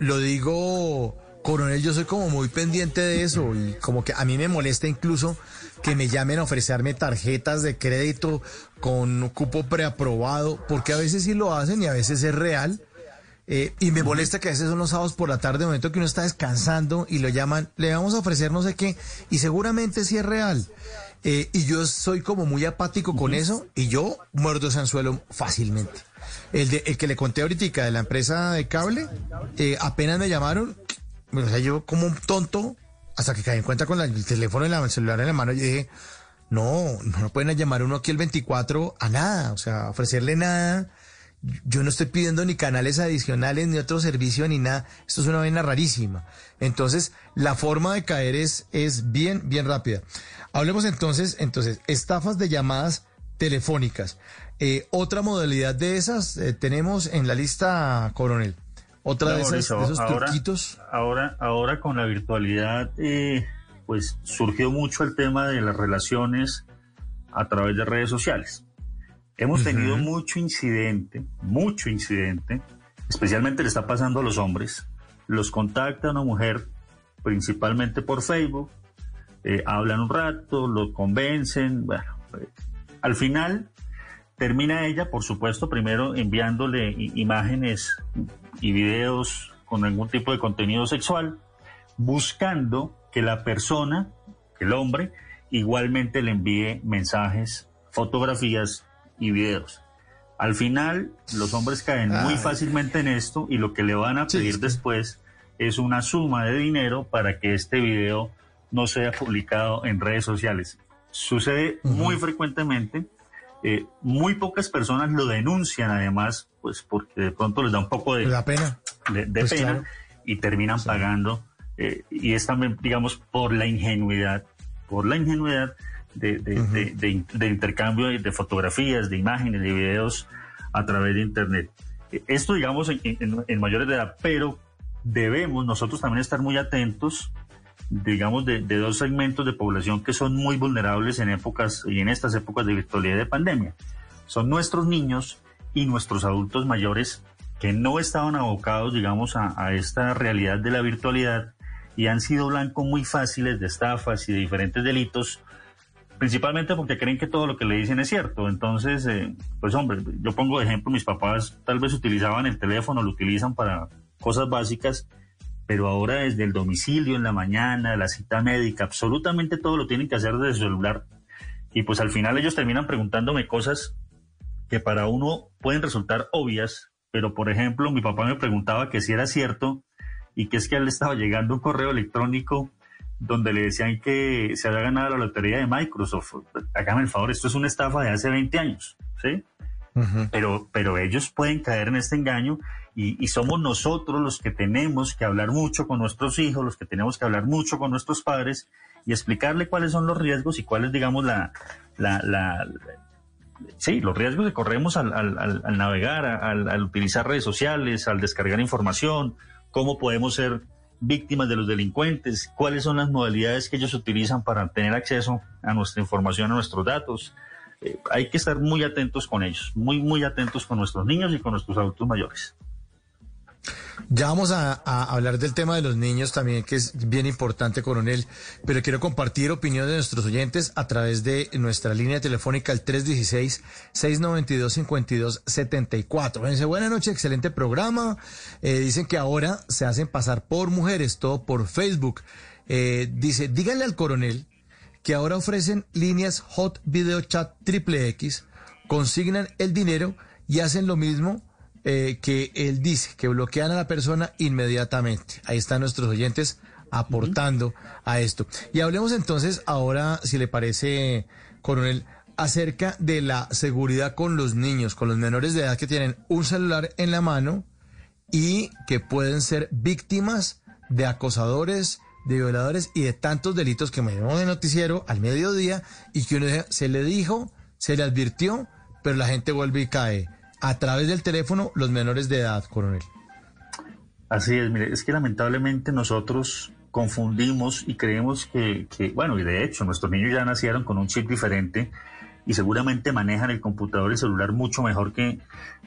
lo digo, coronel, yo soy como muy pendiente de eso y como que a mí me molesta incluso que me llamen a ofrecerme tarjetas de crédito con un cupo preaprobado, porque a veces sí lo hacen y a veces es real. Eh, y me molesta que a veces son los sábados por la tarde, momento que uno está descansando y lo llaman, le vamos a ofrecer no sé qué, y seguramente sí es real. Eh, y yo soy como muy apático con eso y yo muerdo ese anzuelo fácilmente. El, de, el que le conté ahorita de la empresa de cable, eh, apenas me llamaron, o sea, yo como un tonto, hasta que caí en cuenta con la- el teléfono en la, el celular en la mano, yo dije, no, no pueden llamar uno aquí el 24 a nada, o sea, ofrecerle nada. Yo no estoy pidiendo ni canales adicionales, ni otro servicio, ni nada. Esto es una vaina rarísima. Entonces, la forma de caer es, es bien, bien rápida. Hablemos entonces, entonces, estafas de llamadas telefónicas. Eh, otra modalidad de esas eh, tenemos en la lista, coronel. Otra de, esas, de esos ahora, truquitos. ahora, ahora con la virtualidad, eh, pues surgió mucho el tema de las relaciones a través de redes sociales. Hemos tenido Ujú. mucho incidente, mucho incidente, especialmente le está pasando a los hombres. Los contacta una mujer principalmente por Facebook, eh, hablan un rato, lo convencen, bueno, eh, al final termina ella, por supuesto, primero enviándole imágenes y videos con algún tipo de contenido sexual, buscando que la persona, el hombre, igualmente le envíe mensajes, fotografías y videos. Al final, los hombres caen muy fácilmente en esto y lo que le van a pedir después es una suma de dinero para que este video no sea publicado en redes sociales. Sucede muy frecuentemente. eh, muy pocas personas lo denuncian además, pues porque de pronto les da un poco de, Da pena. de, de Pues pena claro. y terminan pagando. eh, y es también, digamos, por la ingenuidad, por la ingenuidad de, de- de- de- de intercambio de, fotografías, de imágenes, de videos a través de Internet. Eh, Esto, digamos, en, en- en mayores de edad, pero debemos nosotros también estar muy atentos, digamos, de, de dos segmentos de población que son muy vulnerables en épocas y en estas épocas de virtualidad y de pandemia. Son nuestros niños y nuestros adultos mayores que no estaban abocados, digamos, a, a esta realidad de la virtualidad y han sido blancos muy fáciles de estafas y de diferentes delitos, principalmente porque creen que todo lo que le dicen es cierto. Entonces, eh, pues hombre, yo pongo de ejemplo, mis papás tal vez utilizaban el teléfono, lo utilizan para cosas básicas, pero ahora desde el domicilio, en la mañana, la cita médica, absolutamente todo lo tienen que hacer desde su celular. Y pues al final ellos terminan preguntándome cosas que para uno pueden resultar obvias, pero por ejemplo, mi papá me preguntaba que si era cierto y que es que él estaba llegando un correo electrónico donde le decían que se había ganado la lotería de Microsoft. Hágame el favor, esto es una estafa de hace 20 años, ¿sí? Pero, pero ellos pueden caer en este engaño y, y somos nosotros los que tenemos que hablar mucho con nuestros hijos, los que tenemos que hablar mucho con nuestros padres y explicarle cuáles son los riesgos y cuál es, digamos, la, la, la, sí, los riesgos que corremos al, al- al- al navegar, al, al utilizar redes sociales, al descargar información, cómo podemos ser víctimas de los delincuentes, cuáles son las modalidades que ellos utilizan para tener acceso a nuestra información, a nuestros datos. Eh, hay que estar muy atentos con ellos, muy, muy atentos con nuestros niños y con nuestros adultos mayores. Ya vamos a, hablar del tema de los niños también, que es bien importante, coronel, pero quiero compartir opiniones de nuestros oyentes a través de nuestra línea telefónica al 316-692-5274. Dice, buenas noches, excelente programa. Eh, dicen que ahora se hacen pasar por mujeres, todo por Facebook. Eh, dice, díganle al coronel que ahora ofrecen líneas Hot Video Chat Triple X, consignan el dinero y hacen lo mismo eh, que él dice, que bloquean a la persona inmediatamente. Ahí están nuestros oyentes aportando a esto. Y hablemos entonces ahora, si le parece, coronel, acerca de la seguridad con los niños, con los menores de edad que tienen un celular en la mano y que pueden ser víctimas de acosadores, de violadores y de tantos delitos que me dio de noticiero al mediodía y que uno se le dijo, se le advirtió, pero la gente vuelve y cae. A través del teléfono, los menores de edad, coronel. Así es, mire, es que lamentablemente nosotros confundimos y creemos que, bueno, y de hecho nuestros niños ya nacieron con un chip diferente y seguramente manejan el computador y el celular mucho mejor que,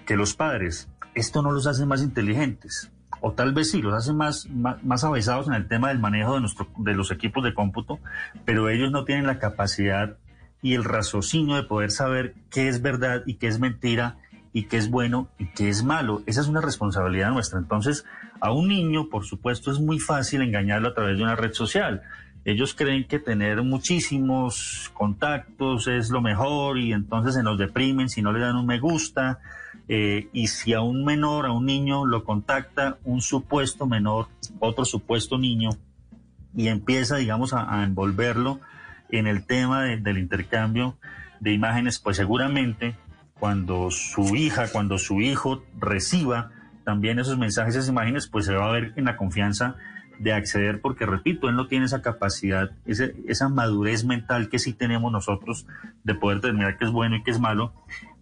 que los padres. Esto no los hace más inteligentes, o tal vez sí, los hace más, más, más avesados en el tema del manejo de, nuestro, de los equipos de cómputo, pero ellos no tienen la capacidad y el raciocinio de poder saber qué es verdad y qué es mentira y qué es bueno y qué es malo. Esa es una responsabilidad nuestra. Entonces, a un niño, por supuesto, es muy fácil engañarlo a través de una red social. Ellos creen que tener muchísimos contactos es lo mejor y entonces se nos deprimen si no le dan un me gusta. Eh, y si a un menor, a un niño, lo contacta un supuesto menor, otro supuesto niño, y empieza, digamos, a, envolverlo en el tema de- del intercambio de imágenes, pues seguramente cuando su hija, cuando su hijo reciba también esos mensajes, esas imágenes, pues se va a ver en la confianza de acceder, porque repito, él no tiene esa capacidad, esa madurez mental que sí tenemos nosotros de poder determinar qué es bueno y qué es malo,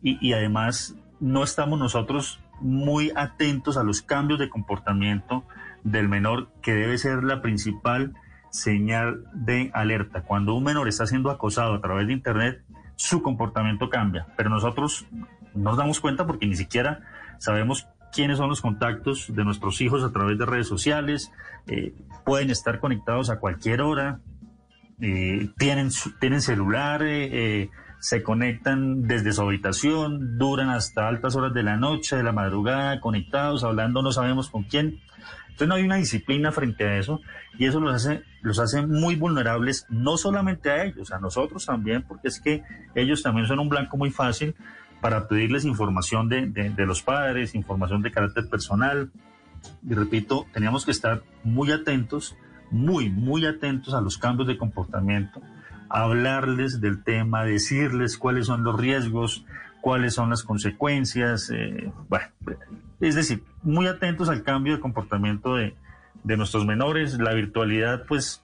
y, y además no estamos nosotros muy atentos a los cambios de comportamiento del menor, que debe ser la principal señal de alerta. Cuando un menor está siendo acosado a través de Internet, su comportamiento cambia, pero nosotros no nos damos cuenta porque ni siquiera sabemos quiénes son los contactos de nuestros hijos a través de redes sociales, eh, pueden estar conectados a cualquier hora, eh, tienen, tienen celular, eh, se conectan desde su habitación, duran hasta altas horas de la noche, de la madrugada, conectados, hablando, no sabemos con quién. Entonces no hay una disciplina frente a eso y eso los hace, los hace muy vulnerables, no solamente a ellos, a nosotros también, porque es que ellos también son un blanco muy fácil para pedirles información de, de- los padres, información de carácter personal. Y repito, teníamos que estar muy atentos, muy, muy atentos a los cambios de comportamiento, hablarles del tema, decirles cuáles son los riesgos, cuáles son las consecuencias. eh, bueno, es decir, muy atentos al cambio de comportamiento de, de nuestros menores. La virtualidad, pues,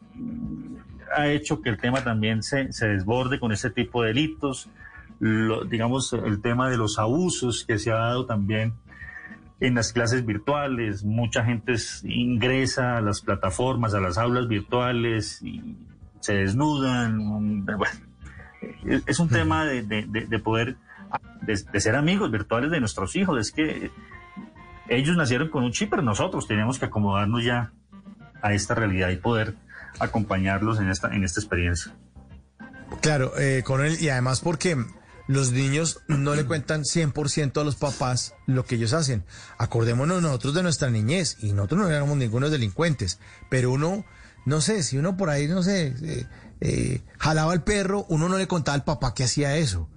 ha hecho que el tema también se, se desborde con este tipo de delitos. Lo- digamos, el tema de los abusos que se ha dado también en las clases virtuales. Mucha gente es- ingresa a las plataformas, a las aulas virtuales y se desnudan. Bueno, es- un tema de- de poder, de, de ser amigos virtuales de nuestros hijos. Es que ellos nacieron con un chip, pero nosotros tenemos que acomodarnos ya a esta realidad y poder acompañarlos en esta, en esta experiencia. Claro, eh, coronel, y además porque los niños no le cuentan 100% a los papás lo que ellos hacen. Acordémonos nosotros de nuestra niñez, y nosotros no éramos ningunos delincuentes, pero uno, no sé, si uno por ahí, no sé, eh, eh, jalaba al perro, uno no le contaba al papá que hacía eso.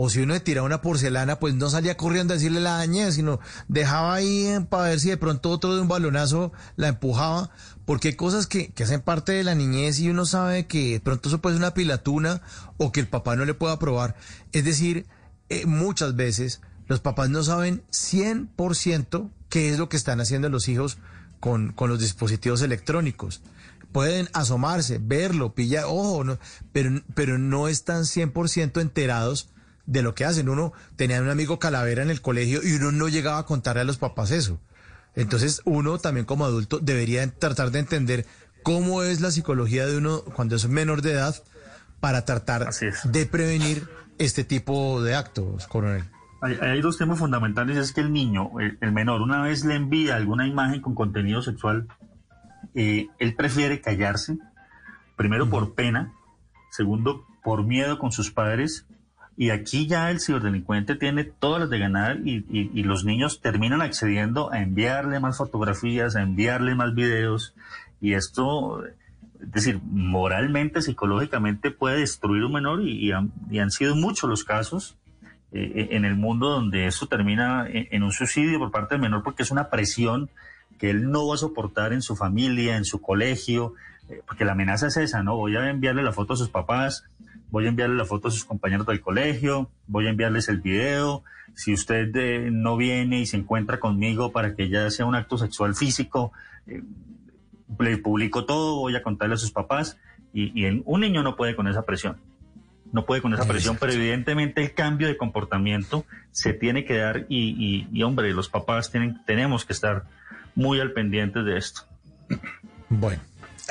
O si uno le tiraba una porcelana, pues no salía corriendo a decirle la dañé, sino dejaba ahí eh, para ver si de pronto otro de un balonazo la empujaba, porque hay cosas que, que hacen parte de la niñez y uno sabe que de pronto eso puede ser una pilatuna o que el papá no le pueda probar. Es decir, eh, muchas veces los papás no saben 100% qué es lo que están haciendo los hijos con, con los dispositivos electrónicos. Pueden asomarse, verlo, pillar, ojo, no, pero, pero no están 100% enterados de lo que hacen. Uno tenía un amigo calavera en el colegio y uno no llegaba a contarle a los papás eso. Entonces uno también como adulto debería tratar de entender cómo es la psicología de uno cuando es menor de edad para tratar de prevenir este tipo de actos, coronel. Hay, hay dos temas fundamentales, es que el niño, el, el menor, una vez le envía alguna imagen con contenido sexual, eh, él prefiere callarse, primero por pena, segundo por miedo con sus padres, y aquí ya el ciberdelincuente tiene todas las de ganar y, y- y los niños terminan accediendo a enviarle más fotografías, a enviarle más videos, y esto, es decir, moralmente, psicológicamente puede destruir un menor y, y han, sido muchos los casos eh, en el mundo donde eso termina en, en un suicidio por parte del menor porque es una presión que él no va a soportar en su familia, en su colegio, eh, porque la amenaza es esa, ¿no? Voy a enviarle la foto a sus papás, voy a enviarle la foto a sus compañeros del colegio, voy a enviarles el video, si usted eh, no viene y se encuentra conmigo para que ya sea un acto sexual físico, eh, le publico todo, voy a contarle a sus papás, y, un niño no puede con esa presión. No puede con esa presión, pero evidentemente el cambio de comportamiento se tiene que dar y, y- y, hombre, los papás tienen, tenemos que estar muy al pendiente de esto. Bueno,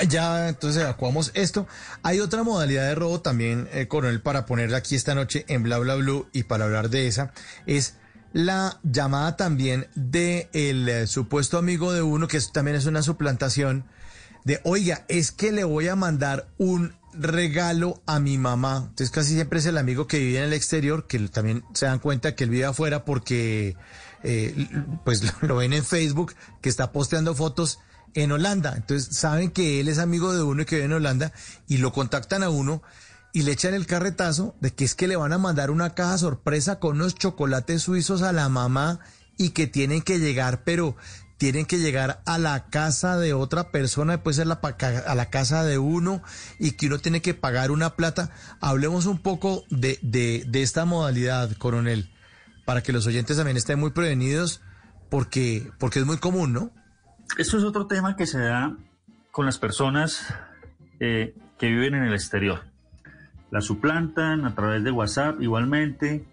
ya entonces evacuamos esto. Hay otra modalidad de robo también, eh, coronel, para poner aquí esta noche en Bla Bla Blue y para hablar de esa, es la llamada también de el eh, supuesto amigo de uno, que también es una suplantación, de, oiga, es que le voy a mandar un regalo a mi mamá. Entonces casi siempre es el amigo que vive en el exterior, que también se dan cuenta que él vive afuera porque eh, pues lo, lo ven en Facebook, que está posteando fotos en Holanda. Entonces saben que él es amigo de uno y que vive en Holanda y lo contactan a uno y le echan el carretazo de que es que le van a mandar una caja sorpresa con unos chocolates suizos a la mamá y que tienen que llegar, pero tienen que llegar a la casa de otra persona, puede ser la, a la casa de uno y que uno tiene que pagar una plata. Hablemos un poco de, de, de esta modalidad, coronel, para que los oyentes también estén muy prevenidos porque, porque es muy común, ¿no? Esto es otro tema que se da con las personas eh, que viven en el exterior. La suplantan a través de WhatsApp igualmente,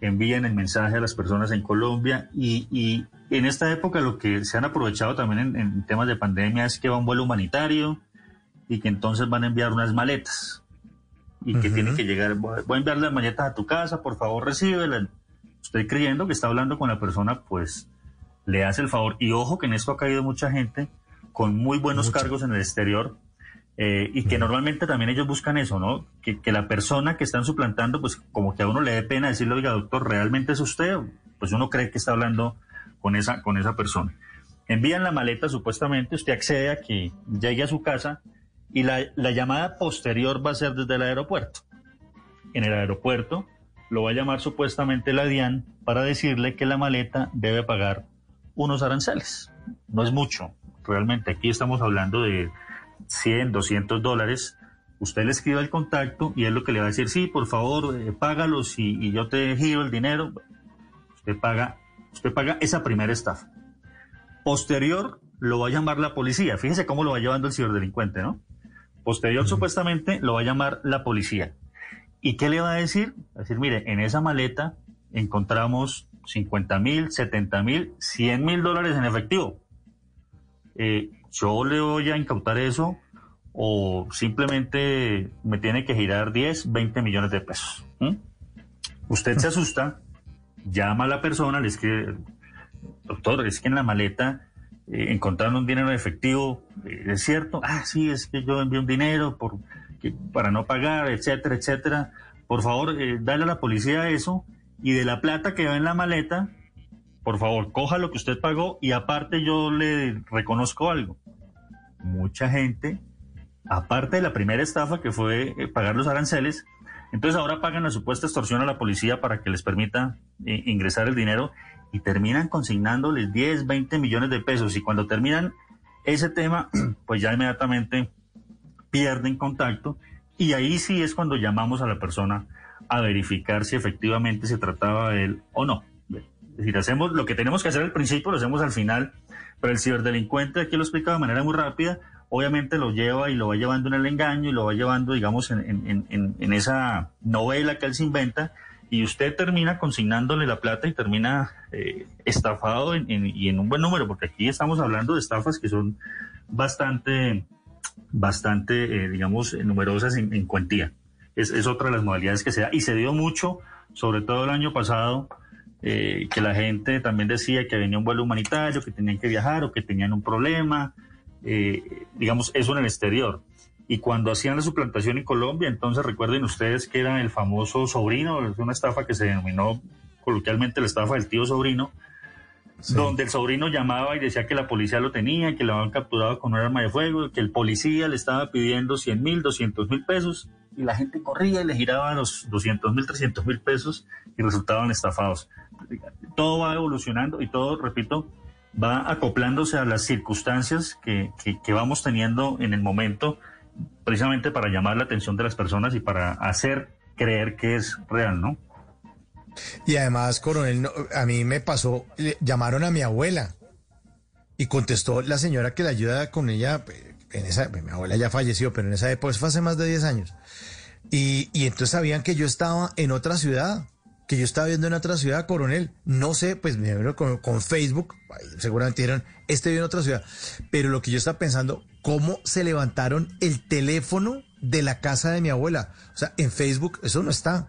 envían el mensaje a las personas en Colombia y, y en esta época lo que se han aprovechado también en, en temas de pandemia es que va un vuelo humanitario y que entonces van a enviar unas maletas y que tienen que llegar, voy voy a enviar las maletas a tu casa, por favor recíbelas. Estoy creyendo que está hablando con la persona, pues le hace el favor. Y ojo que en esto ha caído mucha gente con muy buenos cargos en el exterior eh, y que normalmente también ellos buscan eso, ¿no? Que, que la persona que están suplantando, pues como que a uno le dé pena decirle, oiga, doctor, ¿realmente es usted? Pues uno cree que está hablando con esa, con esa persona. Envían la maleta supuestamente, usted accede a que llegue a su casa y la, la llamada posterior va a ser desde el aeropuerto. En el aeropuerto lo va a llamar supuestamente la DIAN para decirle que la maleta debe pagar unos aranceles. No es mucho, realmente. Aquí estamos hablando de 100, 200 dólares. Usted le escribe el contacto y es lo que le va a decir, sí, por favor, eh, págalos y, y yo te giro el dinero. Usted paga, usted paga esa primera estafa. Posterior lo va a llamar la policía. Fíjese cómo lo va llevando el ciberdelincuente, ¿no? Posterior, supuestamente, lo va a llamar la policía. ¿Y qué le va a decir? Va a decir, mire, en esa maleta encontramos 50 mil, 70 mil, 100 mil dólares en efectivo. Eh, yo le voy a incautar eso o simplemente me tiene que girar 10, 20 millones de pesos. Usted se asusta, llama a la persona, le escribe, doctor, es que en la maleta eh, encontraron un dinero en efectivo, eh, ¿es cierto? Ah, sí, es que yo envié un dinero por, que- para no pagar, etcétera, etcétera. Por favor, eh, dale a la policía eso y de la plata que va en la maleta, por favor, coja lo que usted pagó y aparte yo le reconozco algo. Mucha gente, aparte de la primera estafa que fue eh, pagar los aranceles, entonces ahora pagan la supuesta extorsión a la policía para que les permita eh, ingresar el dinero y terminan consignándoles 10, 20 millones de pesos. Y cuando terminan ese tema, pues ya inmediatamente pierden contacto y ahí sí es cuando llamamos a la persona a verificar si efectivamente se trataba de él o no. Es decir, hacemos lo que tenemos que hacer al principio, lo hacemos al final, pero el ciberdelincuente, aquí lo explica de manera muy rápida, obviamente lo lleva y lo va llevando en el engaño y lo va llevando, digamos, en, en- esa novela que él se inventa y usted termina consignándole la plata y termina eh, estafado y en un buen número, porque aquí estamos hablando de estafas que son bastante, bastante, eh, digamos, numerosas en, en cuantía. Es, es otra de las modalidades que se da y se dio mucho, sobre todo el año pasado, eh, que la gente también decía que venía un vuelo humanitario, que tenían que viajar o que tenían un problema, eh, digamos, eso en el exterior. Y cuando hacían la suplantación en Colombia, entonces recuerden ustedes que era el famoso sobrino, es una estafa que se denominó coloquialmente la estafa del tío sobrino, donde el sobrino llamaba y decía que la policía lo tenía, que lo habían capturado con un arma de fuego, que el policía le estaba pidiendo 100 mil, 200 mil pesos, y la gente corría y le giraba los 200 mil, 300 mil pesos y resultaban estafados. Todo va evolucionando y todo, repito, va acoplándose a las circunstancias que, que- vamos teniendo en el momento, precisamente para llamar la atención de las personas y para hacer creer que es real, ¿no? Y además, coronel, a mí me pasó, llamaron a mi abuela y contestó la señora que la ayuda con ella, eh, en esa, mi abuela ya falleció, pero en esa época, eso fue hace más de 10 años. Y, entonces sabían que yo estaba en otra ciudad, que yo estaba viendo en otra ciudad, coronel. No sé, pues me con, Facebook, seguramente dijeron, este vive en otra ciudad. Pero lo que yo estaba pensando, ¿cómo se levantaron el teléfono de la casa de mi abuela? O sea, en Facebook eso no está.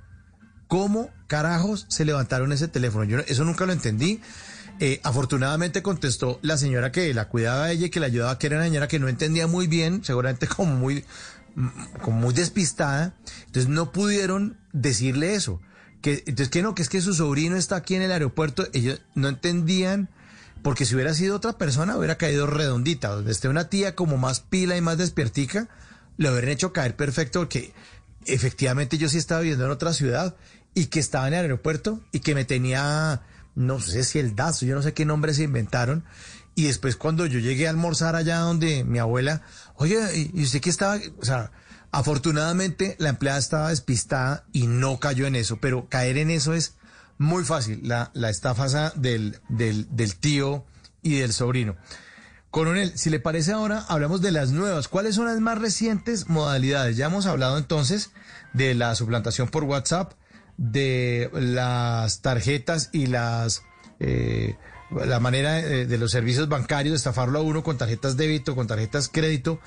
¿Cómo carajos se levantaron ese teléfono? Yo eso nunca lo entendí. Eh, afortunadamente contestó la señora que la cuidaba a ella y que la ayudaba, que era una señora que no entendía muy bien, seguramente como muy, como muy despistada. Entonces no pudieron decirle eso. Que, entonces que no, que es que su sobrino está aquí en el aeropuerto. Ellos no entendían, porque si hubiera sido otra persona hubiera caído redondita. Donde esté una tía como más pila y más despiertica, le hubieran hecho caer perfecto porque efectivamente yo sí estaba viviendo en otra ciudad y que estaba en el aeropuerto y que me tenía, no sé si el DASO, yo no sé qué nombre se inventaron. Y después cuando yo llegué a almorzar allá donde mi abuela, oye, ¿y usted qué estaba? O sea, afortunadamente la empleada estaba despistada y no cayó en eso, pero caer en eso es muy fácil, la, la estafa del, del, del tío y del sobrino. Coronel, si le parece ahora, hablamos de las nuevas. ¿Cuáles son las más recientes modalidades? Ya hemos hablado entonces de la suplantación por WhatsApp, de las tarjetas y las eh, la manera de, de los servicios bancarios estafarlo a uno con tarjetas débito, con tarjetas crédito.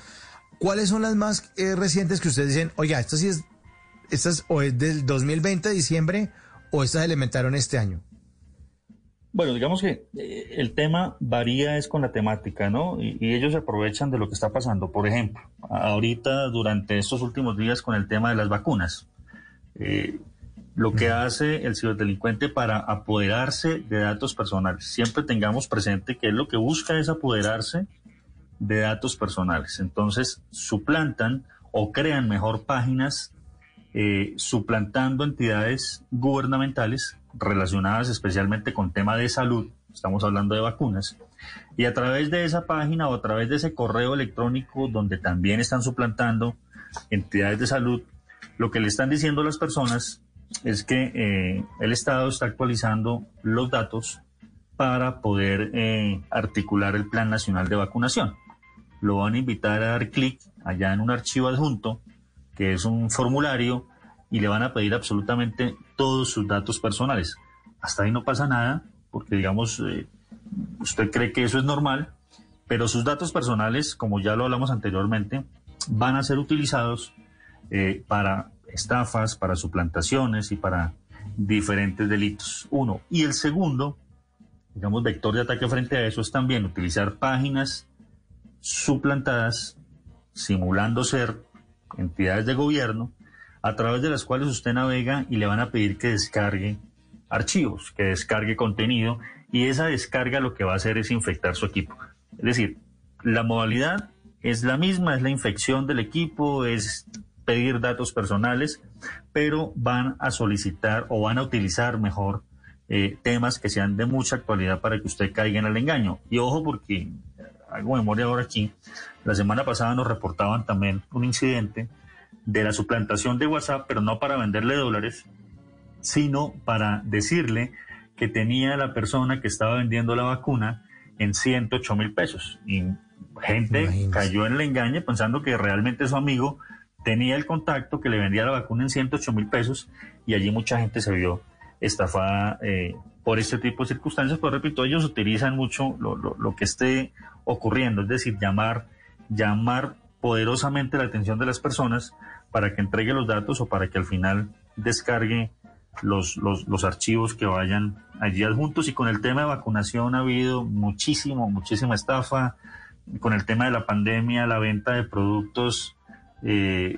¿Cuáles son las más eh, recientes que ustedes dicen, oiga, esto sí es, estas o es del 2020 de diciembre o estas elementaron este año? Bueno, digamos que eh, el tema varía es con la temática, ¿no? Y, ellos se aprovechan de lo que está pasando. Por ejemplo, ahorita durante estos últimos días con el tema de las vacunas, eh, lo que hace el ciberdelincuente para apoderarse de datos personales. Siempre tengamos presente que lo que busca es apoderarse de datos personales. Entonces, suplantan o crean mejor páginas eh, suplantando entidades gubernamentales relacionadas especialmente con tema de salud, estamos hablando de vacunas, y a través de esa página o a través de ese correo electrónico donde también están suplantando entidades de salud, lo que le están diciendo a las personas es que eh, el Estado está actualizando los datos para poder eh, articular el Plan Nacional de Vacunación. lo van a invitar a dar clic allá en un archivo adjunto, que es un formulario, y le van a pedir absolutamente todos sus datos personales. Hasta ahí no pasa nada, porque digamos, eh, usted cree que eso es normal, pero sus datos personales, como ya lo hablamos anteriormente, van a ser utilizados para estafas, para suplantaciones y para diferentes delitos. Uno. Y el segundo, digamos, vector de ataque frente a eso es también utilizar páginas suplantadas, simulando ser entidades de gobierno, a través de las cuales usted navega y le van a pedir que descargue archivos, que descargue contenido, y esa descarga lo que va a hacer es infectar su equipo. Es decir, la modalidad es la misma, es la infección del equipo, es pedir datos personales, pero van a solicitar o van a utilizar mejor eh, temas que sean de mucha actualidad para que usted caiga en el engaño. Y ojo porque, hago memoria ahora aquí, la semana pasada nos reportaban también un incidente de la suplantación de WhatsApp, pero no para venderle dólares, sino para decirle que tenía la persona que estaba vendiendo la vacuna en 108 mil pesos. Y gente cayó en el engaño pensando que realmente su amigo tenía el contacto que le vendía la vacuna en 108 mil pesos y allí mucha gente se vio estafada eh, por este tipo de circunstancias. Pero repito, ellos utilizan mucho lo, lo, lo, que esté ocurriendo, es decir, llamar, llamar poderosamente la atención de las personas para que entregue los datos o para que al final descargue los, los, los archivos que vayan allí adjuntos. Y con el tema de vacunación ha habido muchísimo, muchísima estafa. Con el tema de la pandemia, la venta de productos eh,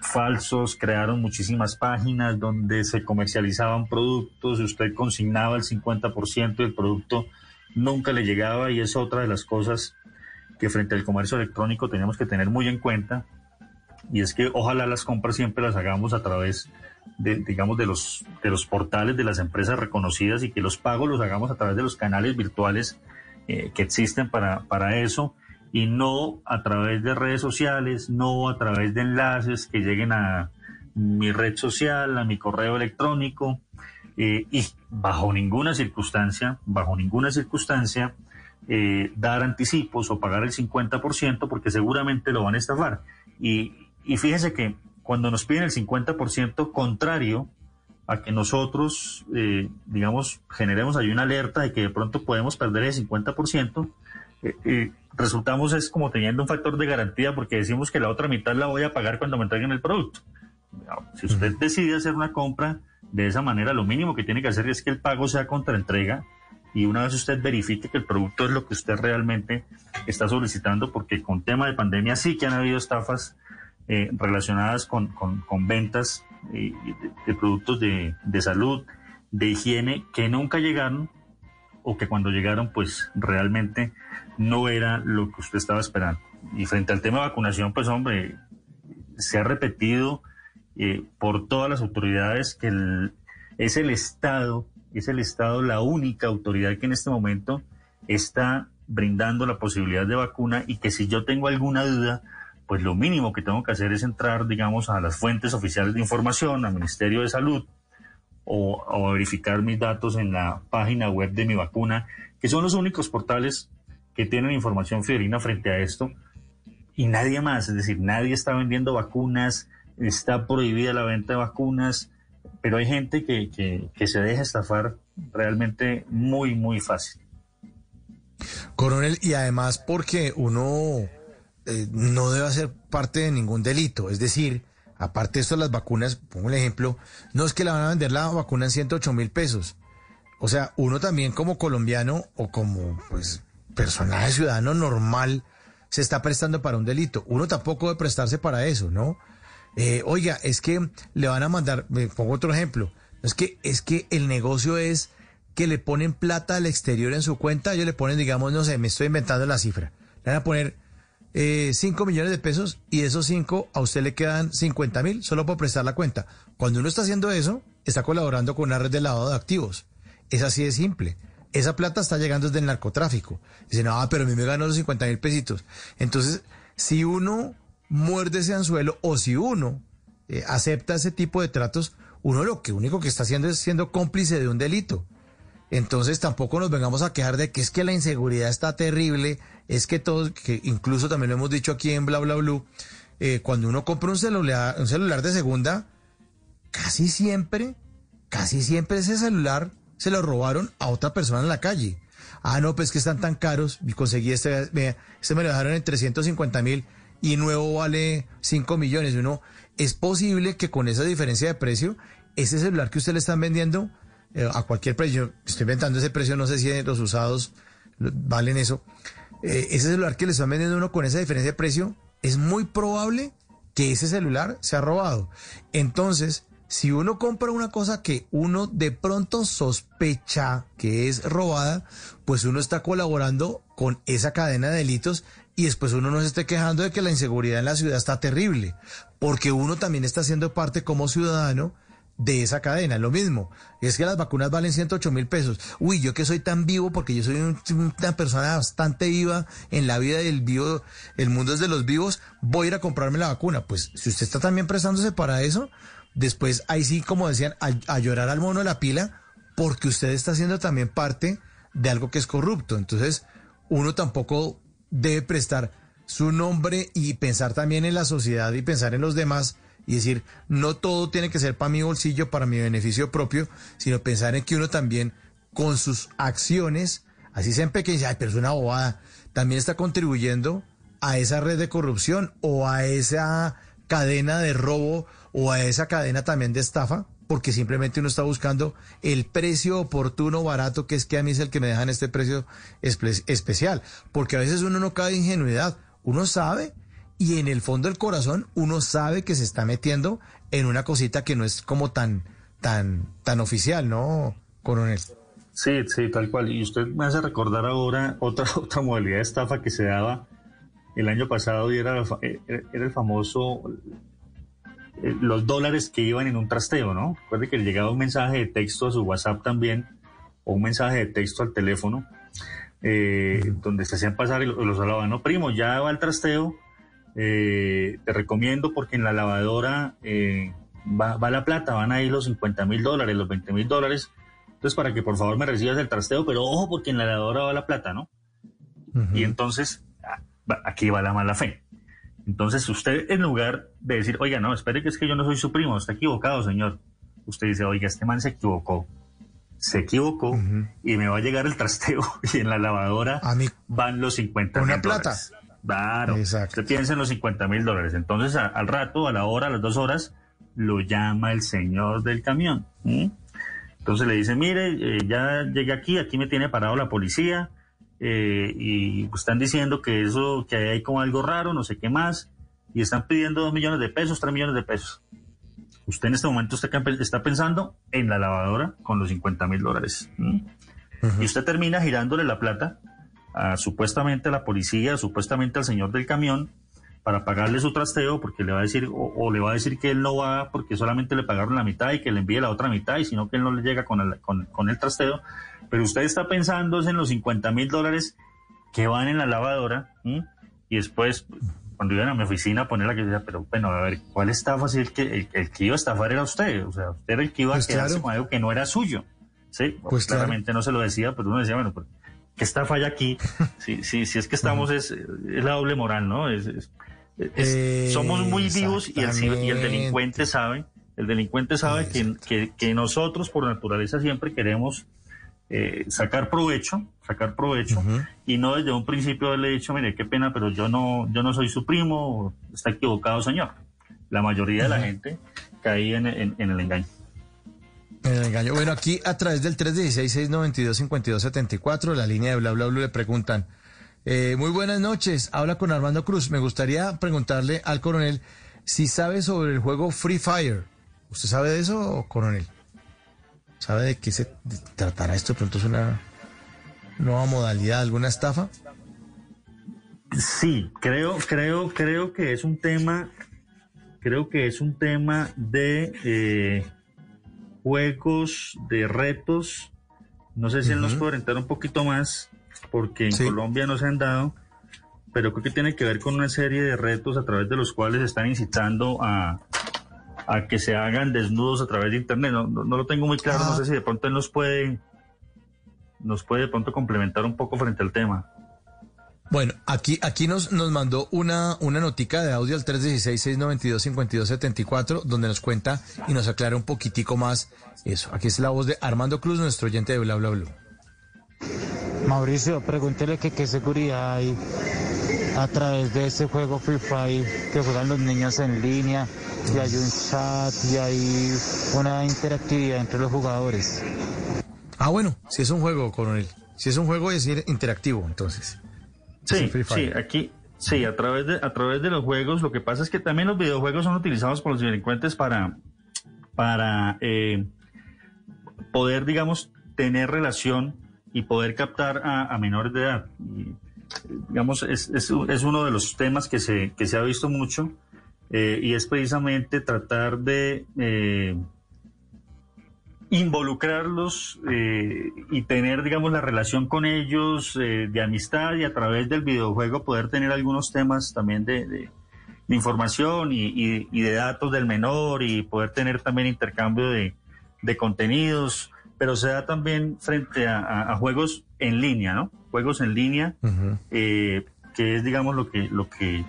falsos, crearon muchísimas páginas donde se comercializaban productos, usted consignaba el 50% del producto nunca le llegaba y es otra de las cosas que frente al comercio electrónico tenemos que tener muy en cuenta. Y es que ojalá las compras siempre las hagamos a través de, digamos, de los, de los portales de las empresas reconocidas y que los pagos los hagamos a través de los canales virtuales eh, que existen para, para eso y no a través de redes sociales, no a través de enlaces que lleguen a mi red social, a mi correo electrónico eh, y bajo ninguna circunstancia, bajo ninguna circunstancia, eh, dar anticipos o pagar el 50% porque seguramente lo van a estafar. Y, y fíjense que cuando nos piden el 50% contrario a que nosotros, eh, digamos, generemos ahí una alerta de que de pronto podemos perder el 50%, eh, resultamos es como teniendo un factor de garantía porque decimos que la otra mitad la voy a pagar cuando me entreguen el producto. Si usted decide hacer una compra de esa manera, lo mínimo que tiene que hacer es que el pago sea contra entrega y una vez usted verifique que el producto es lo que usted realmente está solicitando, porque con tema de pandemia sí que han habido estafas eh, relacionadas con, con, con ventas eh, de, de, productos de, de salud, de higiene, que nunca llegaron o que cuando llegaron pues realmente no era lo que usted estaba esperando. Y frente al tema de vacunación, pues hombre, se ha repetido eh, por todas las autoridades que es el Estado, es el Estado la única autoridad que en este momento está brindando la posibilidad de vacuna y que si yo tengo alguna duda, pues lo mínimo que tengo que hacer es entrar, digamos, a las fuentes oficiales de información, al Ministerio de Salud, o, verificar mis datos en la página web de mi vacuna, que son los únicos portales que tienen información fidelina frente a esto, y nadie más, es decir, nadie está vendiendo vacunas, está prohibida la venta de vacunas, pero hay gente que, que, que se deja estafar realmente muy, muy fácil. Coronel, y además porque uno eh, no debe hacer parte de ningún delito, es decir, aparte esto las vacunas, pongo el ejemplo, no es que la van a vender la vacuna en 108 mil pesos. O sea, uno también como colombiano o como pues personaje ciudadano normal se está prestando para un delito. Uno tampoco debe prestarse para eso, ¿no? Eh, oiga, es que le van a mandar, me pongo otro ejemplo, es que, es que el negocio es que le ponen plata al exterior en su cuenta, ellos le ponen, digamos, no sé, me estoy inventando la cifra, le van a poner 5 eh, millones de pesos y esos 5 a usted le quedan 50 mil solo por prestar la cuenta. Cuando uno está haciendo eso, está colaborando con una red de lavado de activos. Es así de simple. Esa plata está llegando desde el narcotráfico. Dicen, no, pero a mí me ganó los 50 mil pesitos. Entonces, si uno muerde ese anzuelo o si uno eh, acepta ese tipo de tratos, uno lo que único que está haciendo es siendo cómplice de un delito. Entonces tampoco nos vengamos a quejar de que es que la inseguridad está terrible, es que todos, que incluso también lo hemos dicho aquí en Bla Bla Blue, eh, cuando uno compra un celular, un celular de segunda, casi siempre, casi siempre ese celular se lo robaron a otra persona en la calle. Ah, no, pues que están tan caros. Y conseguí este, vea, este me lo dejaron en 350 mil y nuevo vale 5 millones. Uno, es posible que con esa diferencia de precio, ese celular que usted le están vendiendo eh, a cualquier precio, estoy inventando ese precio, no sé si los usados valen eso. Eh, ese celular que le están vendiendo uno con esa diferencia de precio, es muy probable que ese celular sea robado. Entonces, si uno compra una cosa que uno de pronto sospecha que es robada, pues uno está colaborando con esa cadena de delitos y después uno no se esté quejando de que la inseguridad en la ciudad está terrible, porque uno también está siendo parte como ciudadano de esa cadena. Lo mismo, es que las vacunas valen 108 mil pesos. Uy, yo que soy tan vivo, porque yo soy una persona bastante viva en la vida del vivo, el mundo es de los vivos, voy a ir a comprarme la vacuna. Pues si usted está también prestándose para eso, después ahí sí, como decían, a, a llorar al mono de la pila, porque usted está siendo también parte de algo que es corrupto. Entonces, uno tampoco debe prestar su nombre y pensar también en la sociedad y pensar en los demás y decir, no todo tiene que ser para mi bolsillo, para mi beneficio propio, sino pensar en que uno también con sus acciones, así sean pequeñas, ay, pero es una bobada, también está contribuyendo a esa red de corrupción o a esa cadena de robo o a esa cadena también de estafa, porque simplemente uno está buscando el precio oportuno, barato, que es que a mí es el que me dejan este precio espe especial, porque a veces uno no cae de ingenuidad, uno sabe y en el fondo del corazón uno sabe que se está metiendo en una cosita que no es como tan, tan, tan oficial, ¿no, coronel? Sí, sí, tal cual. Y usted me hace recordar ahora otra, otra modalidad de estafa que se daba el año pasado y era, era el famoso eh, los dólares que iban en un trasteo, ¿no? Recuerde que le llegaba un mensaje de texto a su WhatsApp también, o un mensaje de texto al teléfono, eh, donde se hacían pasar y los hablaban, no, primo, ya va el trasteo, eh, te recomiendo porque en la lavadora eh, va, va, la plata, van ahí los 50 mil dólares, los 20 mil dólares. Entonces, para que por favor me recibas el trasteo, pero ojo, porque en la lavadora va la plata, ¿no? Uh -huh. Y entonces, aquí va la mala fe. Entonces, usted en lugar de decir, oiga, no, espere que es que yo no soy su primo, está equivocado, señor. Usted dice, oiga, este man se equivocó. Se equivocó uh -huh. y me va a llegar el trasteo y en la lavadora mí, van los 50 mil plata. Dólares. Claro. Exacto. Usted piensa en los 50 mil dólares. Entonces, a, al rato, a la hora, a las dos horas, lo llama el señor del camión. ¿sí? Entonces le dice, mire, eh, ya llegué aquí, aquí me tiene parado la policía eh, y están diciendo que eso, que hay como algo raro, no sé qué más, y están pidiendo dos millones de pesos, tres millones de pesos. Usted en este momento está, está pensando en la lavadora con los 50 mil dólares. ¿sí? Uh -huh. Y usted termina girándole la plata a, supuestamente a la policía, supuestamente al señor del camión, para pagarle su trasteo, porque le va a decir, o, o, le va a decir que él no va porque solamente le pagaron la mitad y que le envíe la otra mitad, y sino que él no le llega con el, con, con el trasteo. Pero usted está pensando en los 50 mil dólares que van en la lavadora, y después, cuando iban a mi oficina a poner la que decía, pero bueno, a ver, ¿cuál estafa? Si el que, el, el, que iba a estafar era usted, o sea, usted era el que iba pues a quedarse claro. con algo que no era suyo. Sí, pues claramente claro. no se lo decía, pero uno decía, bueno, pues, ¿qué estafa hay aquí? si, si, si es que estamos, es, es la doble moral, ¿no? Es, es, es, somos muy vivos y el, y el, delincuente sabe, el delincuente sabe que, que, que, nosotros por naturaleza siempre queremos eh, sacar provecho, sacar provecho uh -huh. y no desde un principio haberle dicho, mire, qué pena, pero yo no, yo no soy su primo, está equivocado, señor. La mayoría uh -huh. de la gente cae en, en, en el engaño. En engaño. Bueno, aquí a través del 316-692-5274, la línea de bla bla bla, le preguntan. Eh, muy buenas noches, habla con Armando Cruz. Me gustaría preguntarle al coronel si sabe sobre el juego Free Fire. ¿Usted sabe de eso, coronel? ¿Sabe de qué se tratará esto? De pronto es una nueva modalidad, alguna estafa. Sí, creo, creo, creo que es un tema, creo que es un tema de eh, juegos, de retos. No sé si uh -huh. él nos puede orientar un poquito más porque en sí. Colombia no se han dado, pero creo que tiene que ver con una serie de retos a través de los cuales están incitando a, a que se hagan desnudos a través de Internet. No, no, no lo tengo muy claro, ah. no sé si de pronto él nos puede nos puede de pronto complementar un poco frente al tema. Bueno, aquí, aquí nos, nos mandó una, una notica de audio al 316-692-5274, donde nos cuenta y nos aclara un poquitico más eso. Aquí es la voz de Armando Cruz, nuestro oyente de Bla Bla Bla. Mauricio, pregúntele que qué seguridad hay a través de ese juego Free Fire que juegan los niños en línea y hay un chat y hay una interactividad entre los jugadores. Ah, bueno, si es un juego, coronel. Si es un juego, es interactivo, entonces. Sí, sí, aquí, sí, a través, de, a través de los juegos, lo que pasa es que también los videojuegos son utilizados por los delincuentes para, para eh, poder, digamos, tener relación y poder captar a, a menores de edad. Y, digamos, es, es, es, uno de los temas que se, que se ha visto mucho eh, y es precisamente tratar de eh, involucrarlos eh, y tener, digamos, la relación con ellos eh, de amistad y a través del videojuego poder tener algunos temas también de, de, de información y, y, y, de datos del menor y poder tener también intercambio de, de contenidos, pero se da también frente a, a, a, juegos en línea, ¿no? Juegos en línea, uh -huh. eh, que es, digamos, lo que, lo que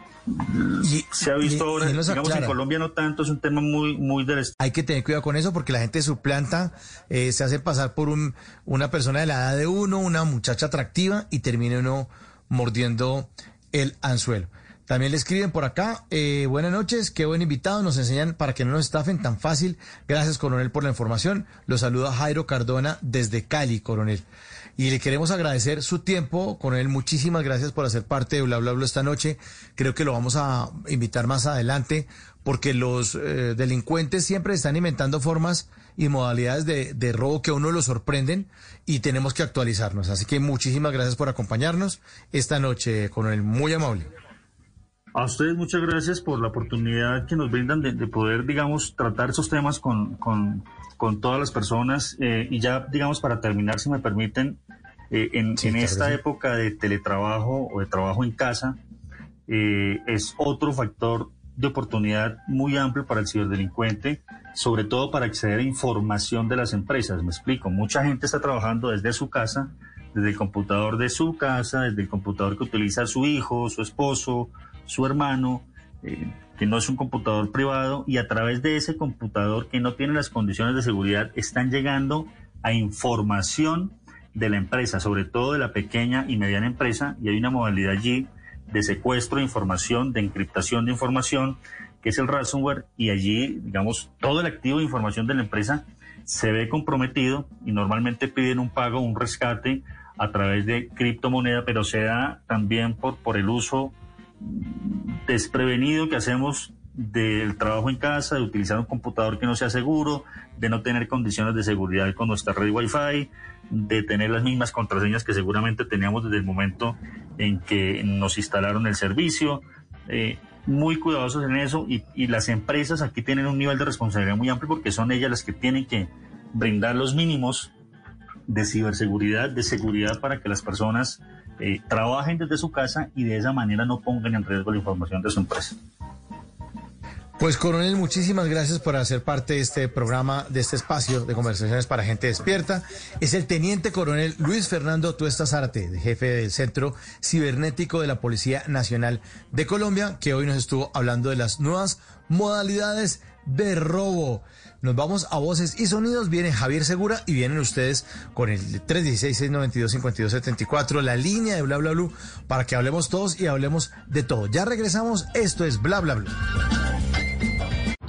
y, se ha visto y, ahora, y digamos aclara. en Colombia no tanto, es un tema muy, muy del Hay que tener cuidado con eso porque la gente suplanta, eh, se hace pasar por un, una persona de la edad de uno, una muchacha atractiva y termina uno mordiendo el anzuelo. También le escriben por acá, eh, buenas noches, qué buen invitado, nos enseñan para que no nos estafen tan fácil. Gracias, coronel, por la información. Lo saluda Jairo Cardona desde Cali, coronel. Y le queremos agradecer su tiempo, coronel. Muchísimas gracias por hacer parte de Bla Bla Bla esta noche. Creo que lo vamos a invitar más adelante porque los eh, delincuentes siempre están inventando formas y modalidades de, de, robo que a uno lo sorprenden y tenemos que actualizarnos. Así que muchísimas gracias por acompañarnos esta noche, coronel. Muy amable. A ustedes muchas gracias por la oportunidad que nos brindan de, de poder, digamos, tratar esos temas con, con, con todas las personas. Eh, y ya, digamos, para terminar, si me permiten, eh, en, sí, en esta época de teletrabajo o de trabajo en casa, eh, es otro factor de oportunidad muy amplio para el ciberdelincuente, sobre todo para acceder a información de las empresas. Me explico, mucha gente está trabajando desde su casa, desde el computador de su casa, desde el computador que utiliza su hijo, su esposo, su hermano, eh, no es un computador privado, y a través de ese computador que no tiene las condiciones de seguridad, están llegando a información de la empresa, sobre todo de la pequeña y mediana empresa, y hay una modalidad allí de secuestro de información, de encriptación de información, que es el ransomware, y allí, digamos, todo el activo de información de la empresa se ve comprometido y normalmente piden un pago, un rescate a través de criptomoneda, pero se da también por, por el uso desprevenido que hacemos del trabajo en casa, de utilizar un computador que no sea seguro, de no tener condiciones de seguridad con nuestra red Wi-Fi, de tener las mismas contraseñas que seguramente teníamos desde el momento en que nos instalaron el servicio. Eh, muy cuidadosos en eso y, y, las empresas aquí tienen un nivel de responsabilidad muy amplio porque son ellas las que tienen que brindar los mínimos de ciberseguridad, de seguridad para que las personas eh, trabajen desde su casa y de esa manera no pongan en riesgo la información de su empresa. Pues coronel, muchísimas gracias por hacer parte de este programa, de este espacio de conversaciones para gente despierta. Es el teniente coronel Luis Fernando Tuesta Zárate, jefe del Centro Cibernético de la Policía Nacional de Colombia, que hoy nos estuvo hablando de las nuevas modalidades de robo. Nos vamos a voces y sonidos. Viene Javier Segura y vienen ustedes con el 316-692-5274, la línea de bla bla bla, para que hablemos todos y hablemos de todo. Ya regresamos. Esto es bla bla bla.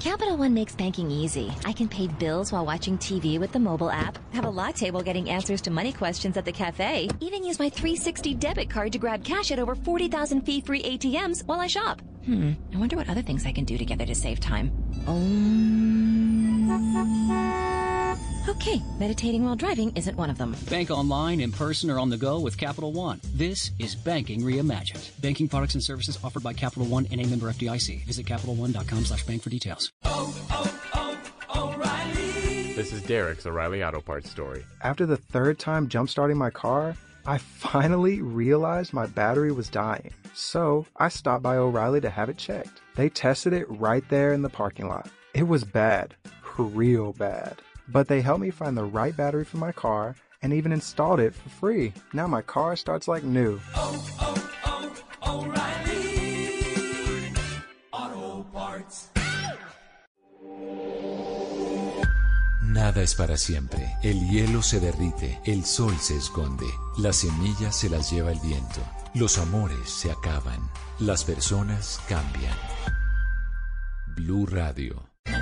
Capital One makes banking easy. I can pay bills while watching TV with the mobile app, have a latte while getting answers to money questions at the cafe, even use my 360 debit card to grab cash at over 40,000 fee free ATMs while I shop. Hmm, I wonder what other things I can do together to save time. Um... Okay, meditating while driving isn't one of them. Bank online, in person, or on the go with Capital One. This is Banking Reimagined. Banking products and services offered by Capital One and a member FDIC. Visit CapitalOne.com slash bank for details. Oh, oh, oh, O'Reilly! This is Derek's O'Reilly Auto Parts story. After the third time jump-starting my car, I finally realized my battery was dying. So I stopped by O'Reilly to have it checked. They tested it right there in the parking lot. It was bad, real bad. But they helped me find the right battery for my car and even installed it for free. Now my car starts like new. O'Reilly Auto Parts. Nada es para siempre. El hielo se derrite, el sol se esconde, las semillas se las lleva el viento, los amores se acaban, las personas cambian. Blue Radio.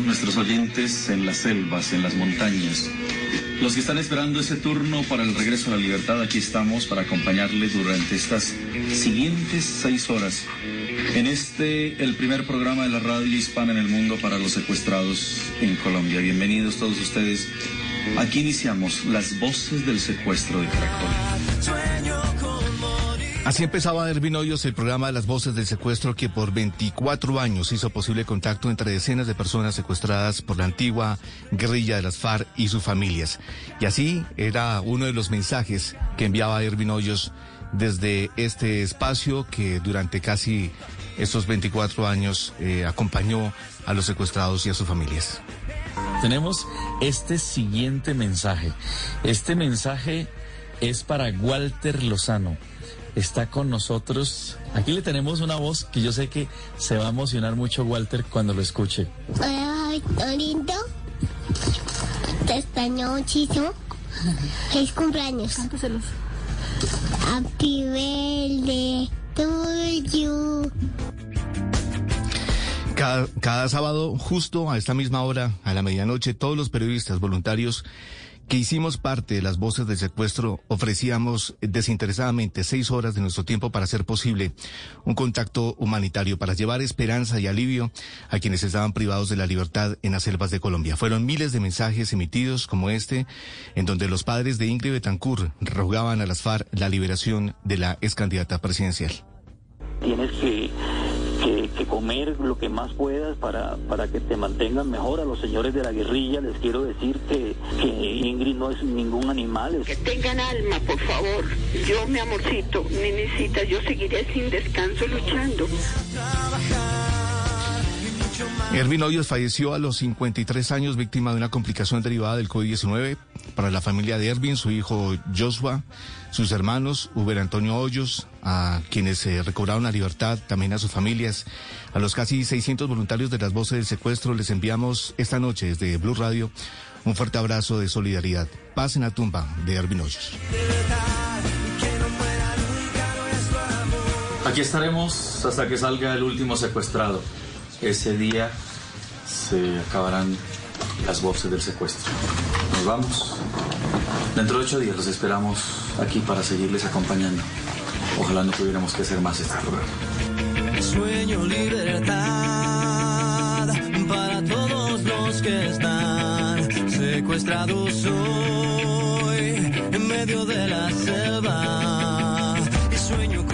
Nuestros oyentes en las selvas, en las montañas. Los que están esperando ese turno para el regreso a la libertad, aquí estamos para acompañarles durante estas siguientes seis horas. En este, el primer programa de la radio hispana en el mundo para los secuestrados en Colombia. Bienvenidos todos ustedes. Aquí iniciamos las voces del secuestro de Caracol. Así empezaba Ervin Hoyos el programa de las voces del secuestro que por 24 años hizo posible contacto entre decenas de personas secuestradas por la antigua guerrilla de las FARC y sus familias. Y así era uno de los mensajes que enviaba Ervin Hoyos desde este espacio que durante casi estos 24 años eh, acompañó a los secuestrados y a sus familias. Tenemos este siguiente mensaje. Este mensaje es para Walter Lozano. Está con nosotros. Aquí le tenemos una voz que yo sé que se va a emocionar mucho Walter cuando lo escuche. Hola, lindo. Te extraño muchísimo. Feliz cumpleaños. Cántaselos. Happy birthday to you. Cada, cada sábado, justo a esta misma hora, a la medianoche, todos los periodistas voluntarios que hicimos parte de las voces del secuestro ofrecíamos desinteresadamente seis horas de nuestro tiempo para hacer posible un contacto humanitario, para llevar esperanza y alivio a quienes estaban privados de la libertad en las selvas de Colombia. Fueron miles de mensajes emitidos como este, en donde los padres de Ingrid Betancourt rogaban a las FARC la liberación de la ex candidata presidencial. Tienes que, que, comer lo que más puedas para, para que te mantengan mejor. A los señores de la guerrilla les quiero decir que, que Ingrid no es ningún animal. Que tengan alma, por favor. Yo, mi amorcito, nenecita, yo seguiré sin descanso luchando. Ervin Hoyos falleció a los 53 años víctima de una complicación derivada del COVID-19. Para la familia de Ervin, su hijo Joshua, sus hermanos, Uber Antonio Hoyos, a quienes eh, recobraron la libertad, también a sus familias, a los casi 600 voluntarios de las voces del secuestro, les enviamos esta noche desde Blue Radio un fuerte abrazo de solidaridad. Paz en la tumba de Hoyos. Aquí estaremos hasta que salga el último secuestrado. Ese día se acabarán las voces del secuestro. Nos vamos. Dentro de ocho días los esperamos aquí para seguirles acompañando. Ojalá no tuviéramos que hacer más este programa. Sueño libertad para todos los que están secuestrados hoy en medio de la selva. Y sueño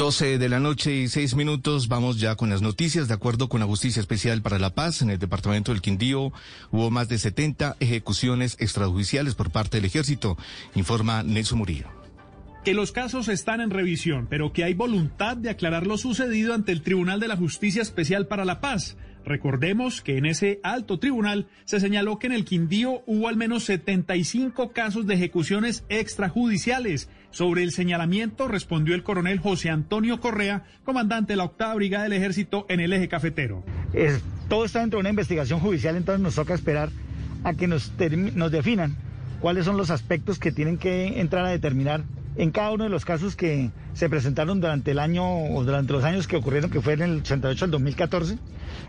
12 de la noche y 6 minutos, vamos ya con las noticias. De acuerdo con la Justicia Especial para la Paz, en el departamento del Quindío hubo más de 70 ejecuciones extrajudiciales por parte del ejército, informa Nelson Murillo. que los casos están en revisión, pero que hay voluntad de aclarar lo sucedido ante el Tribunal de la Justicia Especial para la Paz. Recordemos que en ese alto tribunal se señaló que en el Quindío hubo al menos 75 casos de ejecuciones extrajudiciales. Sobre el señalamiento respondió el coronel José Antonio Correa, comandante de la octava brigada del ejército en el eje cafetero. Es, todo está dentro de una investigación judicial, entonces nos toca esperar a que nos, nos definan cuáles son los aspectos que tienen que entrar a determinar en cada uno de los casos que se presentaron durante el año o durante los años que ocurrieron, que fue en el 88 al 2014.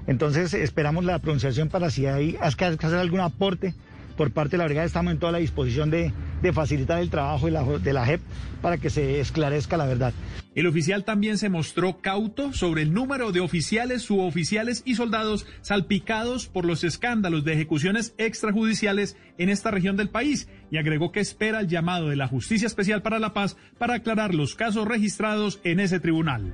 Entonces esperamos la pronunciación para si hay que hacer algún aporte por parte de la brigada. Estamos en toda la disposición de, facilitar el trabajo de la, de la JEP para que se esclarezca la verdad. El oficial también se mostró cauto sobre el número de oficiales, suboficiales y soldados salpicados por los escándalos de ejecuciones extrajudiciales en esta región del país y agregó que espera el llamado de la Justicia Especial para la Paz para aclarar los casos registrados en ese tribunal.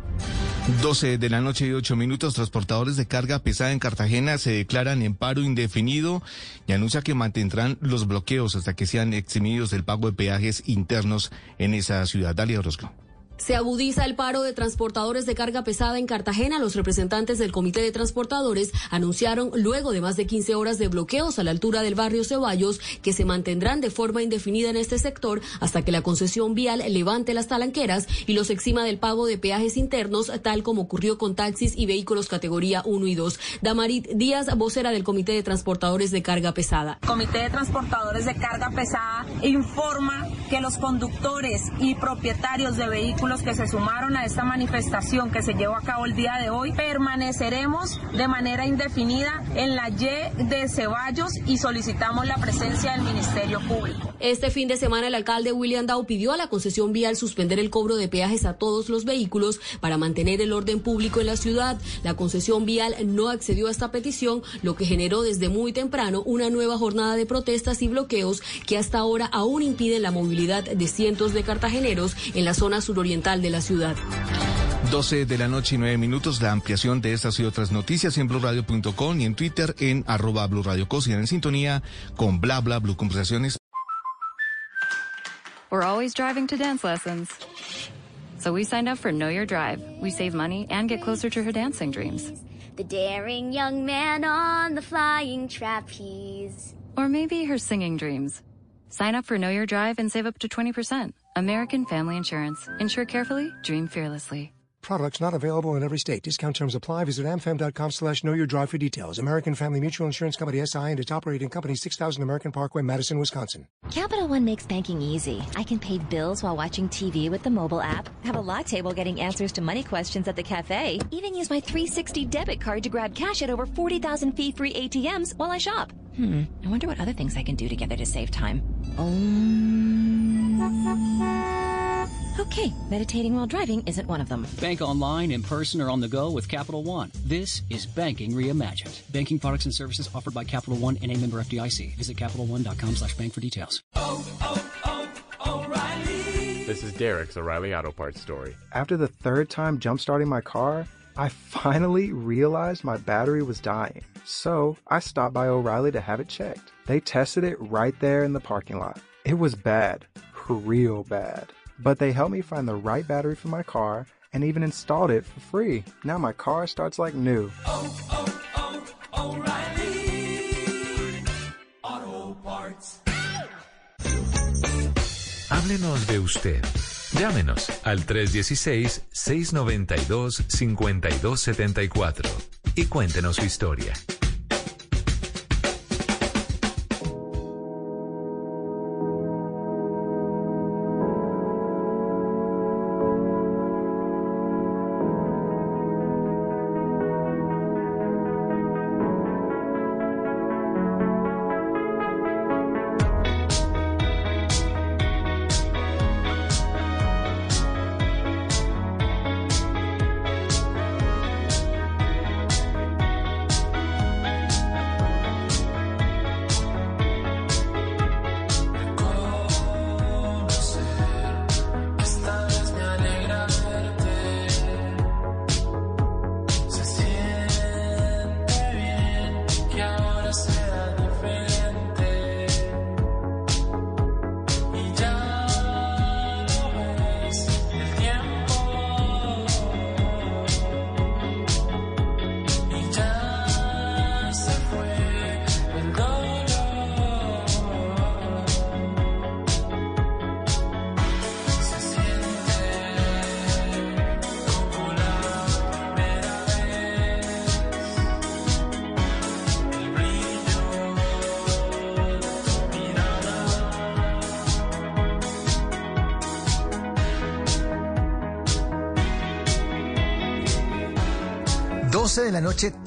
12 de la noche y 8 minutos, transportadores de carga pesada en Cartagena se declaran en paro indefinido y anuncia que mantendrán los bloqueos hasta que sean eximidos del pago de peajes internos en esa ciudad. Dalia Orozco. Se agudiza el paro de transportadores de carga pesada en Cartagena. Los representantes del Comité de Transportadores anunciaron, luego de más de 15 horas de bloqueos a la altura del barrio Ceballos, que se mantendrán de forma indefinida en este sector hasta que la concesión vial levante las talanqueras y los exima del pago de peajes internos, tal como ocurrió con taxis y vehículos categoría 1 y 2. Damarit Díaz, vocera del Comité de Transportadores de Carga Pesada. Comité de Transportadores de Carga Pesada informa que los conductores y propietarios de vehículos los que se sumaron a esta manifestación que se llevó a cabo el día de hoy, permaneceremos de manera indefinida en la Y de Ceballos y solicitamos la presencia del Ministerio Público. Este fin de semana el alcalde William Dow pidió a la concesión vial suspender el cobro de peajes a todos los vehículos para mantener el orden público en la ciudad. La concesión vial no accedió a esta petición, lo que generó desde muy temprano una nueva jornada de protestas y bloqueos que hasta ahora aún impiden la movilidad de cientos de cartageneros en la zona suroriental de la ciudad. 12 de la noche y 9 minutos, la ampliación de estas y otras noticias en blurradio.com y en Twitter en arroba blurradiocos y en sintonía con bla bla blue conversaciones. We're always driving to dance lessons. So we signed up for Know Your Drive. We save money and get closer to her dancing dreams. The daring young man on the flying trapeze. Or maybe her singing dreams. Sign up for Know Your Drive and save up to 20%. American Family Insurance. Insure carefully, dream fearlessly. Products not available in every state. Discount terms apply. Visit amfam.com slash know your drive for details. American Family Mutual Insurance Company SI and its operating company 6000 American Parkway, Madison, Wisconsin. Capital One makes banking easy. I can pay bills while watching TV with the mobile app, have a lock table getting answers to money questions at the cafe, even use my 360 debit card to grab cash at over 40,000 fee-free ATMs while I shop. Hmm, I wonder what other things I can do together to save time. Okay, meditating while driving isn't one of them. Bank online, in person, or on the go with Capital One. This is banking reimagined. Banking products and services offered by Capital One and a member FDIC. Visit CapitalOne.com slash bank for details. Oh, oh, oh, O'Reilly. This is Derek's O'Reilly Auto Parts story. After the third time jump starting my car, I finally realized my battery was dying. So I stopped by O'Reilly to have it checked. They tested it right there in the parking lot. It was bad, real bad. But they helped me find the right battery for my car and even installed it for free. Now my car starts like new. Oh, oh, oh, O'Reilly. Auto Parts. Háblenos de usted. Llámenos al 316-692-5274 y cuéntenos su historia.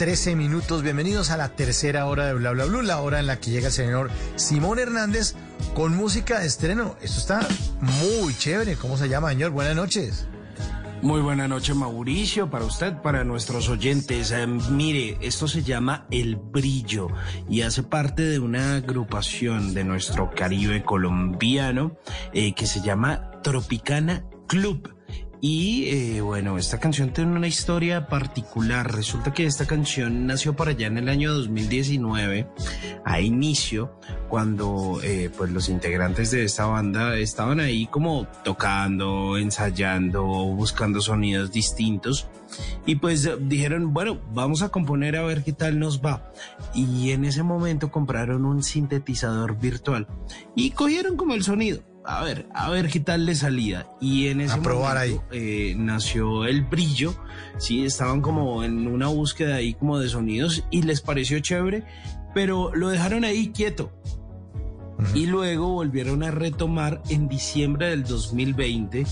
13 minutos. Bienvenidos a la tercera hora de Bla Bla Blue, la hora en la que llega el señor Simón Hernández con música de estreno. Esto está muy chévere. ¿Cómo se llama, señor? Buenas noches. Muy buena noche, Mauricio, para usted, para nuestros oyentes. Eh, mire, esto se llama El Brillo y hace parte de una agrupación de nuestro Caribe colombiano eh, que se llama Tropicana Club. Y eh, bueno, esta canción tiene una historia particular. Resulta que esta canción nació por allá en el año 2019, a inicio, cuando eh, pues los integrantes de esta banda estaban ahí como tocando, ensayando, buscando sonidos distintos. Y pues dijeron, bueno, vamos a componer a ver qué tal nos va. Y en ese momento compraron un sintetizador virtual y cogieron como el sonido a ver, a ver qué tal le salía. Y en ese momento eh, nació el brillo, sí, estaban como en una búsqueda ahí como de sonidos y les pareció chévere, pero lo dejaron ahí quieto. Y luego volvieron a retomar en diciembre del 2020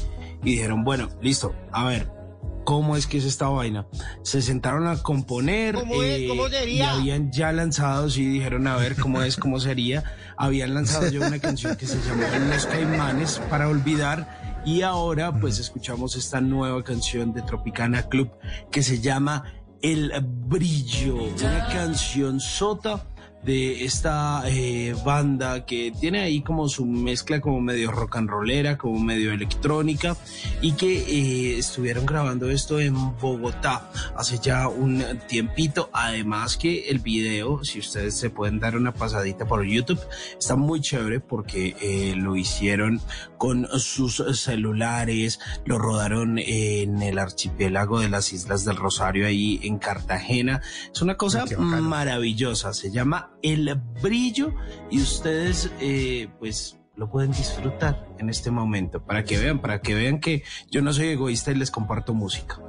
y dijeron, bueno, listo, a ver, cómo es que es esta vaina. Se sentaron a componer eh, y habían ya lanzado, y dijeron a ver cómo es, cómo sería. Habían lanzado ya una canción que se llamaba Los Caimanes para olvidar y ahora pues escuchamos esta nueva canción de Tropicana Club que se llama El Brillo, una canción sota de esta eh, banda que tiene ahí como su mezcla como medio rock and rollera, como medio electrónica y que eh, estuvieron grabando esto en Bogotá hace ya un tiempito. Además que el video, si ustedes se pueden dar una pasadita por YouTube, está muy chévere porque eh, lo hicieron con sus celulares, lo rodaron en el archipiélago de las Islas del Rosario ahí en Cartagena. Es una cosa maravillosa, se llama el brillo y ustedes eh, pues lo pueden disfrutar en este momento para que vean, para que vean que yo no soy egoísta y les comparto música.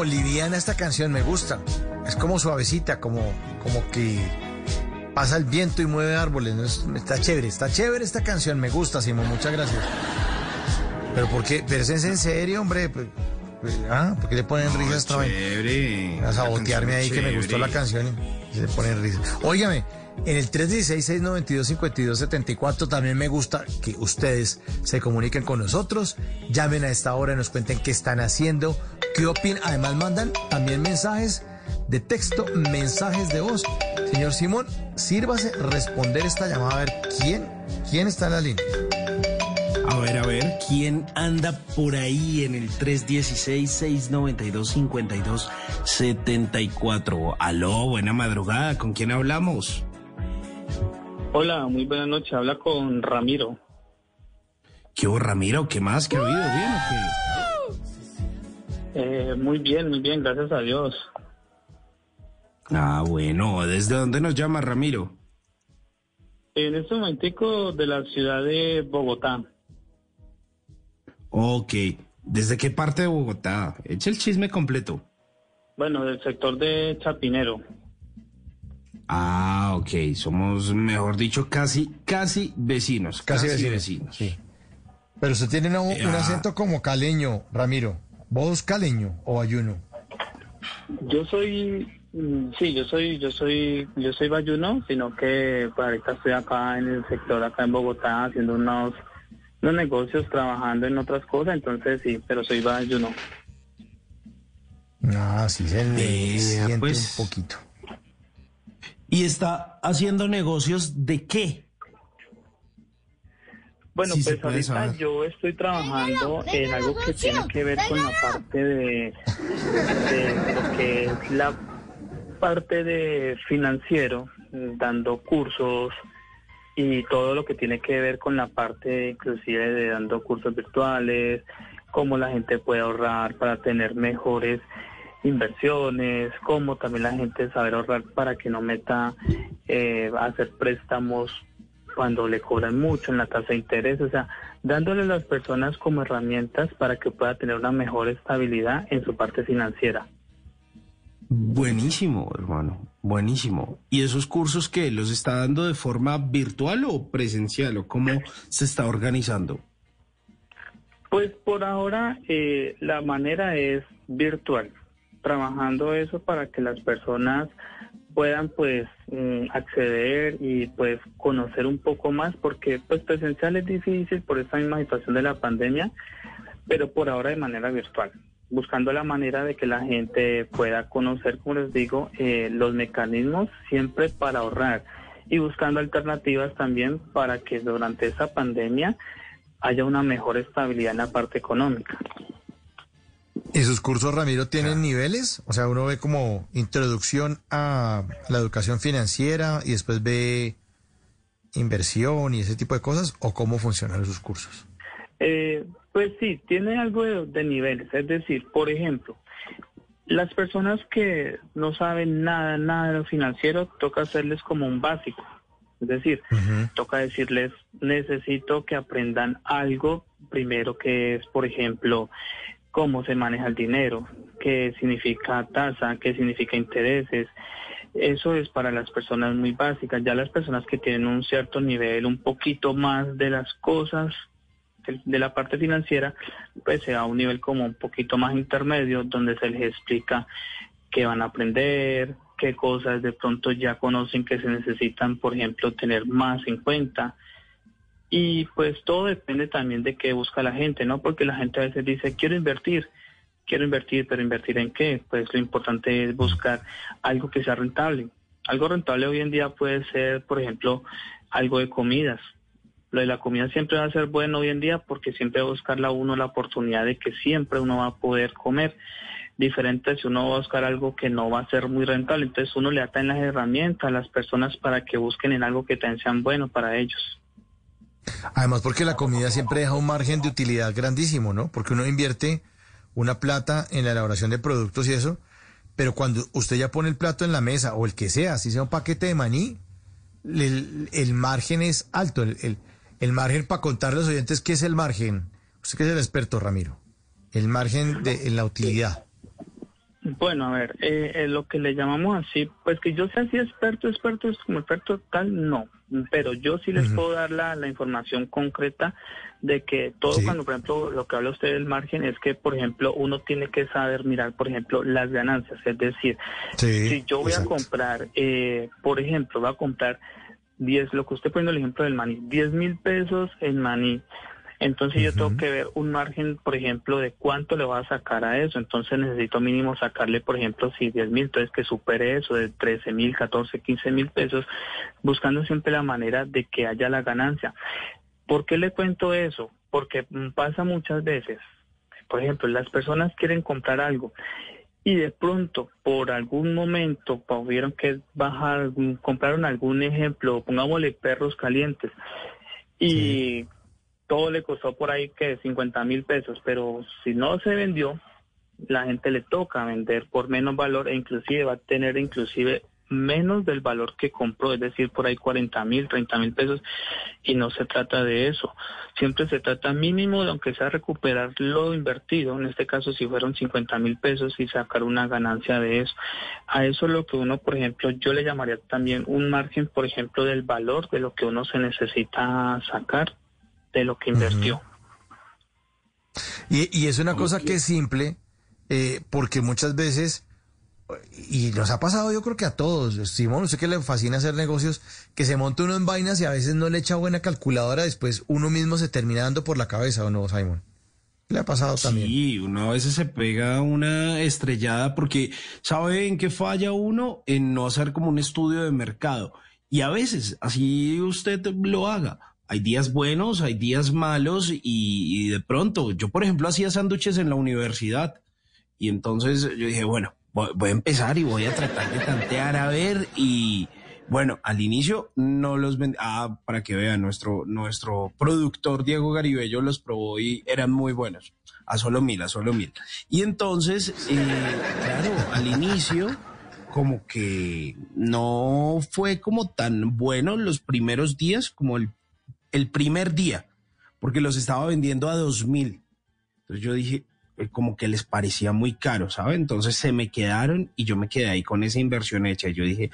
Como liviana esta canción, me gusta. Es como suavecita, como, como que pasa el viento y mueve árboles. está chévere, está chévere esta canción, me gusta, Simón, muchas gracias. Pero ¿por qué? Pero es en serio, hombre. Pues, pues, ¿Ah? ¿Por qué le ponen risas esta A sabotearme ahí que me gustó la canción y se le ponen risas. Óigame, en el 316-692-5274 también me gusta que ustedes se comuniquen con nosotros, llamen a esta hora y nos cuenten qué están haciendo, qué opinan. Además mandan también mensajes de texto, mensajes de voz. Señor Simón, sírvase responder esta llamada. A ver, ¿quién? ¿Quién está en la línea? A ver, a ver, ¿quién anda por ahí en el 316-692-5274? Aló, buena madrugada, ¿con quién hablamos? Hola, muy buena noche. Habla con Ramiro. ¿Qué hubo, Ramiro? ¿Qué más? ¿Qué ha habido? ¿Bien o qué? Eh, muy bien, muy bien, gracias a Dios. Ah, bueno. ¿Desde dónde nos llama Ramiro? En este momentico de la ciudad de Bogotá. Ok. ¿Desde qué parte de Bogotá? Echa el chisme completo. Bueno, del sector de Chapinero. Ah, ok. Somos, mejor dicho, casi, casi vecinos. Casi, vecinos. Sí. Pero usted tiene un, ah. acento como caleño, Ramiro. ¿Vos caleño o ayuno? Yo soy, mm, sí, yo soy, yo soy, yo soy bayuno, sino que pues, ahorita estoy acá en el sector, acá en Bogotá, haciendo unos, unos negocios, trabajando en otras cosas, entonces sí, pero soy bayuno. Ah, sí, se le siente pues, un poquito. ¿Y está haciendo negocios de qué? Bueno, pues ahorita yo estoy trabajando en algo que tiene que ver con la parte de, lo que es la parte de financiero, dando cursos y todo lo que tiene que ver con la parte inclusive de dando cursos virtuales, cómo la gente puede ahorrar para tener mejores inversiones, como también la gente saber ahorrar para que no meta eh, a hacer préstamos cuando le cobran mucho en la tasa de interés. O sea, dándole a las personas como herramientas para que pueda tener una mejor estabilidad en su parte financiera. Buenísimo, hermano, buenísimo. ¿Y esos cursos que los está dando de forma virtual o presencial o cómo se está organizando? Pues por ahora eh, la manera es virtual, trabajando eso para que las personas puedan pues mm, acceder y pues conocer un poco más porque pues presencial es difícil por esta misma situación de la pandemia, pero por ahora de manera virtual buscando la manera de que la gente pueda conocer, como les digo, eh, los mecanismos siempre para ahorrar y buscando alternativas también para que durante esa pandemia haya una mejor estabilidad en la parte económica. ¿Y sus cursos, Ramiro, tienen niveles? O sea, uno ve como introducción a la educación financiera y después ve inversión y ese tipo de cosas, ¿o cómo funcionan sus cursos? Eh, pues sí, tiene algo de, niveles. Es decir, por ejemplo, las personas que no saben nada, nada de lo financiero, toca hacerles como un básico. Es decir, toca decirles, necesito que aprendan algo primero que es, por ejemplo, cómo se maneja el dinero, qué significa tasa, qué significa intereses. Eso es para las personas muy básicas. Ya las personas que tienen un cierto nivel, un poquito más de las cosas, de la parte financiera, pues sea un nivel como un poquito más intermedio, donde se les explica qué van a aprender, qué cosas de pronto ya conocen que se necesitan, por ejemplo, tener más en cuenta. Y pues todo depende también de qué busca la gente, ¿no? Porque la gente a veces dice, quiero invertir, quiero invertir, pero invertir en qué? Pues lo importante es buscar algo que sea rentable. Algo rentable hoy en día puede ser, por ejemplo, algo de comidas. Lo de la comida siempre va a ser bueno hoy en día porque siempre va a buscar a uno la oportunidad de que siempre uno va a poder comer. Diferente si uno va a buscar algo que no va a ser muy rentable. Entonces uno le ata en las herramientas a las personas para que busquen en algo que también sean bueno para ellos. Además porque la comida siempre deja un margen de utilidad grandísimo, ¿no? Porque uno invierte una plata en la elaboración de productos y eso, pero cuando usted ya pone el plato en la mesa o el que sea, si sea un paquete de maní, el, margen es alto. el, el margen para contarle a los oyentes qué es el margen. Usted que es el experto, Ramiro. El margen de en la utilidad. Bueno, a ver, eh, lo que le llamamos así, pues que yo sea así experto, experto, como experto tal, no, pero yo sí les puedo dar la, información concreta de que todo cuando, por ejemplo, lo que habla usted del margen es que, por ejemplo, uno tiene que saber mirar, por ejemplo, las ganancias, es decir, si yo voy a comprar, eh, por ejemplo, voy a comprar 10, lo que usted pone el ejemplo del maní, 10 mil pesos en maní. Entonces yo tengo que ver un margen, por ejemplo, de cuánto le va a sacar a eso. Entonces necesito mínimo sacarle, por ejemplo, si 10 mil, entonces que supere eso de 13 mil, 14, 15 mil pesos, buscando siempre la manera de que haya la ganancia. ¿Por qué le cuento eso? Porque pasa muchas veces. Por ejemplo, las personas quieren comprar algo y de pronto por algún momento tuvieron que bajar, compraron algún ejemplo, pongámosle perros calientes y todo le costó por ahí que 50 mil pesos, pero si no se vendió, la gente le toca vender por menos valor e inclusive va a tener inclusive menos del valor que compró, es decir, por ahí 40 mil, 30 mil pesos, y no se trata de eso. Siempre se trata mínimo de, aunque sea recuperar lo invertido, en este caso si fueron 50 mil pesos y sacar una ganancia de eso. A eso es lo que uno, por ejemplo, yo le llamaría también un margen, por ejemplo, del valor de lo que uno se necesita sacar de lo que invirtió. Y, y es una cosa que es simple, eh, porque muchas veces y nos ha pasado yo creo que a todos, Simón, usted que le fascina hacer negocios, que se monta uno en vainas y a veces no le echa buena calculadora, después uno mismo se termina dando por la cabeza, ¿o no, Simón? Le ha pasado también. Sí, uno a veces se pega una estrellada porque sabe en qué falla uno en no hacer como un estudio de mercado. Y a veces, así usted lo haga. Hay días buenos, hay días malos y, de pronto, yo por ejemplo hacía sándwiches en la universidad y entonces yo dije, bueno, voy, a empezar y voy a tratar de tantear a ver y bueno, al inicio no los vendí, ah, para que vean, nuestro, nuestro productor Diego Garibello los probó y eran muy buenos, a solo mil, a solo mil. Y entonces, eh, claro, al inicio como que no fue como tan bueno los primeros días como el, el primer día porque los estaba vendiendo a dos mil. Entonces yo dije, eh, como que les parecía muy caro, ¿sabe? Entonces se me quedaron y yo me quedé ahí con esa inversión hecha. Yo dije,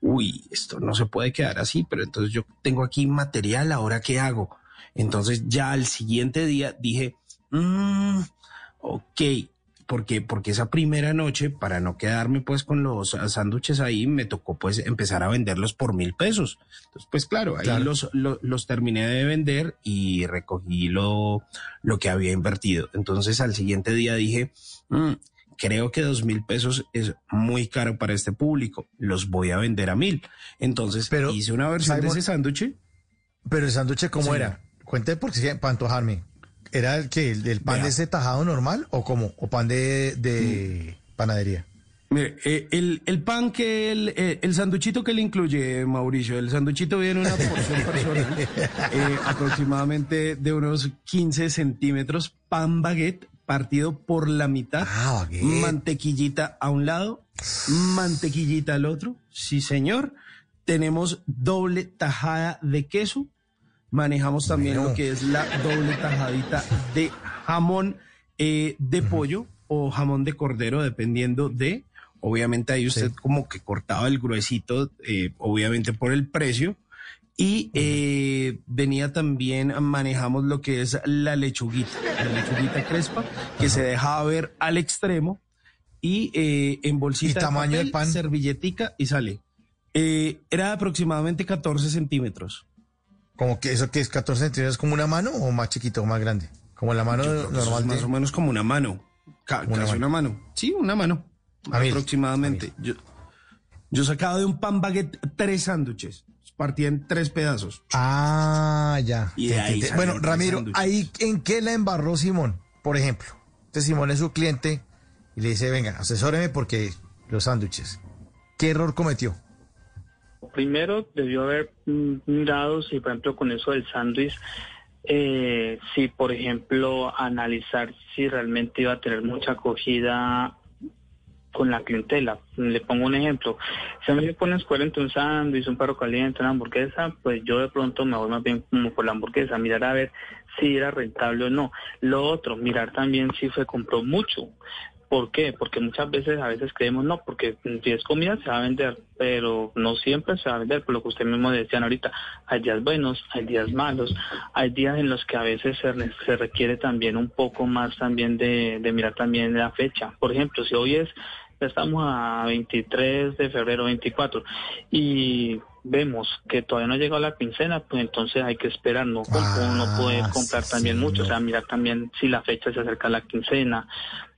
uy, esto no se puede quedar así, pero entonces yo tengo aquí material, ¿ahora qué hago? Entonces ya al siguiente día dije, mmm, ok, porque, porque esa primera noche, para no quedarme pues con los sándwiches ahí, me tocó pues empezar a venderlos por mil pesos. Entonces, pues claro, ahí Los, los, terminé de vender y recogí lo, lo que había invertido. Entonces al siguiente día dije, mm, creo que dos mil pesos es muy caro para este público, los voy a vender a mil. Entonces pero, hice una versión de ese sándwich. Pero el sándwich, ¿cómo era? Cuente porque para antojarme. ¿Era el que el, pan de ese tajado normal o como ¿O pan de, de panadería? Mire, eh, el, el, pan que el, eh, el sanduchito que le incluye, Mauricio, el sanduchito viene una porción personal, eh, aproximadamente de unos 15 centímetros, pan baguette partido por la mitad, ah, mantequillita a un lado, mantequillita al otro, sí señor, tenemos doble tajada de queso, manejamos también lo que es la doble tajadita de jamón eh, de pollo o jamón de cordero, dependiendo de, obviamente ahí usted como que cortaba el gruesito, eh, obviamente por el precio. Y eh, venía también, manejamos lo que es la lechuguita, la lechuguita crespa, que se dejaba ver al extremo y en bolsita ¿Y tamaño de, pan? servilletica y sale. era aproximadamente 14 centímetros. Como que eso que es 14 centímetros, como una mano o más chiquito o más grande? Como la mano normal. Más o menos como una mano. casi una, mano. Sí, una mano. aproximadamente. Yo, yo sacaba de un pan baguette tres sándwiches. Partía en tres pedazos. Ah, ya. Y ahí bueno, Ramiro, ahí en qué la embarró Simón, por ejemplo. Entonces Simón es su cliente y le dice, venga, asesóreme porque los sándwiches. ¿Qué error cometió? Primero debió haber mm, mirado si, por ejemplo, con eso del sándwich, eh, si, por ejemplo, analizar si realmente iba a tener mucha acogida con la clientela. Le pongo un ejemplo. Si a mí me escuela entre un sándwich, un perro caliente, una hamburguesa, pues yo de pronto me voy más bien como por la hamburguesa, mirar a ver si era rentable o no. Lo otro, mirar también si se compró mucho. ¿Por qué? Porque muchas veces, a veces creemos no, porque si es comida se va a vender, pero no siempre se va a vender, por lo que usted mismo decían ahorita, hay días buenos, hay días malos, hay días en los que a veces se, requiere también un poco más también de, de mirar también la fecha. Por ejemplo, si hoy es estamos a 23 de febrero 24 y vemos que todavía no ha llegado la quincena, pues entonces hay que esperar, no, uno puede ah, comprar también mucho, o sea, mirar también si la fecha se acerca a la quincena,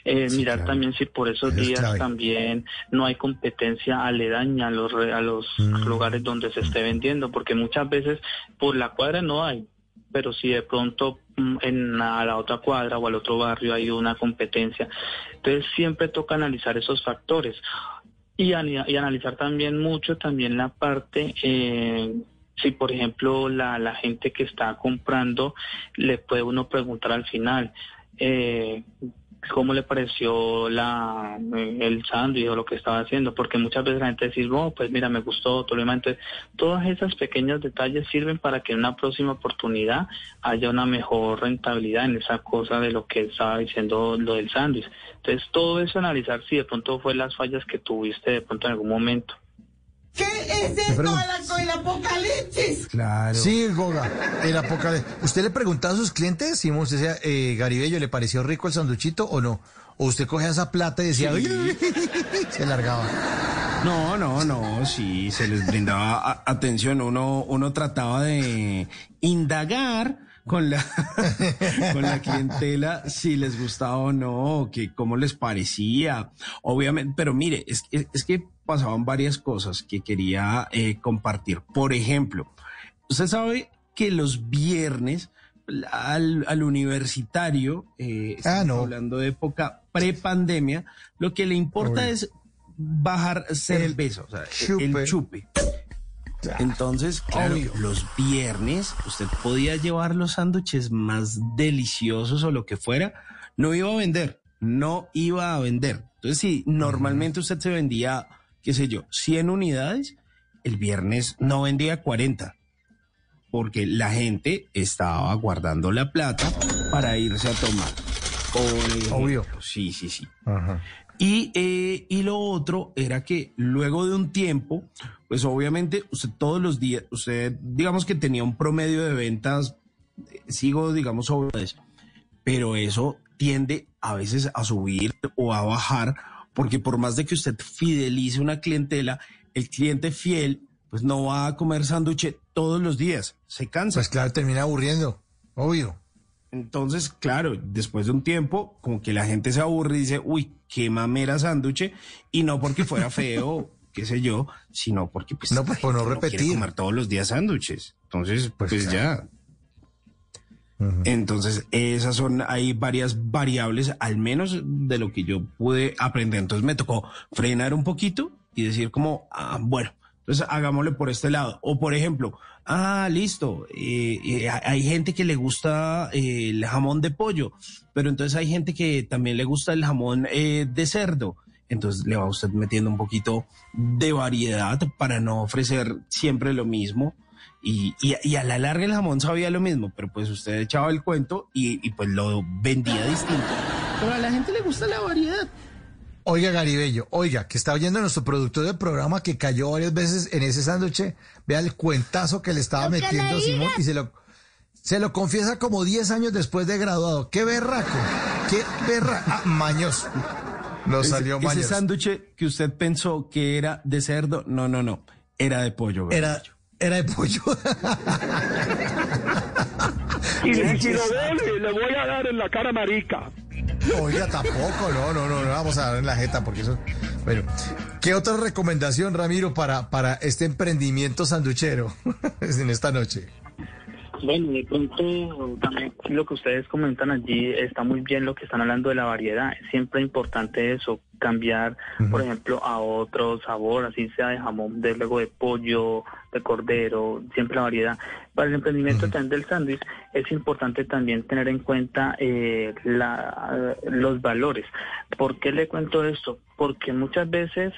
eh, mirar también si por esos días también no hay competencia aledaña a los, a los mm. lugares donde se esté vendiendo, porque muchas veces por la cuadra no hay, pero si de pronto mm, en la otra cuadra o al otro barrio hay una competencia. Entonces siempre toca analizar esos factores y, analizar también mucho también la parte... Eh, si por ejemplo la, la gente que está comprando le puede uno preguntar al final eh, cómo le pareció la el sándwich o lo que estaba haciendo, porque muchas veces la gente dice, oh, pues mira, me gustó, todo lo demás. Entonces, todas esas pequeños detalles sirven para que en una próxima oportunidad haya una mejor rentabilidad en esa cosa de lo que estaba diciendo lo del sándwich. Entonces, todo eso analizar si de pronto fue las fallas que tuviste de pronto en algún momento. ¿Qué es esto el apocalipsis? Claro. Sí, Goga, el apocalipsis. ¿Usted le preguntaba a sus clientes si usted decía, eh, Garibello, ¿le pareció rico el sanduchito o no? ¿O usted cogía esa plata y decía, se largaba? No, no, no, sí, se les brindaba atención. Uno, uno trataba de indagar con la, con la clientela si les gustaba o no, que cómo les parecía. Obviamente, pero mire, es, es que pasaban varias cosas que quería eh, compartir. Por ejemplo, usted sabe que los viernes al, universitario, eh, ah, hablando de época prepandemia, lo que le importa es bajar cerveza, el, el chupe. Entonces, claro, los viernes usted podía llevar los sándwiches más deliciosos o lo que fuera, no iba a vender, no iba a vender. Entonces, si normalmente usted se vendía qué sé yo, 100 unidades, el viernes no vendía 40. porque la gente estaba guardando la plata para irse a tomar. Obvio. Sí, sí, sí. Y, eh, y lo otro era que luego de un tiempo, pues obviamente usted todos los días, usted digamos que tenía un promedio de ventas, eh, sigo digamos sobre eso, pero eso tiende a veces a subir o a bajar, porque por más de que usted fidelice una clientela, el cliente fiel pues no va a comer sándwich todos los días, se cansa. Pues claro, termina aburriendo, obvio. Entonces, claro, después de un tiempo, como que la gente se aburre y dice, uy, qué mamera sándwich, y no porque fuera feo, qué sé yo, sino porque pues no, pues, por no repetir. comer todos los días sándwiches. Entonces, pues, Pues, ya. Entonces, esas son, hay varias variables, al menos de lo que yo pude aprender. Entonces me tocó frenar un poquito y decir como, ah, bueno, entonces hagámosle por este lado. O por ejemplo, ah, listo, hay gente que le gusta eh, el jamón de pollo, pero entonces hay gente que también le gusta el jamón eh, de cerdo. Entonces le va usted metiendo un poquito de variedad para no ofrecer siempre lo mismo. Y a la larga el jamón sabía lo mismo, pero pues usted echaba el cuento y, y pues lo vendía distinto. Pero a la gente le gusta la variedad. Oiga, Garibello, oiga, que está oyendo nuestro productor del programa que cayó varias veces en ese sándwich. Vea el cuentazo que le estaba metiendo le Simón y se lo, se lo confiesa como 10 años después de graduado. ¡Qué berraco! ¡Qué berraco! Ah, mañoso. Ese- salió ese mañoso. sándwich que usted pensó que era de cerdo, no, no, no, era de pollo. ¿verdad? Era, era de pollo. Y si lo le voy a dar en la cara marica. Oiga, tampoco, no, no, no, no vamos a dar en la jeta porque eso. Bueno, ¿qué otra recomendación, Ramiro, para, para este emprendimiento sanduchero en esta noche? Bueno, de pronto también lo que ustedes comentan allí está muy bien lo que están hablando de la variedad. Es siempre importante eso, cambiar, por ejemplo, a otro sabor, así sea de jamón, de luego de pollo, de cordero, siempre la variedad. Para el emprendimiento también del sándwich es importante también tener en cuenta eh, la, los valores. ¿Por qué le cuento esto? Porque muchas veces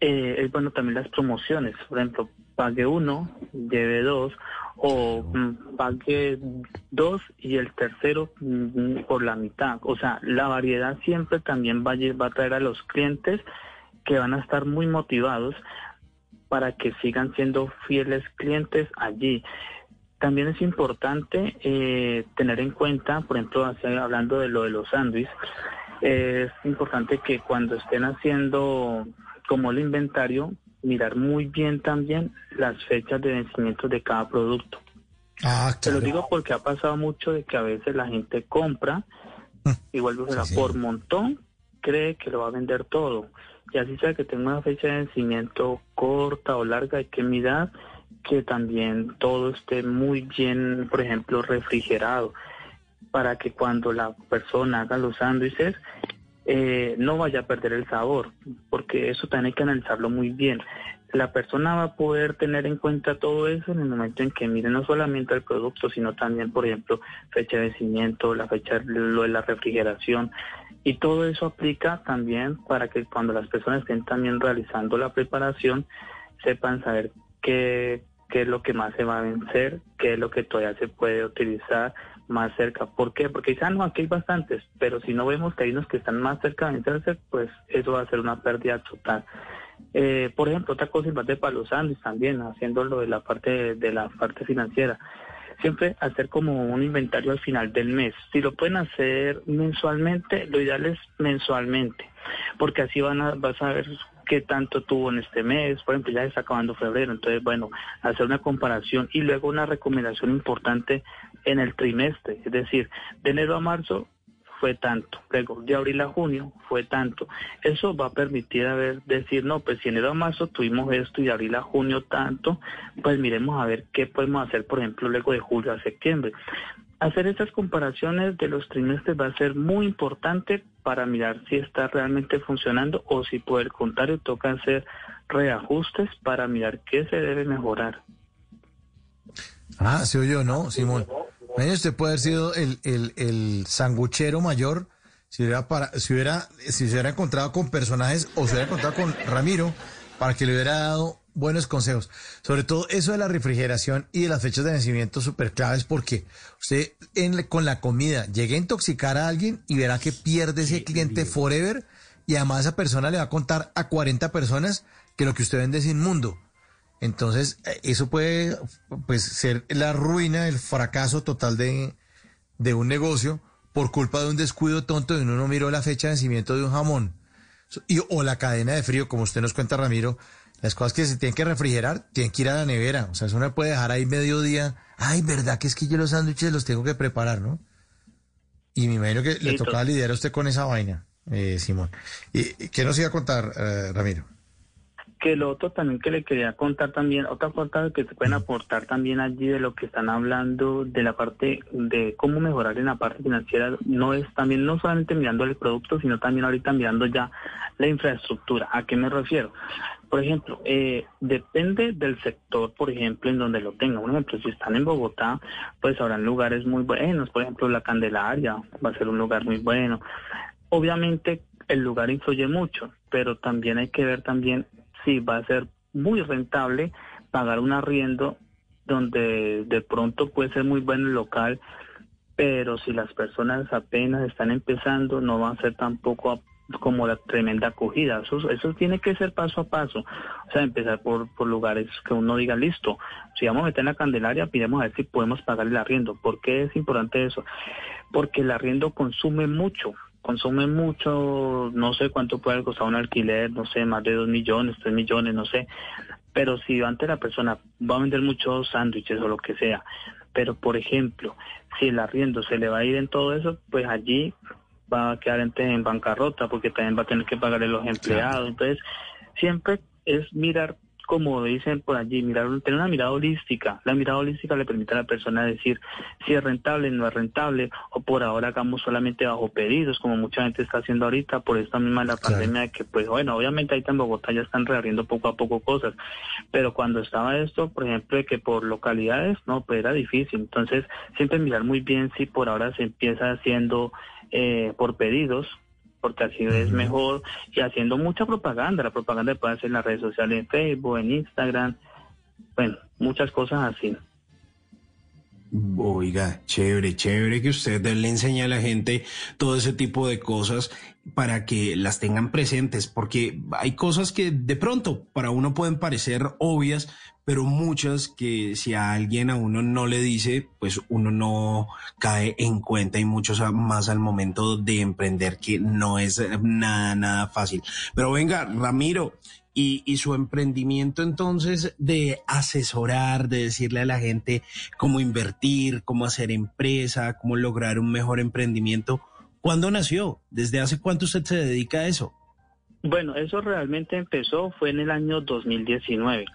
eh, es bueno también las promociones. Por ejemplo, pague uno, lleve dos, o mm, pague dos y el tercero mm, por la mitad. O sea, la variedad siempre también va a, traer a los clientes que van a estar muy motivados para que sigan siendo fieles clientes allí. También es importante eh, tener en cuenta, por ejemplo, hablando de lo de los sándwiches, es importante que cuando estén haciendo como el inventario, mirar muy bien también las fechas de vencimiento de cada producto. Ah, Te lo digo porque ha pasado mucho de que a veces la gente compra y vuelve sí. por montón, cree que lo va a vender todo. Y así sea que tenga una fecha de vencimiento corta o larga, hay que mirar que también todo esté muy bien, por ejemplo, refrigerado, para que cuando la persona haga los sándwiches eh, no vaya a perder el sabor, porque eso también hay que analizarlo muy bien. La persona va a poder tener en cuenta todo eso en el momento en que mire no solamente el producto, sino también, por ejemplo, fecha de vencimiento, la fecha, lo de la refrigeración, y todo eso aplica también para que cuando las personas estén también realizando la preparación, sepan saber qué, qué es lo que más se va a vencer, qué es lo que todavía se puede utilizar más cerca. ¿Por qué? Porque dicen, ah, no, aquí hay bastantes, pero si no vemos que hay unos que están más cerca de vencerse, pues eso va a ser una pérdida total. Eh, por ejemplo, otra cosa importante para los sándwiches también, haciéndolo de la parte de la parte financiera. Siempre hacer como un inventario al final del mes. Si lo pueden hacer mensualmente, lo ideal es mensualmente, porque así van a, vas a ver qué tanto tuvo en este mes. Por ejemplo, ya está acabando febrero, entonces, bueno, hacer una comparación y luego una recomendación importante en el trimestre, es decir, de enero a marzo fue tanto, luego de abril a junio fue tanto. Eso va a permitir a ver, decir, no, pues si enero a marzo tuvimos esto y de abril a junio tanto, pues miremos a ver qué podemos hacer, por ejemplo, luego de julio a septiembre. Hacer estas comparaciones de los trimestres va a ser muy importante para mirar si está realmente funcionando o si por el contrario toca hacer reajustes para mirar qué se debe mejorar. Ah, se oyó, ¿no, Simón? Imagínese, usted puede haber sido el, el, el sanguchero mayor si hubiera, para, si, hubiera, si se hubiera encontrado con personajes o se hubiera encontrado con Ramiro para que le hubiera dado buenos consejos. Sobre todo eso de la refrigeración y de las fechas de vencimiento súper claves porque usted en, con la comida llegue a intoxicar a alguien y verá que pierde ese cliente forever y además esa persona le va a contar a 40 personas que lo que usted vende es inmundo. Entonces, eh, eso puede pues ser la ruina, el fracaso total de, de un negocio por culpa de un descuido tonto de uno no miró la fecha de vencimiento de un jamón. Y, o la cadena de frío, como usted nos cuenta, Ramiro, las cosas que se tienen que refrigerar tienen que ir a la nevera. O sea, eso no puede dejar ahí mediodía. Ay, verdad que es que yo los sándwiches los tengo que preparar, ¿no? Y me imagino que le tocaba lidiar a usted con esa vaina, eh, Simón. ¿Y qué nos iba a contar, eh, Ramiro? Que lo otro también que le quería contar también, otra cosa que se pueden aportar también allí de lo que están hablando de la parte de cómo mejorar en la parte financiera, no es también no solamente mirando el producto, sino también ahorita mirando ya la infraestructura. ¿A qué me refiero? Por ejemplo, eh, depende del sector, por ejemplo, en donde lo tenga. Por ejemplo, si están en Bogotá, pues habrán lugares muy buenos. Por ejemplo, la Candelaria va a ser un lugar muy bueno. Obviamente el lugar influye mucho, pero también hay que ver también sí va a ser muy rentable pagar un arriendo donde de pronto puede ser muy bueno el local, pero si las personas apenas están empezando, no va a ser tampoco como la tremenda acogida. Eso, eso tiene que ser paso a paso. O sea, empezar por, por lugares que uno diga, listo, si vamos a meter en la Candelaria, pidemos a ver si podemos pagar el arriendo. ¿Por qué es importante eso? Porque el arriendo consume mucho consume mucho, no sé cuánto puede costar un alquiler, no sé, más de dos millones, tres millones, no sé. Pero si antes la persona va a vender muchos sándwiches o lo que sea, pero por ejemplo, si el arriendo se le va a ir en todo eso, pues allí va a quedar en, bancarrota porque también va a tener que pagarle los empleados. Entonces, siempre es mirar como dicen por allí, mirar, tener una mirada holística. La mirada holística le permite a la persona decir si es rentable, no es rentable, o por ahora hagamos solamente bajo pedidos, como mucha gente está haciendo ahorita por esta misma la pandemia, que pues bueno, obviamente ahí en Bogotá ya están reabriendo poco a poco cosas, pero cuando estaba esto, por ejemplo, de que por localidades, no, pues era difícil. Entonces, siempre mirar muy bien si por ahora se empieza haciendo eh, por pedidos, porque así es mejor y haciendo mucha propaganda. La propaganda puede hacer en las redes sociales, en Facebook, en Instagram, bueno, muchas cosas así. Oiga, chévere, chévere que usted le enseñe a la gente todo ese tipo de cosas para que las tengan presentes, porque hay cosas que de pronto para uno pueden parecer obvias, pero muchas que si a alguien a uno no le dice, pues uno no cae en cuenta y muchos más al momento de emprender que no es nada, nada fácil. Pero venga, Ramiro, y, y, su emprendimiento entonces de asesorar, de decirle a la gente cómo invertir, cómo hacer empresa, cómo lograr un mejor emprendimiento. ¿Cuándo nació? ¿Desde hace cuánto usted se dedica a eso? Bueno, eso realmente empezó, fue en el año 2019.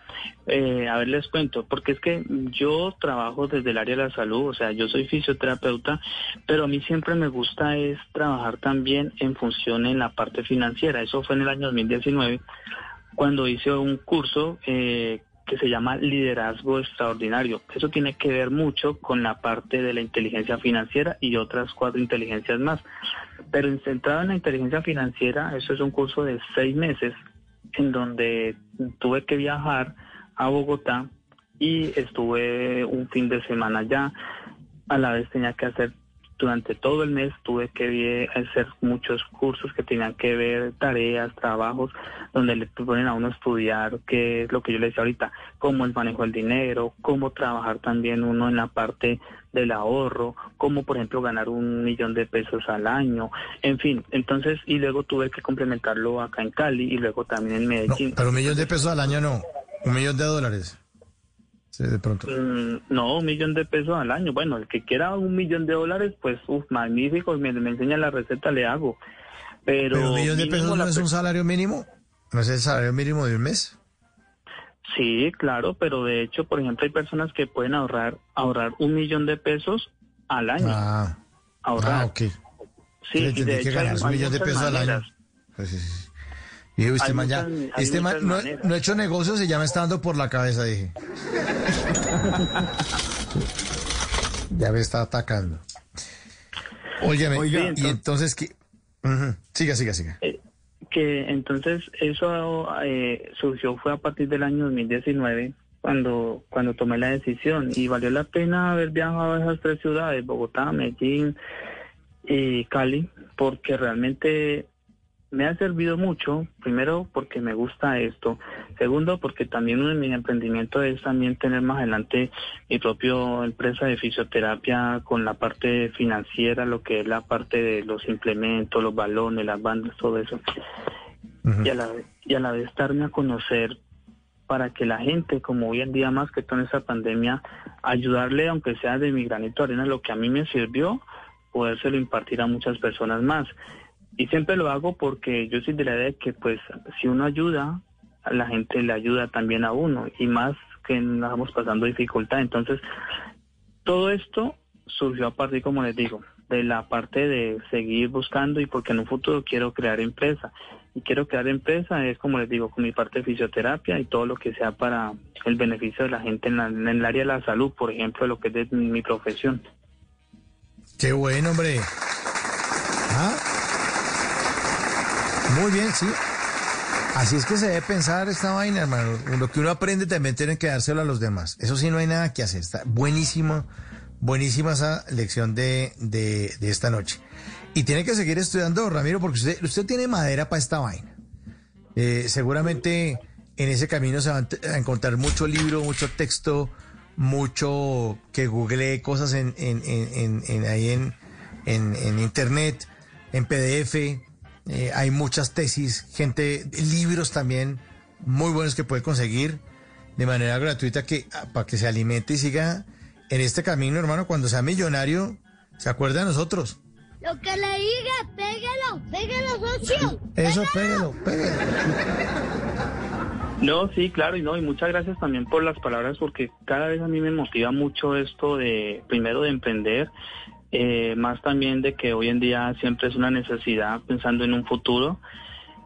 Eh, a ver, les cuento, porque es que yo trabajo desde el área de la salud, o sea, yo soy fisioterapeuta, pero a mí siempre me gusta es trabajar también en función en la parte financiera. Eso fue en el año 2019, cuando hice un curso eh, que se llama liderazgo extraordinario. Eso tiene que ver mucho con la parte de la inteligencia financiera y otras cuatro inteligencias más. Pero centrado en la inteligencia financiera, eso es un curso de seis meses en donde tuve que viajar a Bogotá y estuve un fin de semana allá. A la vez tenía que hacer durante todo el mes tuve que hacer muchos cursos que tenían que ver tareas, trabajos, donde le ponen a uno estudiar qué es lo que yo le decía ahorita, cómo el manejo del dinero, cómo trabajar también uno en la parte del ahorro, cómo por ejemplo ganar un millón de pesos al año, en fin, entonces y luego tuve que complementarlo acá en Cali y luego también en Medellín. pero un millón de pesos al año no, un millón de dólares de pronto. Mm, no, un millón de pesos al año. Bueno, el que quiera un millón de dólares, pues, uff, magnífico, me, me enseña la receta, le hago. Pero, un millón de pesos no es un salario mínimo? ¿No es el salario mínimo de un mes? Sí, claro, pero de hecho, por ejemplo, hay personas que pueden ahorrar ahorrar un millón de pesos al año. Ah, ahorrar. Ah, ok. Sí, de hecho, que ganar un millón de pesos al año. Pues, sí, sí. Y este man ya, este man no, no, ha hecho negocios y ya me está dando por la cabeza, dije. ya me está atacando. Oiga, y entonces, ¿qué? siga, siga, siga. Eh, que entonces eso eh, surgió fue a partir del año 2019 cuando cuando tomé la decisión. Y valió la pena haber viajado a esas tres ciudades, Bogotá, Medellín y Cali, porque realmente me ha servido mucho, primero porque me gusta esto, segundo porque también uno de mis emprendimientos es también tener más adelante mi propia empresa de fisioterapia con la parte financiera, lo que es la parte de los implementos, los balones, las bandas, todo eso. y, a la, y a la vez darme a conocer para que la gente, como hoy en día más que toda esa pandemia, ayudarle, aunque sea de mi granito de arena, lo que a mí me sirvió, podérselo impartir a muchas personas más. Y siempre lo hago porque yo soy de la idea de que pues si uno ayuda, a la gente le ayuda también a uno y más que nos estamos pasando dificultad. Entonces, todo esto surgió a partir, como les digo, de la parte de seguir buscando y porque en un futuro quiero crear empresa. Y quiero crear empresa es, como les digo, con mi parte de fisioterapia y todo lo que sea para el beneficio de la gente en, en el área de la salud, por ejemplo, lo que es de mi profesión. Qué bueno, hombre. ¿Ah? Muy bien, sí. Así es que se debe pensar esta vaina, hermano. Lo que uno aprende también tiene que dárselo a los demás. Eso sí, no hay nada que hacer. Está buenísimo, buenísima esa lección de, de, esta noche. Y tiene que seguir estudiando, Ramiro, porque usted, usted tiene madera para esta vaina. Eh, seguramente en ese camino se va a encontrar mucho libro, mucho texto, mucho que googlee cosas en, en, en, en ahí en, en internet, en PDF eh, hay muchas tesis, gente, libros también muy buenos que puede conseguir de manera gratuita que ah, para que se alimente y siga en este camino, hermano. Cuando sea millonario, se acuerda de nosotros. Lo que le diga, pégalo, pégalo, socio. Eso, pégalo, pégalo. No, sí, claro, y no, y muchas gracias también por las palabras, porque cada vez a mí me motiva mucho esto de, primero, de emprender, eh, más también de que hoy en día siempre es una necesidad pensando en un futuro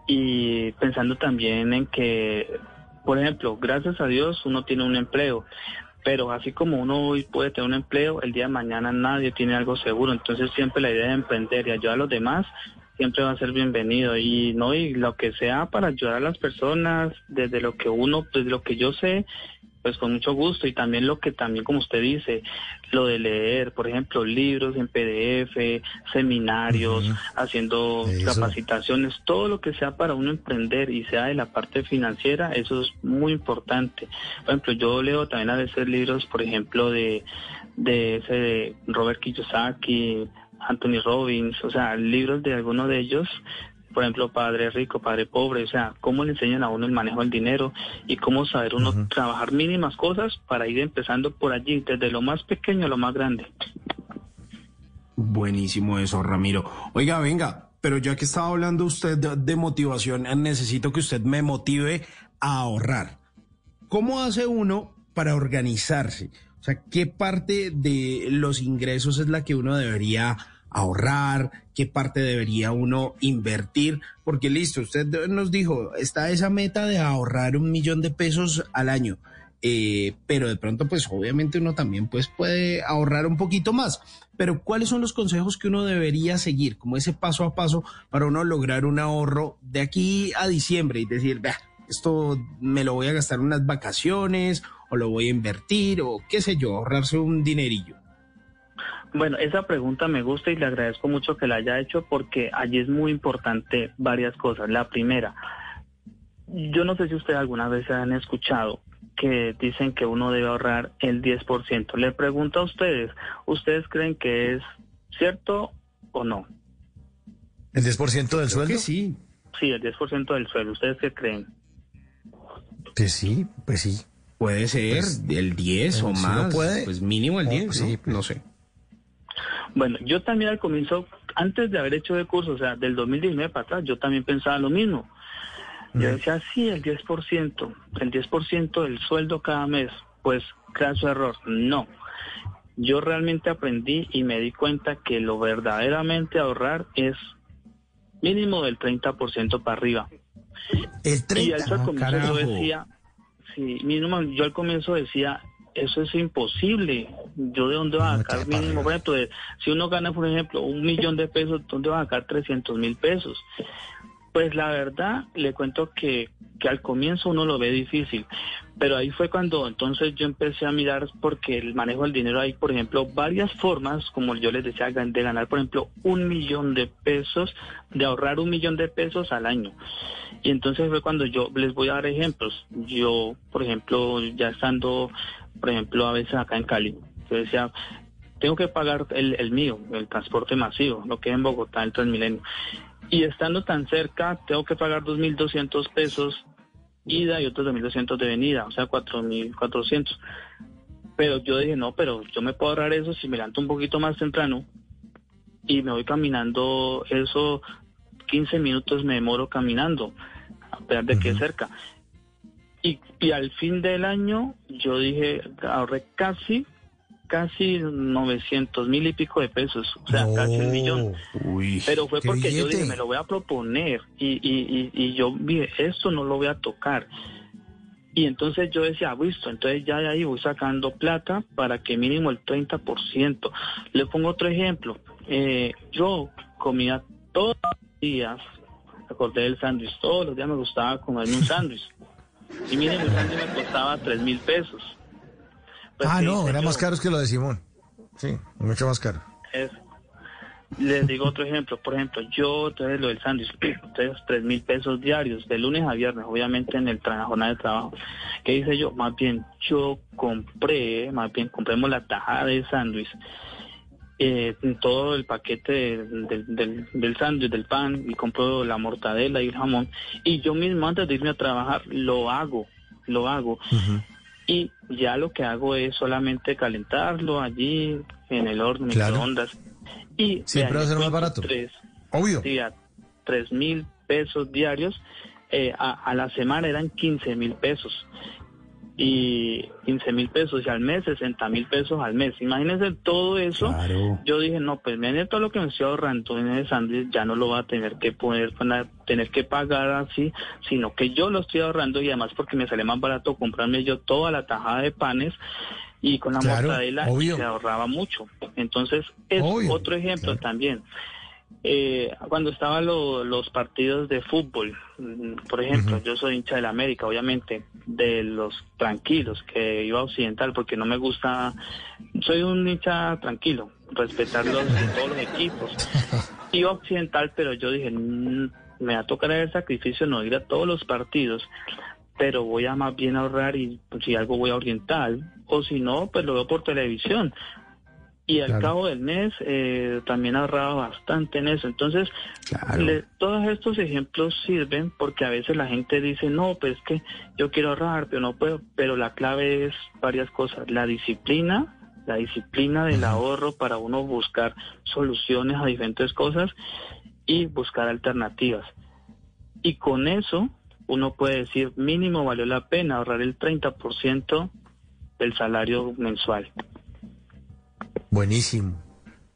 y pensando también en que, por ejemplo, gracias a Dios uno tiene un empleo, pero así como uno hoy puede tener un empleo, el día de mañana nadie tiene algo seguro, entonces siempre la idea de emprender y ayudar a los demás siempre va a ser bienvenido. Y no y lo que sea para ayudar a las personas desde lo que uno desde lo que yo sé pues con mucho gusto. Y también lo que también como usted dice, lo de leer, por ejemplo, libros en PDF, seminarios, haciendo capacitaciones, todo lo que sea para uno emprender y sea de la parte financiera, eso es muy importante. Por ejemplo, yo leo también a veces libros, por ejemplo, de de ese de Robert Kiyosaki, Anthony Robbins, o sea, libros de algunos de ellos por ejemplo, padre rico, padre pobre, o sea, cómo le enseñan a uno el manejo del dinero y cómo saber uno trabajar mínimas cosas para ir empezando por allí, desde lo más pequeño a lo más grande. Buenísimo eso, Ramiro. Oiga, venga, pero ya que estaba hablando usted de, motivación, necesito que usted me motive a ahorrar. ¿Cómo hace uno para organizarse? O sea, ¿qué parte de los ingresos es la que uno debería ahorrar, qué parte debería uno invertir, porque listo, usted nos dijo, está esa meta de ahorrar un millón de pesos al año. Eh, pero de pronto pues obviamente uno también pues puede ahorrar un poquito más. Pero ¿cuáles son los consejos que uno debería seguir, como ese paso a paso para uno lograr un ahorro de aquí a diciembre y decir, vea, esto me lo voy a gastar unas vacaciones o lo voy a invertir o qué sé yo, ahorrarse un dinerillo? Bueno, esa pregunta me gusta y le agradezco mucho que la haya hecho porque allí es muy importante varias cosas. La primera, yo no sé si ustedes alguna vez han escuchado que dicen que uno debe ahorrar el 10%. Le pregunto a ustedes, ¿ustedes creen que es cierto o no? ¿El 10% del sueldo? sí. Sí, el 10% del sueldo. ¿Ustedes qué creen? Pues sí, pues sí. Puede ser pues, el 10 o más. puede. Pues mínimo el 10, sí, no sé. Bueno, yo también al comienzo, antes de haber hecho de curso, o sea, del 2019 para atrás, yo también pensaba lo mismo. Yo decía, sí, el 10%, el 10% del sueldo cada mes. Pues, su error, no. Yo realmente aprendí y me di cuenta que lo verdaderamente ahorrar es mínimo del 30% para arriba. El 30%. Y al comienzo yo decía, sí, mínimo, yo al comienzo decía, eso es imposible. Yo de dónde voy a sacar mínimo, por ejemplo, si uno gana, por ejemplo, un millón de pesos, ¿dónde va a sacar 300 mil pesos? Pues la verdad, le cuento que, que al comienzo uno lo ve difícil, pero ahí fue cuando entonces yo empecé a mirar porque el manejo del dinero hay, por ejemplo, varias formas, como yo les decía, de ganar, por ejemplo, un millón de pesos, de ahorrar un millón de pesos al año. Y entonces fue cuando yo les voy a dar ejemplos. Yo, por ejemplo, ya estando, por ejemplo, a veces acá en Cali, yo decía, tengo que pagar el, el mío, el transporte masivo, lo que es en Bogotá, el Transmilenio. Y estando tan cerca, tengo que pagar 2.200 pesos ida y otros 2.200 de venida, o sea, 4.400. Pero yo dije, no, pero yo me puedo ahorrar eso si me levanto un poquito más temprano y me voy caminando eso, 15 minutos me demoro caminando, a pesar de que es cerca. Y, y al fin del año yo dije, ahorré casi casi 900 mil y pico de pesos, o sea, casi un millón. Pero fue porque yo dije, me lo voy a proponer y, y, y, y yo dije, esto no lo voy a tocar. Y entonces yo decía, "Ah, listo, entonces ya de ahí voy sacando plata para que mínimo el 30%. Le pongo otro ejemplo. Eh, yo comía todos los días, acordé del sándwich, todos los días me gustaba comerme un sándwich. Y mínimo el sándwich me costaba 3 mil pesos. Pues, ah, ¿qué no, era yo? más caro que lo de Simón. Sí, mucho más caro. Es- les digo otro ejemplo. Por ejemplo, yo, entonces lo del sándwich, entonces tres mil pesos diarios, de lunes a viernes, obviamente en el la jornada de trabajo. ¿Qué hice yo? Más bien, yo compré, más bien, compremos la tajada de sándwich, eh, todo el paquete de- del- del, del sándwich, del pan, y compro la mortadela y el jamón. Y yo mismo, antes de irme a trabajar, lo hago, lo hago. Y ya lo que hago es solamente calentarlo allí en el horno, Claro. microondas. Y Siempre va a ser más barato. Tres, Obvio. sí, a tres mil pesos diarios. eh, a, a la semana eran 15 mil pesos. Y 15 mil pesos y al mes 60 mil pesos al mes. Imagínense todo eso. Yo dije, no, pues miren todo lo que me estoy ahorrando en el sándwich, ya no lo va a tener que poner, van a tener que pagar así, sino que yo lo estoy ahorrando y además porque me sale más barato comprarme yo toda la tajada de panes y con la Claro, mortadela obvio. se ahorraba mucho. Entonces, es Obvio, otro ejemplo también. Eh, cuando estaban lo- los partidos de fútbol, mm, por ejemplo, yo soy hincha de la América, obviamente, de los tranquilos, que iba a Occidental, porque no me gusta, soy un hincha tranquilo, respetar los, todos los equipos. Iba a Occidental, pero yo dije, "Mm, me va a tocar el sacrificio no ir a todos los partidos, pero voy a más bien ahorrar y pues, si algo voy a Oriental, o si no, pues lo veo por televisión. Y al Claro. cabo del mes eh, también ahorraba bastante en eso. Entonces, le- todos estos ejemplos sirven porque a veces la gente dice, no, pues es que yo quiero ahorrar, pero no puedo. Pero la clave es varias cosas. La disciplina, la disciplina del ahorro para uno buscar soluciones a diferentes cosas y buscar alternativas. Y con eso uno puede decir, mínimo valió la pena ahorrar el 30% del salario mensual. Buenísimo.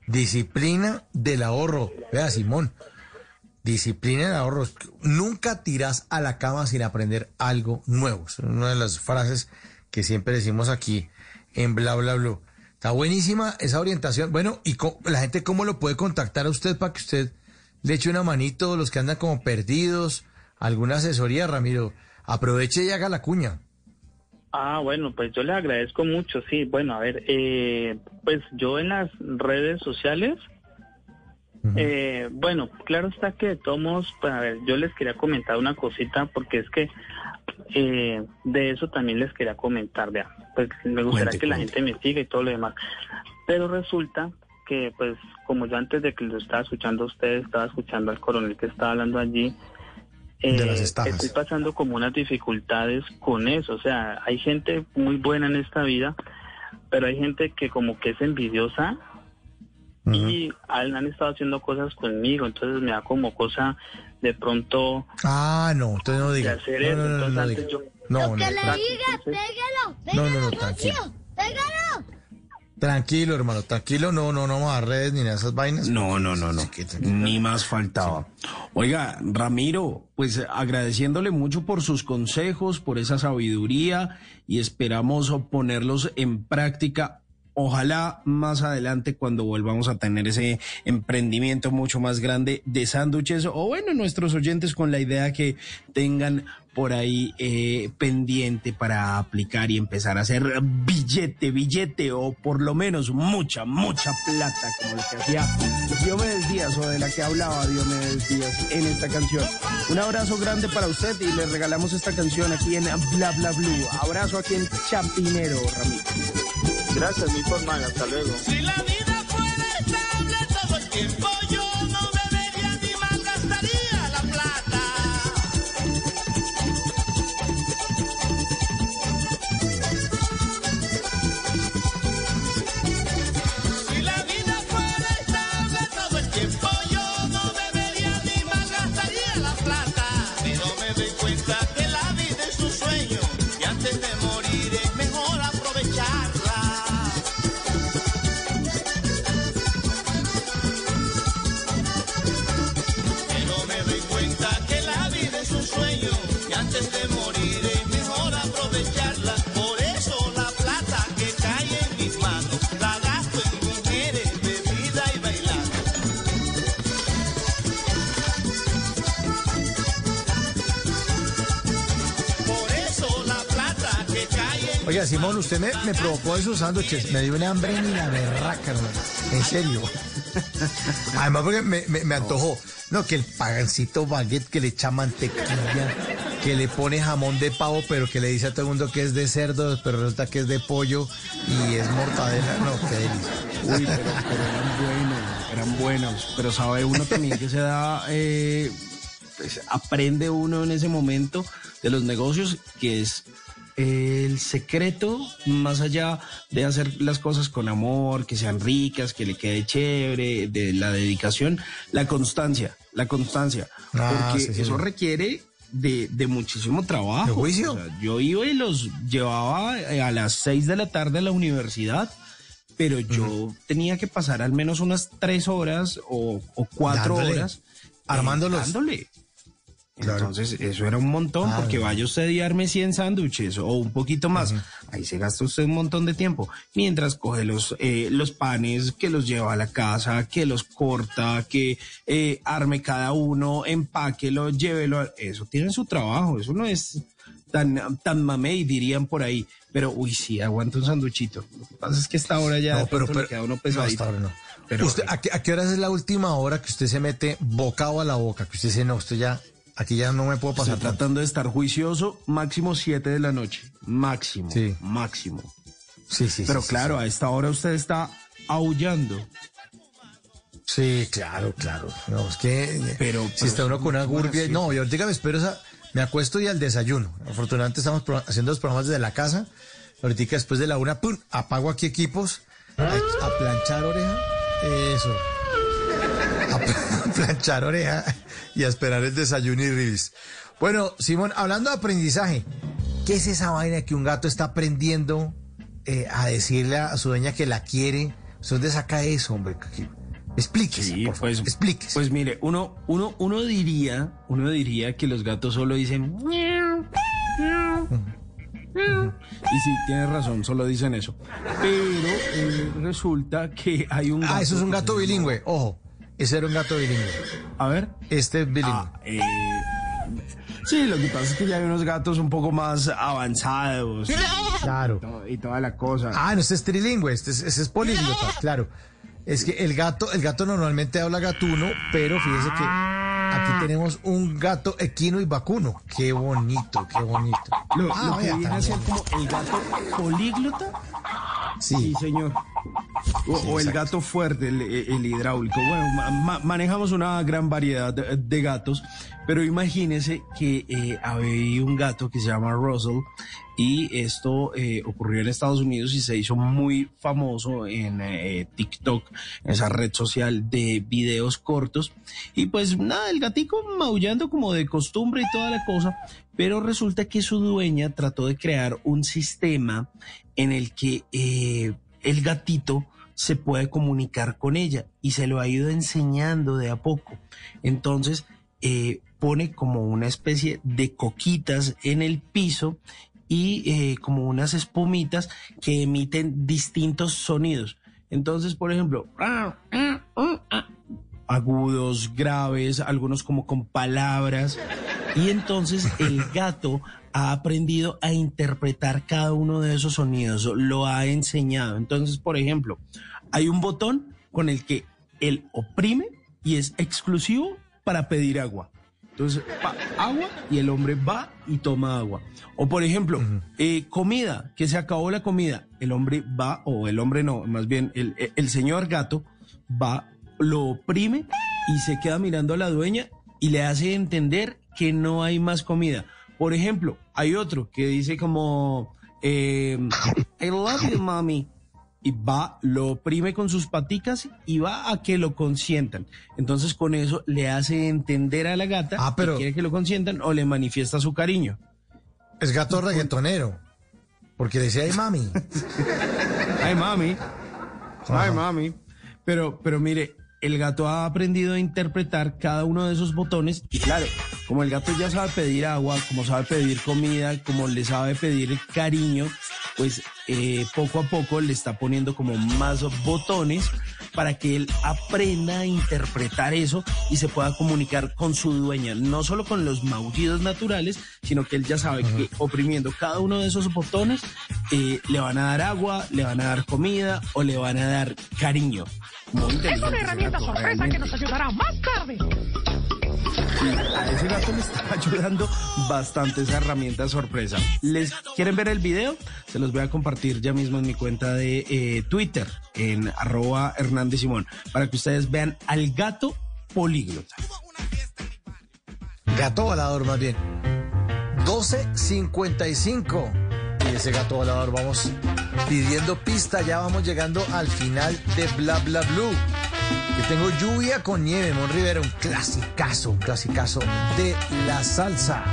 Disciplina del ahorro. Vea, Simón. Disciplina del ahorro. Nunca tiras a la cama sin aprender algo nuevo. Es una de las frases que siempre decimos aquí en Bla Bla Bla. Está buenísima esa orientación. Bueno, ¿y la gente cómo lo puede contactar a usted para que usted le eche una manito, los que andan como perdidos, alguna asesoría, Ramiro? Aproveche y haga la cuña. Ah, bueno, pues yo le agradezco mucho, sí. Bueno, a ver, eh, pues yo en las redes sociales, eh, bueno, claro está que de todos pues a ver, yo les quería comentar una cosita porque es que eh, de eso también les quería comentar, vea, pues me gustaría Cuente, que la gente me siga y todo lo demás. Pero resulta que, pues, como yo antes de que lo estaba escuchando a ustedes, estaba escuchando al coronel que estaba hablando allí, De las eh, estafas. estoy pasando como unas dificultades con eso. O sea, hay gente muy buena en esta vida, pero hay gente que como que es envidiosa y han, han estado haciendo cosas conmigo. Entonces me da como cosa de pronto Ah, no, entonces no de diga. hacer No, eso. no, no, Entonces no. No, no, que le tranquilo. diga, pégalo, No, no, pégalo, no, tranquilo. socio, pégalo. Tranquilo, hermano, tranquilo, no, no, no vamos a redes ni de esas vainas. No, no, no, no. Ni más faltaba. Oiga, Ramiro, pues agradeciéndole mucho por sus consejos, por esa sabiduría y esperamos ponerlos en práctica ojalá más adelante cuando volvamos a tener ese emprendimiento mucho más grande de sándwiches o bueno, nuestros oyentes con la idea que tengan por ahí eh, pendiente para aplicar y empezar a hacer billete, billete o por lo menos mucha, mucha plata como lo que hacía Diomedes Díaz o de la que hablaba Diomedes Díaz en esta canción. Un abrazo grande para usted y le regalamos esta canción aquí en Bla Bla Blue. Abrazo aquí en Chapinero, Ramiro. Gracias, mi forma. Hasta luego. Si la vida fuera estable todo el tiempo, Oiga, Simón, usted me, me provocó esos sándwiches. Me dio una hambre ni la berraca, hermano. En serio. Además, porque me, me, me antojó. No, que el pagancito baguette que le echa mantequilla, que le pone jamón de pavo, pero que le dice a todo el mundo que es de cerdo, pero resulta que es de pollo y es mortadela. No, qué delicia. Uy, pero, pero eran buenos, eran buenos. Pero sabe uno también que se da, eh, pues, aprende uno en ese momento de los negocios, que es el secreto, más allá de hacer las cosas con amor, que sean ricas, que le quede chévere, de la dedicación, la constancia, la constancia. Ah, porque sí, sí. eso requiere de, de muchísimo trabajo. ¿De juicio? O sea, yo iba y los llevaba eh, a las seis de la tarde a la universidad, pero yo tenía que pasar al menos unas tres horas o, o cuatro Dándole. horas. Armándolos. dándole. Claro. Entonces, eso era un montón, Ah, porque vaya usted y arme 100 sándwiches o un poquito más. Ahí se gasta usted un montón de tiempo. Mientras coge los, eh, los panes, que los lleva a la casa, que los corta, que eh, arme cada uno, empáquelo, llévelo. a- Eso tiene su trabajo. Eso no es tan, tan mamey, dirían por ahí. Pero, uy, sí, aguanta un sanduchito. Lo que pasa es que esta hora ya No, de pero, pero le queda uno no, pesadito. hasta ahora no. Pero- Usted, ¿a, qué, a qué horas es la última hora que usted se mete bocado a la boca? Que usted dice, no, usted ya, aquí ya no me puedo Estoy pasar. tanto. tratando de estar juicioso, máximo 7 de la noche. Máximo. Sí. Máximo. Sí, sí, Pero sí, claro, sí. a esta hora usted está aullando. Sí, claro, claro. No, es que Pero- si pero está uno con una gurbia, no, yo ahorita me espero esa, me acuesto y al desayuno. Afortunadamente estamos pro- haciendo los programas desde la casa. Ahorita después de la una, pum, apago aquí equipos, a, a planchar oreja, eso. A planchar oreja y a esperar el desayuno y ribis. Bueno, Simón, hablando de aprendizaje, ¿qué es esa vaina que un gato está aprendiendo eh, a decirle a su dueña que la quiere? ¿De ¿Dónde saca eso, hombre? ¿Qué- Explíquese, Sí, por favor, pues, explíquese. pues mire, uno, uno, uno diría, uno diría que los gatos solo dicen "Miau, miau, miau". y sí, tiene razón, solo dicen eso. Pero eh, resulta que hay un gato. Ah, eso es un gato bilingüe. Ojo, ese era un gato bilingüe. A ver. Este es bilingüe. Ah, eh, sí, lo que pasa es que ya hay unos gatos un poco más avanzados. Claro. Y toda la cosa. Ah, no, este es trilingüe, este es, ese es políglota, claro. Es que el gato, el gato normalmente habla gatuno, pero fíjese que aquí tenemos un gato equino y vacuno. Qué bonito, qué bonito. Lo, Ah, lo que viene a ser como el gato políglota. Sí. Sí, señor. O, Sí, o el gato fuerte, el, el hidráulico. Bueno, ma- ma- manejamos una gran variedad de, de gatos, pero imagínese que eh, había un gato que se llama Russell y esto eh, ocurrió en Estados Unidos y se hizo muy famoso en eh, TikTok, esa red social de videos cortos. Y pues nada, el gatico maullando como de costumbre y toda la cosa, pero resulta que su dueña trató de crear un sistema en el que el gatito se puede comunicar con ella y se lo ha ido enseñando de a poco. Entonces eh, pone como una especie de coquitas en el piso y eh, como unas espumitas que emiten distintos sonidos. Entonces, por ejemplo, agudos, graves, algunos como con palabras. Y entonces el gato ha aprendido a interpretar cada uno de esos sonidos, lo ha enseñado. Entonces, por ejemplo, hay un botón con el que él oprime y es exclusivo para pedir agua. Entonces, pa- agua y el hombre va y toma agua. O por ejemplo, eh, comida, que se acabó la comida. El hombre va, o el hombre no, más bien el, el señor gato va, lo oprime y se queda mirando a la dueña y le hace entender que no hay más comida. Por ejemplo, hay otro que dice como, eh, I love you, mommy. Y va, lo oprime con sus paticas y va a que lo consientan. Entonces con eso le hace entender a la gata que quiere que lo consientan o le manifiesta su cariño. Es gato reggaetonero. Porque le decía, ay mami. Ay, mami. Ay, mami. Pero, pero mire, el gato ha aprendido a interpretar cada uno de esos botones y claro, como el gato ya sabe pedir agua, como sabe pedir comida, como le sabe pedir cariño, pues eh, poco a poco le está poniendo como más botones para que él aprenda a interpretar eso y se pueda comunicar con su dueña, no solo con los maullidos naturales, sino que él ya sabe que oprimiendo cada uno de esos botones eh, le van a dar agua, le van a dar comida o le van a dar cariño. Muy Es una herramienta sorpresa que nos ayudará más tarde. Sí, a ese gato le está ayudando bastante esa herramienta sorpresa. ¿Les quieren ver el video? Se los voy a compartir ya mismo en mi cuenta de eh, Twitter, en arroba Hernández Simón, para que ustedes vean al gato políglota. Gato volador, más bien. 12.55. Y ese gato volador vamos pidiendo pista. Ya vamos llegando al final de Bla Bla Blue. Que tengo lluvia con nieve, Mon Rivera, un clasicazo, un clasicazo de la salsa.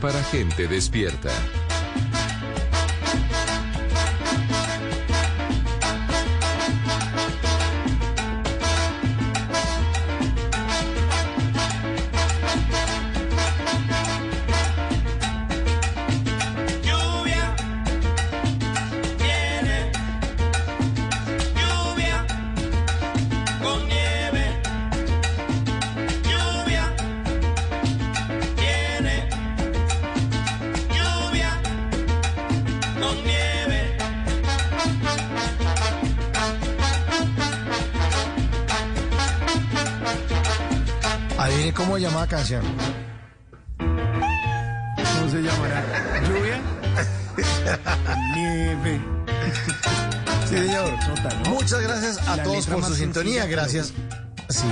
Para gente despierta. Cómo se llama la canción. ¿Cómo se llamará? ¿Lluvia? Nieve. Sí, señor. Muchas gracias a La todos por su sintonía. Gracias. Sí,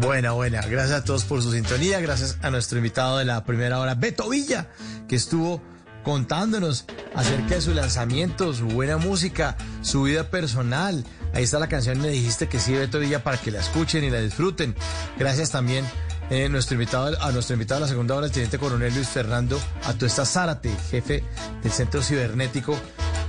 buena, buena. Gracias a todos por su sintonía. Gracias a nuestro invitado de la primera hora, Beto Villa, que estuvo contándonos acerca de su lanzamiento, su buena música, su vida personal. Ahí está la canción, me dijiste que sí, Beto Villa, para que la escuchen y la disfruten. Gracias también eh, nuestro invitado, a nuestro invitado de la segunda hora, el teniente coronel Luis Fernando Atuesta Zárate, jefe del Centro Cibernético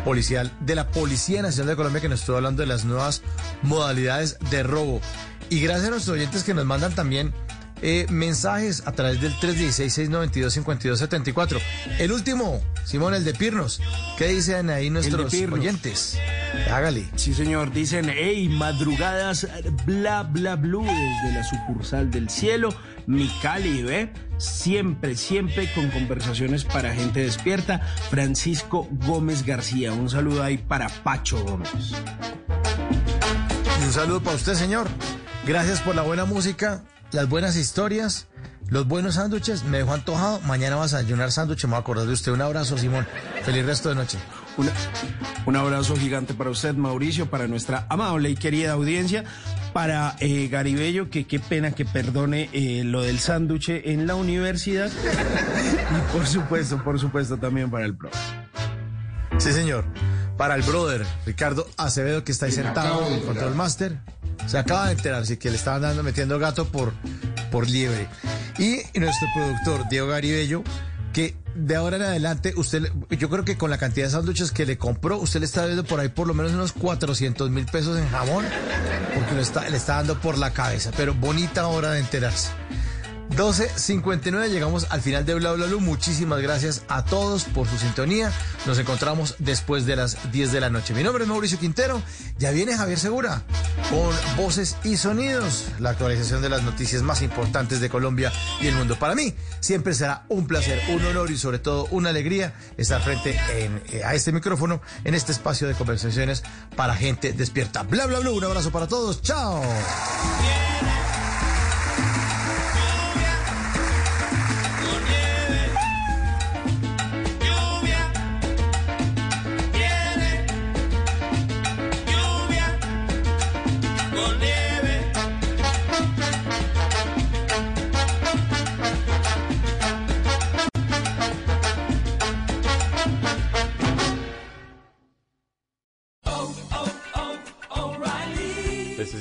Policial de la Policía Nacional de Colombia, que nos estuvo hablando de las nuevas modalidades de robo. Y gracias a nuestros oyentes que nos mandan también eh, mensajes a través del 316-692-5274. El último, Simón, el de Pirnos. ¿Qué dicen ahí nuestros oyentes? Hágale. Sí, señor. Dicen, hey, madrugadas, bla, bla, blue, desde la sucursal del cielo, mi Cali, ¿ve? Siempre, siempre con conversaciones para gente despierta. Francisco Gómez García. Un saludo ahí para Pacho Gómez. Y un saludo para usted, señor. Gracias por la buena música, las buenas historias, los buenos sándwiches. Me dejó antojado. Mañana vas a desayunar sándwich. Me voy a acordar de usted. Un abrazo, Simón. Feliz resto de noche. Una- un abrazo gigante para usted, Mauricio, para nuestra amable y querida audiencia, para eh, Garibello, que qué pena que perdone eh, lo del sándwich en la universidad. y por supuesto, por supuesto, también para el pro. Sí, señor. Para el brother Ricardo Acevedo, que está ahí sentado en el Control Master. Se acaba de enterar, sí, que le estaban dando, metiendo gato por, por liebre. Y nuestro productor, Diego Garibello, que de ahora en adelante, usted, yo creo que con la cantidad de sándwiches que le compró, usted le está viendo por ahí por lo menos unos 400 mil pesos en jamón, porque está, le está dando por la cabeza. Pero bonita hora de enterarse. 12.59, llegamos al final de Bla Bla Blue. Muchísimas gracias a todos por su sintonía. Nos encontramos después de las 10 de la noche. Mi nombre es Mauricio Quintero. Ya viene Javier Segura con voces y sonidos. La actualización de las noticias más importantes de Colombia y el mundo. Para mí siempre será un placer, un honor y sobre todo una alegría estar frente en- eh, a este micrófono en este espacio de conversaciones para gente despierta. Bla Bla Blue. Un abrazo para todos. Chao.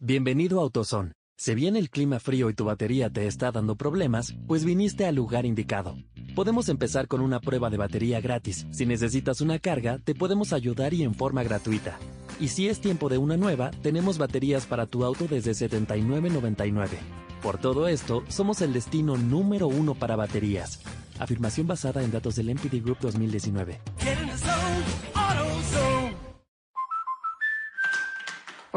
Bienvenido a AutoZone. Si bien el clima frío y tu batería te está dando problemas, pues viniste al lugar indicado. Podemos empezar con una prueba de batería gratis. Si necesitas una carga, te podemos ayudar y en forma gratuita. Y si es tiempo de una nueva, tenemos baterías para tu auto desde $79.99. Por todo esto, somos el destino número uno para baterías. Afirmación basada en datos del MPD Group 2019.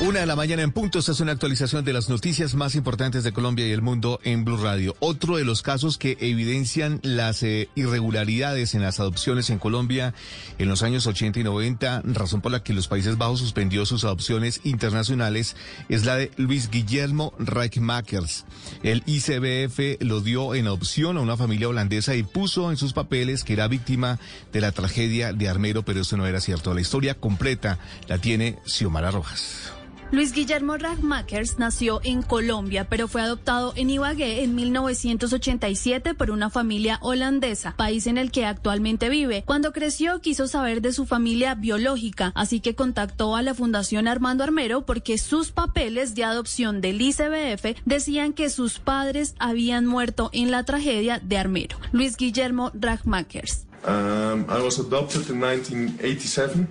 Una de la mañana en punto, es una actualización de las noticias más importantes de Colombia y el mundo en Blue Radio. Otro de los casos que evidencian las eh, irregularidades en las adopciones en Colombia en los años 80 y 90, razón por la que los Países Bajos suspendió sus adopciones internacionales, es la de Luis Guillermo Reichmakers. El ICBF lo dio en adopción a una familia holandesa y puso en sus papeles que era víctima de la tragedia de Armero, pero eso no era cierto. La historia completa la tiene Xiomara Rojas. Luis Guillermo Ragmakers nació en Colombia, pero fue adoptado en Ibagué en 1987 por una familia holandesa, país en el que actualmente vive. Cuando creció quiso saber de su familia biológica, así que contactó a la Fundación Armando Armero porque sus papeles de adopción del ICBF decían que sus padres habían muerto en la tragedia de Armero. Luis Guillermo Ragmakers. Um, I was adopted in 1987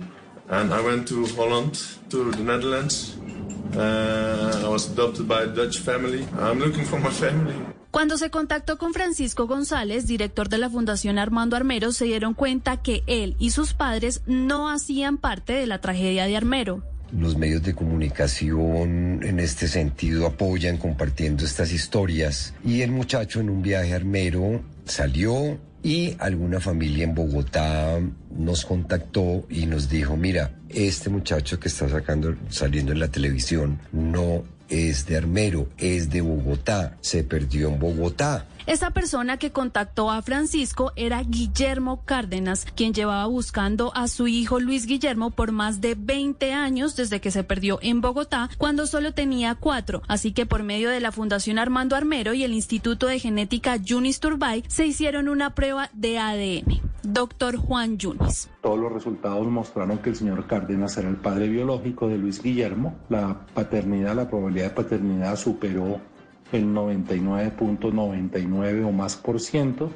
and I went to Holland, to the Netherlands. Uh, I was adopted by a Dutch family. I'm looking for my family. Cuando se contactó con Francisco González, director de la Fundación Armando Armero, se dieron cuenta que él y sus padres no hacían parte de la tragedia de Armero. Los medios de comunicación en este sentido apoyan compartiendo estas historias y el muchacho en un viaje a Armero salió y alguna familia en Bogotá nos contactó y nos dijo, mira, este muchacho que está sacando, saliendo en la televisión no es de Armero, es de Bogotá, se perdió en Bogotá. Esa persona que contactó a Francisco era Guillermo Cárdenas, quien llevaba buscando a su hijo Luis Guillermo por más de 20 años desde que se perdió en Bogotá, cuando solo tenía cuatro. Así que por medio de la Fundación Armando Armero y el Instituto de Genética Yunis Turbay se hicieron una prueba de ADN. Doctor Juan Yunis. Todos los resultados mostraron que el señor Cárdenas era el padre biológico de Luis Guillermo. La paternidad, la probabilidad de paternidad superó el 99.99 o más por ciento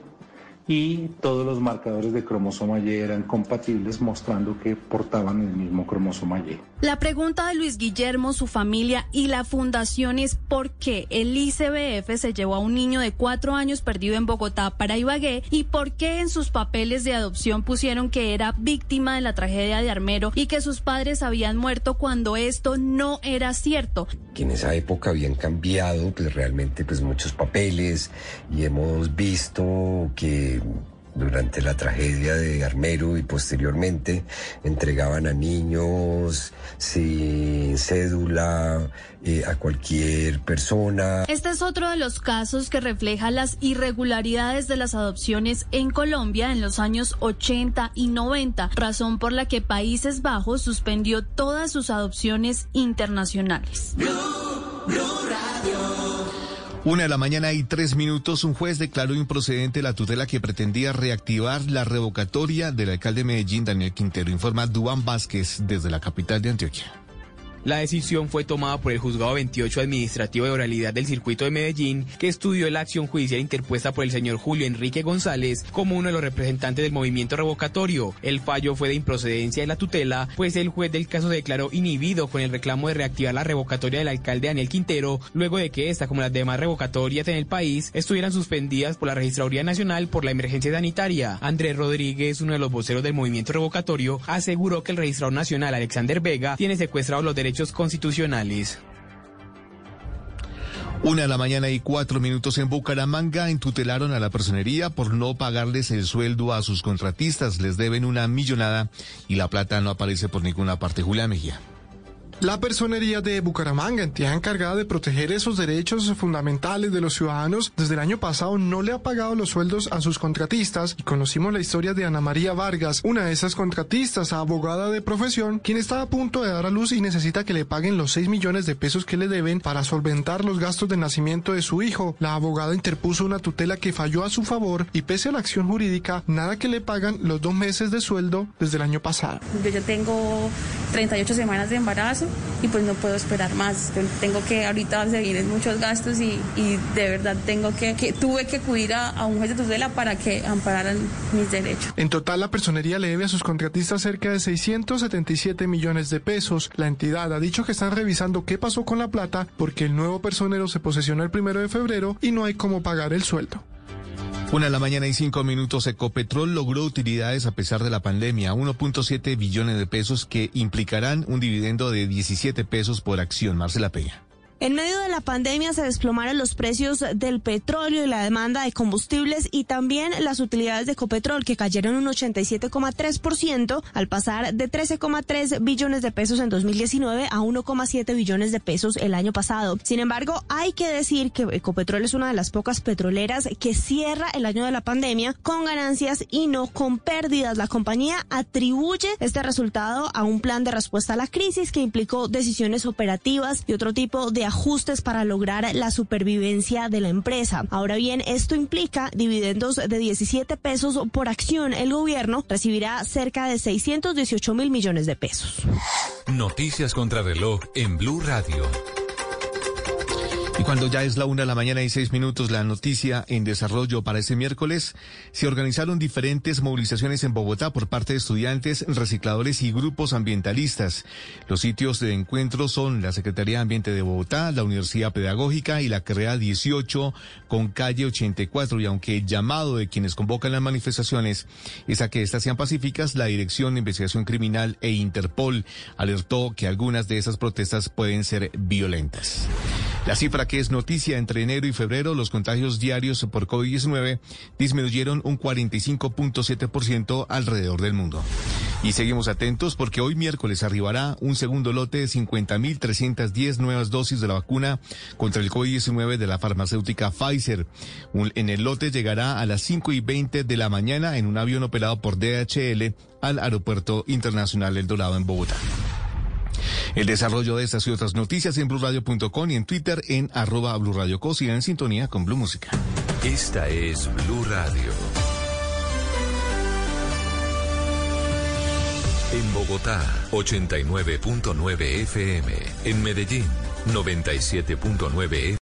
y todos los marcadores de cromosoma Y eran compatibles mostrando que portaban el mismo cromosoma Y. La pregunta de Luis Guillermo, su familia y la fundación es por qué el ICBF se llevó a un niño de cuatro años perdido en Bogotá para Ibagué y por qué en sus papeles de adopción pusieron que era víctima de la tragedia de Armero y que sus padres habían muerto cuando esto no era cierto. Que en esa época habían cambiado pues realmente pues muchos papeles y hemos visto que durante la tragedia de Armero y posteriormente entregaban a niños sin cédula eh, a cualquier persona. Este es otro de los casos que refleja las irregularidades de las adopciones en Colombia en los años 80 y 90, razón por la que Países Bajos suspendió todas sus adopciones internacionales. Una de la mañana y tres minutos, un juez declaró improcedente la tutela que pretendía reactivar la revocatoria del alcalde de Medellín, Daniel Quintero, informa Duan Vázquez desde la capital de Antioquia. La decisión fue tomada por el Juzgado 28 Administrativo de Oralidad del Circuito de Medellín, que estudió la acción judicial interpuesta por el señor Julio Enrique González como uno de los representantes del movimiento revocatorio. El fallo fue de improcedencia de la tutela, pues el juez del caso declaró inhibido con el reclamo de reactivar la revocatoria del alcalde Daniel Quintero, luego de que esta, como las demás revocatorias en el país, estuvieran suspendidas por la Registraduría Nacional por la emergencia sanitaria. Andrés Rodríguez, uno de los voceros del movimiento revocatorio, aseguró que el registrador nacional Alexander Vega tiene secuestrados los derechos constitucionales. Una de la mañana y cuatro minutos en Bucaramanga entutelaron a la personería por no pagarles el sueldo a sus contratistas. Les deben una millonada y la plata no aparece por ninguna parte. Julia Mejía. La Personería de Bucaramanga, entidad encargada de proteger esos derechos fundamentales de los ciudadanos, desde el año pasado no le ha pagado los sueldos a sus contratistas y conocimos la historia de Ana María Vargas, una de esas contratistas, abogada de profesión, quien está a punto de dar a luz y necesita que le paguen los 6 millones de pesos que le deben para solventar los gastos de nacimiento de su hijo. La abogada interpuso una tutela que falló a su favor y pese a la acción jurídica, nada que le pagan los dos meses de sueldo desde el año pasado. Yo ya tengo 38 semanas de embarazo y pues no puedo esperar más. Tengo que, ahorita se vienen muchos gastos y, de verdad tengo que, que tuve que acudir a, a, un juez de tutela para que ampararan mis derechos. En total, la personería le debe a sus contratistas cerca de 677 millones de pesos. La entidad ha dicho que están revisando qué pasó con la plata porque el nuevo personero se posesionó el primero de febrero y no hay cómo pagar el sueldo. Una de la mañana y cinco minutos, Ecopetrol logró utilidades a pesar de la pandemia, 1.7 billones de pesos que implicarán un dividendo de 17 pesos por acción. Marcela Pega. En medio de la pandemia se desplomaron los precios del petróleo y la demanda de combustibles y también las utilidades de Ecopetrol que cayeron un 87,3% al pasar de 13,3 billones de pesos en 2019 a 1,7 billones de pesos el año pasado. Sin embargo, hay que decir que Ecopetrol es una de las pocas petroleras que cierra el año de la pandemia con ganancias y no con pérdidas. La compañía atribuye este resultado a un plan de respuesta a la crisis que implicó decisiones operativas y otro tipo de ajustes para lograr la supervivencia de la empresa. Ahora bien, esto implica dividendos de 17 pesos por acción. El gobierno recibirá cerca de 618 mil millones de pesos. Noticias contra reloj en Blue Radio. Y cuando ya es la una de la mañana y seis minutos, la noticia en desarrollo para este miércoles, se organizaron diferentes movilizaciones en Bogotá por parte de estudiantes, recicladores y grupos ambientalistas. Los sitios de encuentro son la Secretaría de Ambiente de Bogotá, la Universidad Pedagógica y la Carrera 18 con calle 84. Y aunque el llamado de quienes convocan las manifestaciones es a que éstas sean pacíficas, la Dirección de Investigación Criminal e Interpol alertó que algunas de esas protestas pueden ser violentas. La cifra que es noticia entre enero y febrero, los contagios diarios por COVID-19 disminuyeron un 45.7% alrededor del mundo. Y seguimos atentos porque hoy miércoles arribará un segundo lote de 50.310 nuevas dosis de la vacuna contra el COVID-19 de la farmacéutica Pfizer. en el lote llegará a las 5 y 20 de la mañana en un avión operado por DHL al Aeropuerto Internacional El Dorado en Bogotá. El desarrollo de estas y otras noticias en blurradio.com y en Twitter en arroba blurradioco. Sigan en sintonía con Blue Música. Esta es Blue Radio. En Bogotá, 89.9 FM. En Medellín, 97.9 FM.